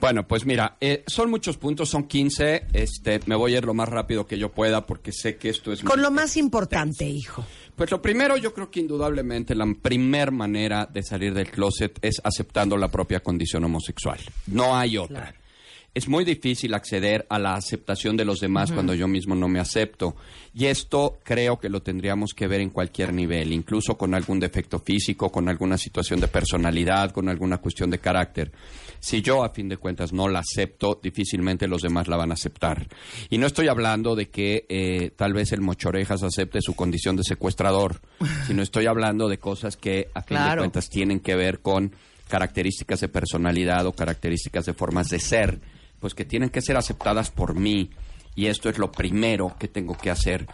Bueno, pues mira, eh, son muchos puntos, son 15. Este, me voy a ir lo más rápido que yo pueda porque sé que esto es... Con lo más importante, hijo. Pues lo primero, yo creo que indudablemente la primer manera de salir del closet es aceptando la propia condición homosexual. No hay otra. Es muy difícil acceder a la aceptación de los demás cuando yo mismo no me acepto. Y esto creo que lo tendríamos que ver en cualquier nivel, incluso con algún defecto físico, con alguna situación de personalidad, con alguna cuestión de carácter. Si yo, a fin de cuentas, no la acepto, difícilmente los demás la van a aceptar. Y no estoy hablando de que eh, tal vez el mochorejas acepte su condición de secuestrador, sino estoy hablando de cosas que, a fin de cuentas, tienen que ver con características de personalidad o características de formas de ser, pues que tienen que ser aceptadas por mí. Y esto es lo primero que tengo que hacer.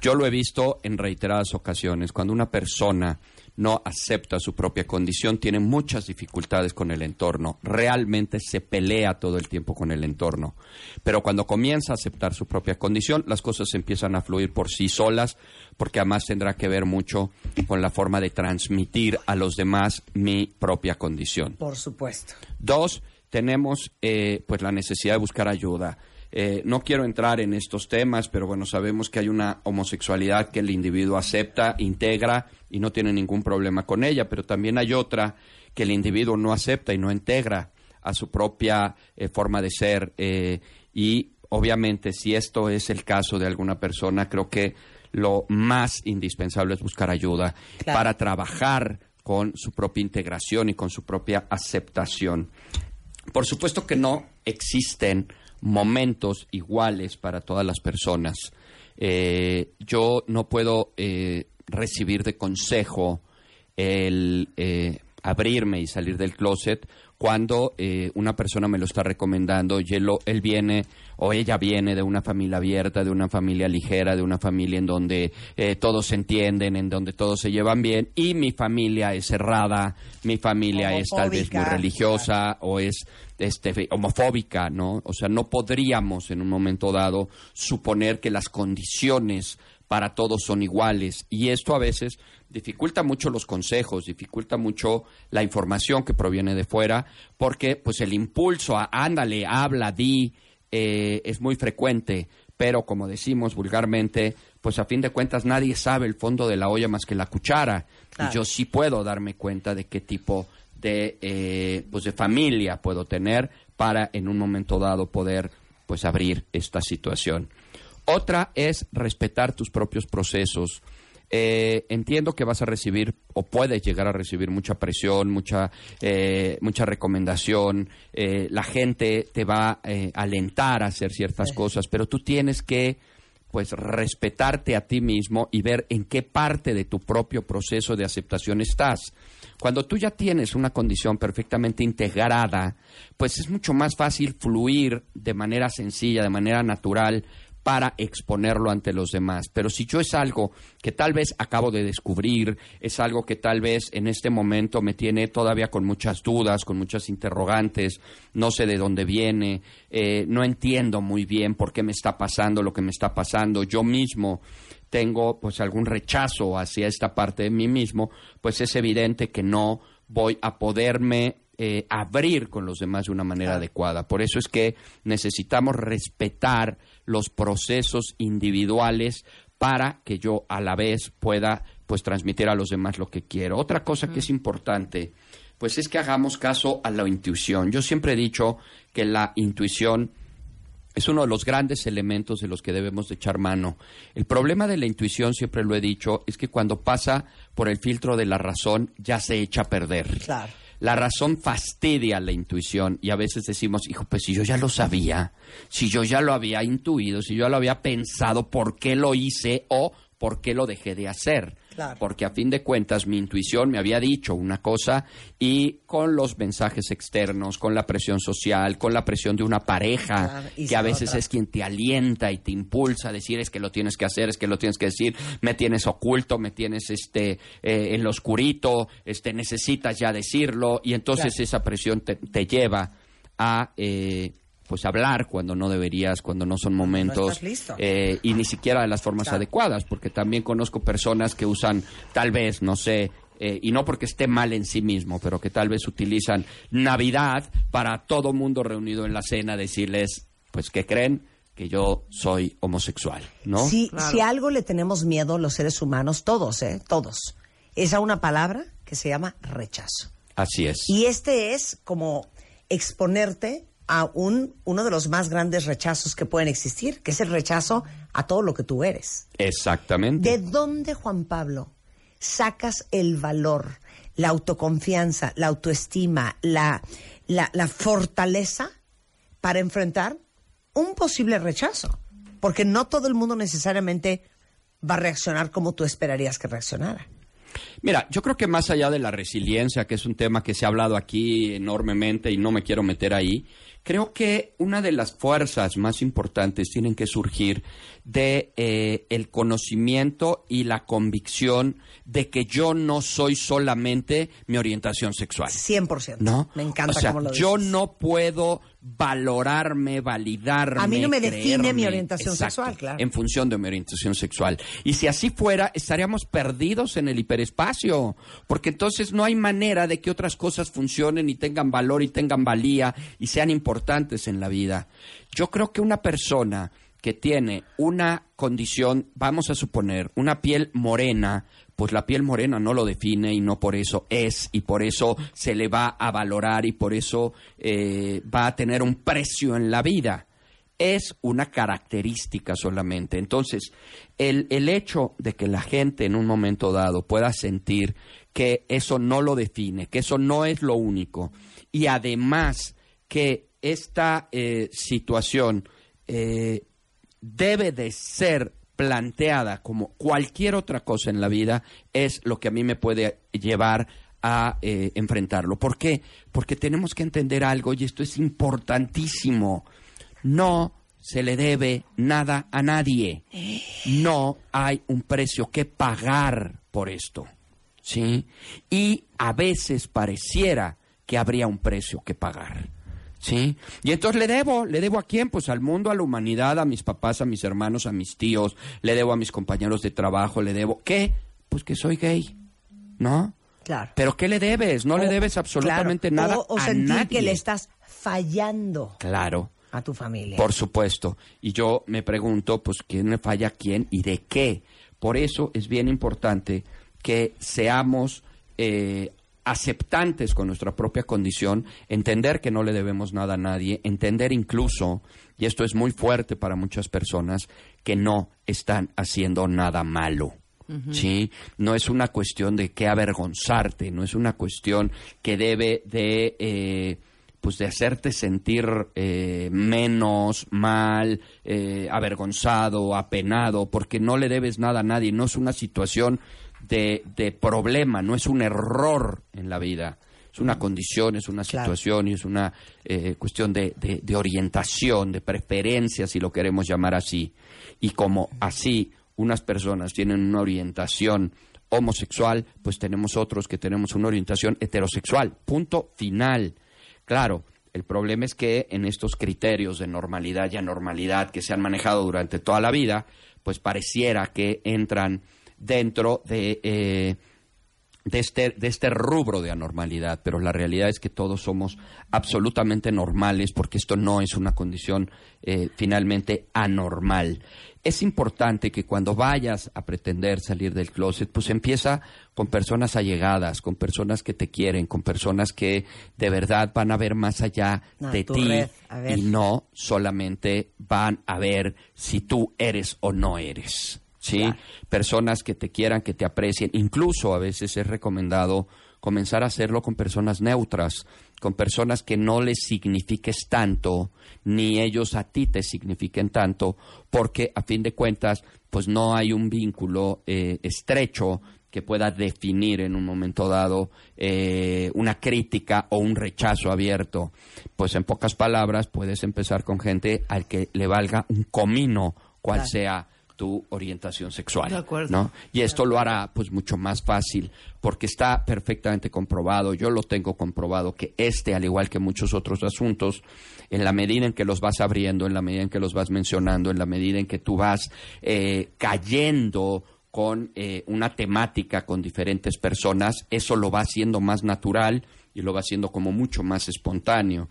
Yo lo he visto en reiteradas ocasiones. Cuando una persona no acepta su propia condición, tiene muchas dificultades con el entorno. Realmente se pelea todo el tiempo con el entorno. Pero cuando comienza a aceptar su propia condición, las cosas empiezan a fluir por sí solas, porque además tendrá que ver mucho con la forma de transmitir a los demás mi propia condición. Por supuesto. Dos, tenemos eh, pues la necesidad de buscar ayuda. Eh, no quiero entrar en estos temas, pero bueno, sabemos que hay una homosexualidad que el individuo acepta, integra y no tiene ningún problema con ella, pero también hay otra que el individuo no acepta y no integra a su propia eh, forma de ser. eh, y obviamente, si esto es el caso de alguna persona, creo que lo más indispensable es buscar ayuda Claro. para trabajar con su propia integración y con su propia aceptación. Por supuesto que no existen momentos iguales para todas las personas. Eh, yo no puedo eh, recibir de consejo el eh, abrirme y salir del closet cuando eh, una persona me lo está recomendando y él, él viene o ella viene de una familia abierta, de una familia ligera, de una familia en donde eh, todos se entienden, en donde todos se llevan bien y mi familia es cerrada, mi familia es tal vez muy religiosa o es este, homofóbica, ¿no? O sea, no podríamos en un momento dado suponer que las condiciones para todos son iguales y esto a veces dificulta mucho los consejos, dificulta mucho la información que proviene de fuera porque pues el impulso a ándale, habla, di eh, es muy frecuente, pero como decimos vulgarmente, pues a fin de cuentas nadie sabe el fondo de la olla más que la cuchara Claro. y yo sí puedo darme cuenta de qué tipo de eh, pues de familia puedo tener para en un momento dado poder pues abrir esta situación. Otra es respetar tus propios procesos. Eh, entiendo que vas a recibir o puedes llegar a recibir mucha presión, mucha, eh, mucha recomendación. eh, la gente te va a alentar a hacer ciertas cosas, pero tú tienes que pues respetarte a ti mismo y ver en qué parte de tu propio proceso de aceptación estás. Cuando tú ya tienes una condición perfectamente integrada, pues es mucho más fácil fluir de manera sencilla, de manera natural, para exponerlo ante los demás. Pero si yo es algo que tal vez acabo de descubrir, es algo que tal vez en este momento me tiene todavía con muchas dudas, con muchas interrogantes, no sé de dónde viene, eh, no entiendo muy bien por qué me está pasando lo que me está pasando, yo mismo tengo pues algún rechazo hacia esta parte de mí mismo, pues es evidente que no voy a poderme eh, abrir con los demás de una manera adecuada. Por eso es que necesitamos respetar los procesos individuales para que yo a la vez pueda pues transmitir a los demás lo que quiero. Otra cosa que es importante, pues es que hagamos caso a la intuición. Yo siempre he dicho que la intuición es uno de los grandes elementos de los que debemos de echar mano. El problema de la intuición, siempre lo he dicho, es que cuando pasa por el filtro de la razón ya se echa a perder. Claro. La razón fastidia la intuición y a veces decimos, hijo, pues si yo ya lo sabía, si yo ya lo había intuido, si yo ya lo había pensado, ¿por qué lo hice o por qué lo dejé de hacer? Claro. Porque a fin de cuentas mi intuición me había dicho una cosa y con los mensajes externos, con la presión social, con la presión de una pareja, Claro, que a veces es quien te alienta y te impulsa a decir es que lo tienes que hacer, es que lo tienes que decir, me tienes oculto, me tienes este eh, en lo oscurito, este necesitas ya decirlo y entonces Claro. esa presión te, te lleva a eh, pues hablar cuando no deberías, cuando no son momentos estás listo. eh, y ni siquiera de las formas Claro. adecuadas, porque también conozco personas que usan tal vez, no sé, eh, y no porque esté mal en sí mismo, pero que tal vez utilizan Navidad para todo mundo reunido en la cena decirles, pues que creen que yo soy homosexual, ¿no? Si, si a algo le tenemos miedo los seres humanos, todos, ¿eh? Todos, es a una palabra que se llama rechazo. Así es. Y este es como exponerte a un, uno de los más grandes rechazos que pueden existir, que es el rechazo a todo lo que tú eres. Exactamente. ¿De dónde, Juan Pablo, sacas el valor, la autoconfianza, la autoestima, la, la, la fortaleza para enfrentar un posible rechazo? Porque no todo el mundo necesariamente va a reaccionar como tú esperarías que reaccionara. Mira, yo creo que más allá de la resiliencia, que es un tema que se ha hablado aquí enormemente y no me quiero meter ahí, creo que una de las fuerzas más importantes tienen que surgir de eh, el conocimiento y la convicción de que yo no soy solamente mi orientación sexual. 100%. ¿No? Me encanta o sea, cómo lo yo dices. no puedo valorarme, validarme. A mí no me define mi orientación Exacto, sexual, claro. En función de mi orientación sexual. Y si así fuera, estaríamos perdidos en el hiperespacio, porque entonces no hay manera de que otras cosas funcionen y tengan valor y tengan valía y sean importantes en la vida. Yo creo que una persona que tiene una condición, vamos a suponer, una piel morena, pues la piel morena no lo define y no por eso es y por eso se le va a valorar y por eso eh, va a tener un precio en la vida. Es una característica solamente. Entonces, el, el hecho de que la gente en un momento dado pueda sentir que eso no lo define, que eso no es lo único, y además que esta eh, situación eh, debe de ser planteada como cualquier otra cosa en la vida es lo que a mí me puede llevar a eh, enfrentarlo. ¿Por qué? Porque tenemos que entender algo y esto es importantísimo. No se le debe nada a nadie. No hay un precio que pagar por esto. ¿Sí? Y a veces pareciera que habría un precio que pagar. ¿Sí? Y entonces le debo, ¿le debo a quién? Pues al mundo, a la humanidad, a mis papás, a mis hermanos, a mis tíos, le debo a mis compañeros de trabajo, le debo, ¿qué? Pues que soy gay, ¿no? Claro. Pero ¿qué le debes? No le debes absolutamente claro, nada O, o a sentir nadie. que le estás fallando Claro. a tu familia. Por supuesto. Y yo me pregunto, pues, ¿quién le falla a quién y de qué? Por eso es bien importante que seamos eh, aceptantes con nuestra propia condición, entender que no le debemos nada a nadie, entender incluso, y esto es muy fuerte para muchas personas, que no están haciendo nada malo. ¿sí? No es una cuestión de que avergonzarte, no es una cuestión que debe de, eh, pues de hacerte sentir eh, menos, mal, eh, avergonzado, apenado, porque no le debes nada a nadie, no es una situación de, de problema, no es un error en la vida. Es una condición, es una situación y es una eh, cuestión de, de- de orientación, de preferencia, si lo queremos llamar así. Y como así unas personas tienen una orientación homosexual, pues tenemos otros que tenemos una orientación heterosexual. Punto final. Claro, el problema es que en estos criterios de normalidad y anormalidad que se han manejado durante toda la vida, pues pareciera que entran dentro de, eh, de, este, de este rubro de anormalidad, pero la realidad es que todos somos absolutamente normales porque esto no es una condición eh, finalmente anormal. Es importante que cuando vayas a pretender salir del closet, pues empieza con personas allegadas, con personas que te quieren, con personas que de verdad van a ver más allá de ti red, y no solamente van a ver si tú eres o no eres. ¿Sí? Personas que te quieran, que te aprecien. Incluso a veces es recomendado comenzar a hacerlo con personas neutras, con personas que no les signifiques tanto, ni ellos a ti te signifiquen tanto, porque a fin de cuentas, pues no hay un vínculo eh, estrecho que pueda definir en un momento dado eh, una crítica o un rechazo abierto. Pues en pocas palabras, puedes empezar con gente al que le valga un comino cual Claro. sea tu orientación sexual. De acuerdo. ¿no? Y esto lo hará pues mucho más fácil porque está perfectamente comprobado, yo lo tengo comprobado que este, al igual que muchos otros asuntos, en la medida en que los vas abriendo, en la medida en que los vas mencionando, en la medida en que tú vas eh, cayendo con eh, una temática con diferentes personas, eso lo va haciendo más natural y lo va haciendo como mucho más espontáneo.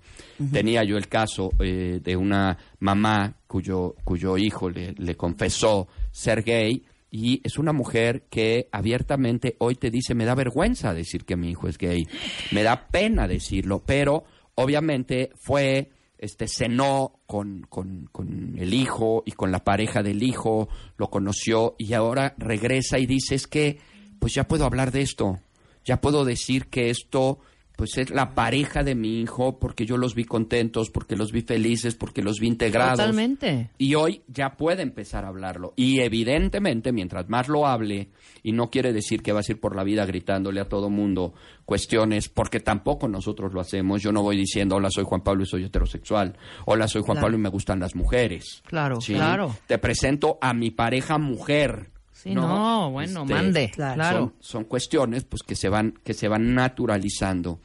Tenía yo el caso eh, de una mamá cuyo, cuyo hijo le, le confesó ser gay y es una mujer que abiertamente hoy te dice, me da vergüenza decir que mi hijo es gay, me da pena decirlo, pero obviamente fue, este, cenó con, con, con el hijo y con la pareja del hijo, lo conoció y ahora regresa y dice, es que, pues ya puedo hablar de esto, ya puedo decir que esto pues es la pareja de mi hijo porque yo los vi contentos, porque los vi felices, porque los vi integrados. Totalmente. Y hoy ya puede empezar a hablarlo. Y evidentemente, mientras más lo hable, y no quiere decir que vas a ir por la vida gritándole a todo mundo cuestiones, porque tampoco nosotros lo hacemos. Yo no voy diciendo, hola, soy Juan Pablo y soy heterosexual. Hola, soy Juan Claro. Pablo y me gustan las mujeres. Claro, ¿Sí? claro. Te presento a mi pareja mujer. Sí, no, bueno, mande, claro. Son, son cuestiones pues que se van que se van naturalizando.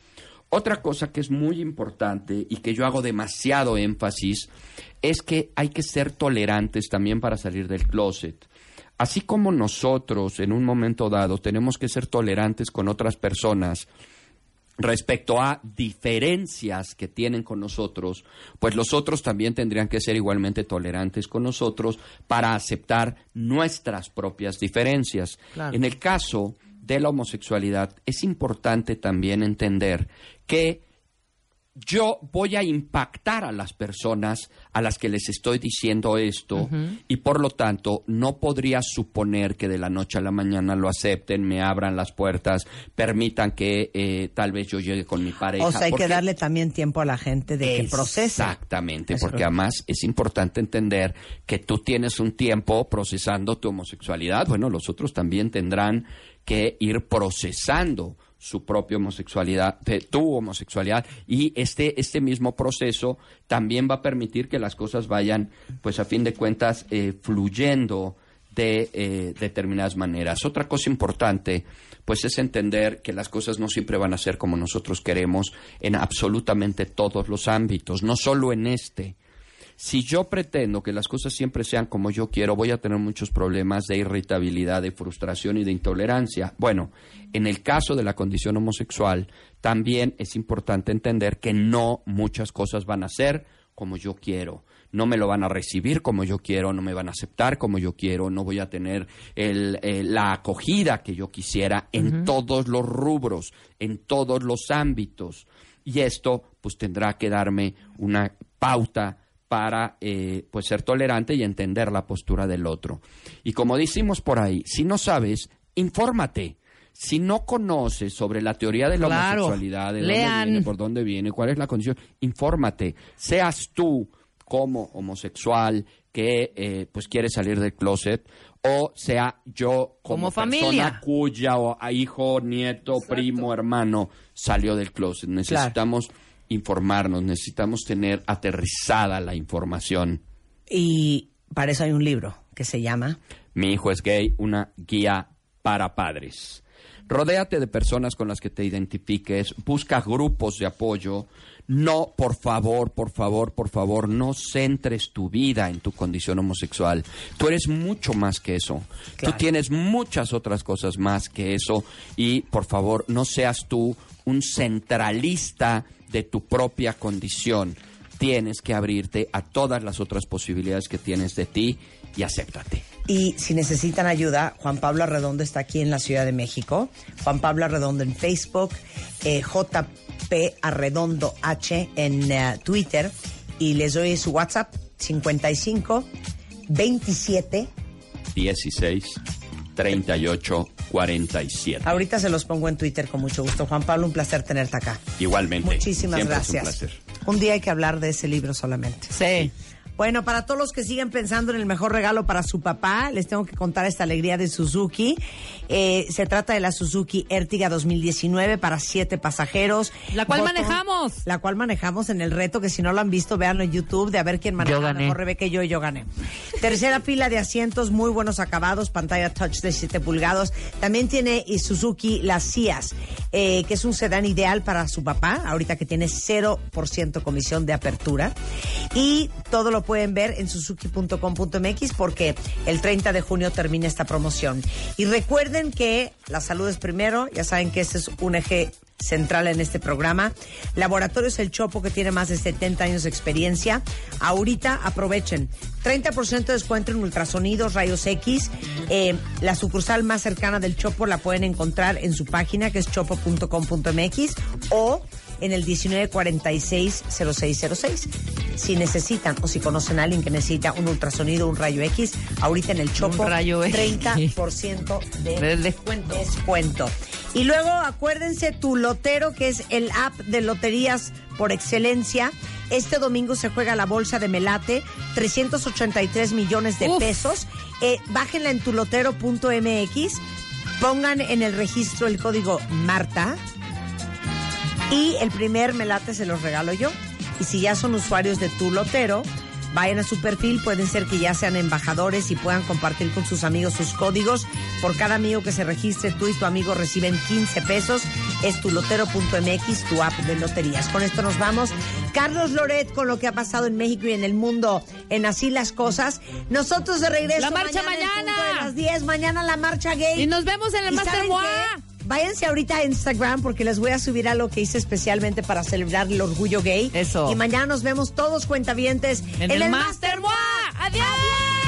Otra cosa que es muy importante y que yo hago demasiado énfasis es que hay que ser tolerantes también para salir del closet. Así como nosotros en un momento dado tenemos que ser tolerantes con otras personas respecto a diferencias que tienen con nosotros, pues los otros también tendrían que ser igualmente tolerantes con nosotros para aceptar nuestras propias diferencias. Claro. En el caso de la homosexualidad es importante también entender que yo voy a impactar a las personas a las que les estoy diciendo esto y por lo tanto no podría suponer que de la noche a la mañana lo acepten, me abran las puertas, permitan que eh, tal vez yo llegue con mi pareja. O sea, hay que darle también tiempo a la gente de que procese. Exactamente, Eso porque además es importante entender que tú tienes un tiempo procesando tu homosexualidad. Bueno, los otros también tendrán que ir procesando su propia homosexualidad, tu homosexualidad, y este, este mismo proceso también va a permitir que las cosas vayan, pues a fin de cuentas, eh, fluyendo de eh, determinadas maneras. Otra cosa importante, pues es entender que las cosas no siempre van a ser como nosotros queremos en absolutamente todos los ámbitos, no solo en este. Si yo pretendo que las cosas siempre sean como yo quiero, voy a tener muchos problemas de irritabilidad, de frustración y de intolerancia. Bueno, en el caso de la condición homosexual, también es importante entender que no muchas cosas van a ser como yo quiero. No me lo van a recibir como yo quiero, no me van a aceptar como yo quiero, no voy a tener el, eh, la acogida que yo quisiera en todos los rubros, en todos los ámbitos. Y esto pues tendrá que darme una pauta para eh, pues ser tolerante y entender la postura del otro. Y como decimos por ahí, si no sabes, infórmate. Si no conoces sobre la teoría de la Claro. homosexualidad, de Lean. dónde viene, por dónde viene, cuál es la condición, infórmate. Seas tú como homosexual que eh, pues quiere salir del closet o sea yo como, Como familia. persona cuya o a hijo, nieto, primo, hermano salió del closet. Necesitamos informarnos, necesitamos tener aterrizada la información. Y para eso hay un libro que se llama Mi hijo es gay, una guía para padres. Rodéate de personas con las que te identifiques, busca grupos de apoyo. No, por favor, por favor, por favor, no centres tu vida en tu condición homosexual. Tú eres mucho más que eso. Tú tienes muchas otras cosas más que eso y, por favor, no seas tú un centralista de tu propia condición. Tienes que abrirte a todas las otras posibilidades que tienes de ti y acéptate. Y si necesitan ayuda, Juan Pablo Arredondo está aquí en la Ciudad de México. Juan Pablo Arredondo en Facebook, eh, JP Arredondo H en eh, Twitter. Y les doy su WhatsApp 55 27. 16 38 47. Ahorita se los pongo en Twitter con mucho gusto. Juan Pablo, un placer tenerte acá. Igualmente. Muchísimas Siempre gracias. Es un placer. Un día hay que hablar de ese libro solamente. Sí. Bueno, para todos los que siguen pensando en el mejor regalo para su papá, les tengo que contar esta alegría de Suzuki. Eh, se trata de la Suzuki Ertiga 2019 para siete pasajeros. La cual Botón- manejamos. La cual manejamos en el reto, que si no lo han visto, véanlo en YouTube, de a ver quién maneja Yo gané. mejor Rebeca y yo, y yo gané. Tercera fila de asientos, muy buenos acabados, pantalla touch de 7 pulgados. También tiene y Suzuki las Cias, eh, que es un sedán ideal para su papá, ahorita que tiene 0% comisión de apertura. Y todo lo pueden ver en suzuki.com.mx porque el 30 de junio termina esta promoción. Y recuerden que la salud es primero, ya saben que ese es un eje central en este programa. Laboratorios El Chopo, que tiene más de 70 años de experiencia. Ahorita aprovechen. 30% de descuento en ultrasonidos, rayos X. Eh, la sucursal más cercana del Chopo la pueden encontrar en su página, que es chopo.com.mx o en el 1946-0606. Si necesitan o si conocen a alguien que necesita un ultrasonido, un rayo X, ahorita en el Chopo, Un rayo X. 30% de De descuento. descuento. Y luego acuérdense tu lotero, que es el app de loterías por excelencia. Este domingo se juega la bolsa de Melate, 383 millones de pesos. Eh, bájenla en tulotero.mx, pongan en el registro el código Marta y el primer Melate se los regalo yo. Y si ya son usuarios de tu lotero, vayan a su perfil, pueden ser que ya sean embajadores y puedan compartir con sus amigos sus códigos. Por cada amigo que se registre, tú y tu amigo reciben 15 pesos. Es tulotero.mx, tu app de loterías. Con esto nos vamos. Carlos Loret con lo que ha pasado en México y en el mundo en Así las Cosas. Nosotros de regreso. La marcha mañana. punto de las 10, mañana la marcha gay. Y nos vemos en el ¿Y Master? Váyanse ahorita a Instagram porque les voy a subir algo que hice especialmente para celebrar el orgullo gay. Eso. Y mañana nos vemos todos cuentavientes En, el, Master Moi. ¡Adiós!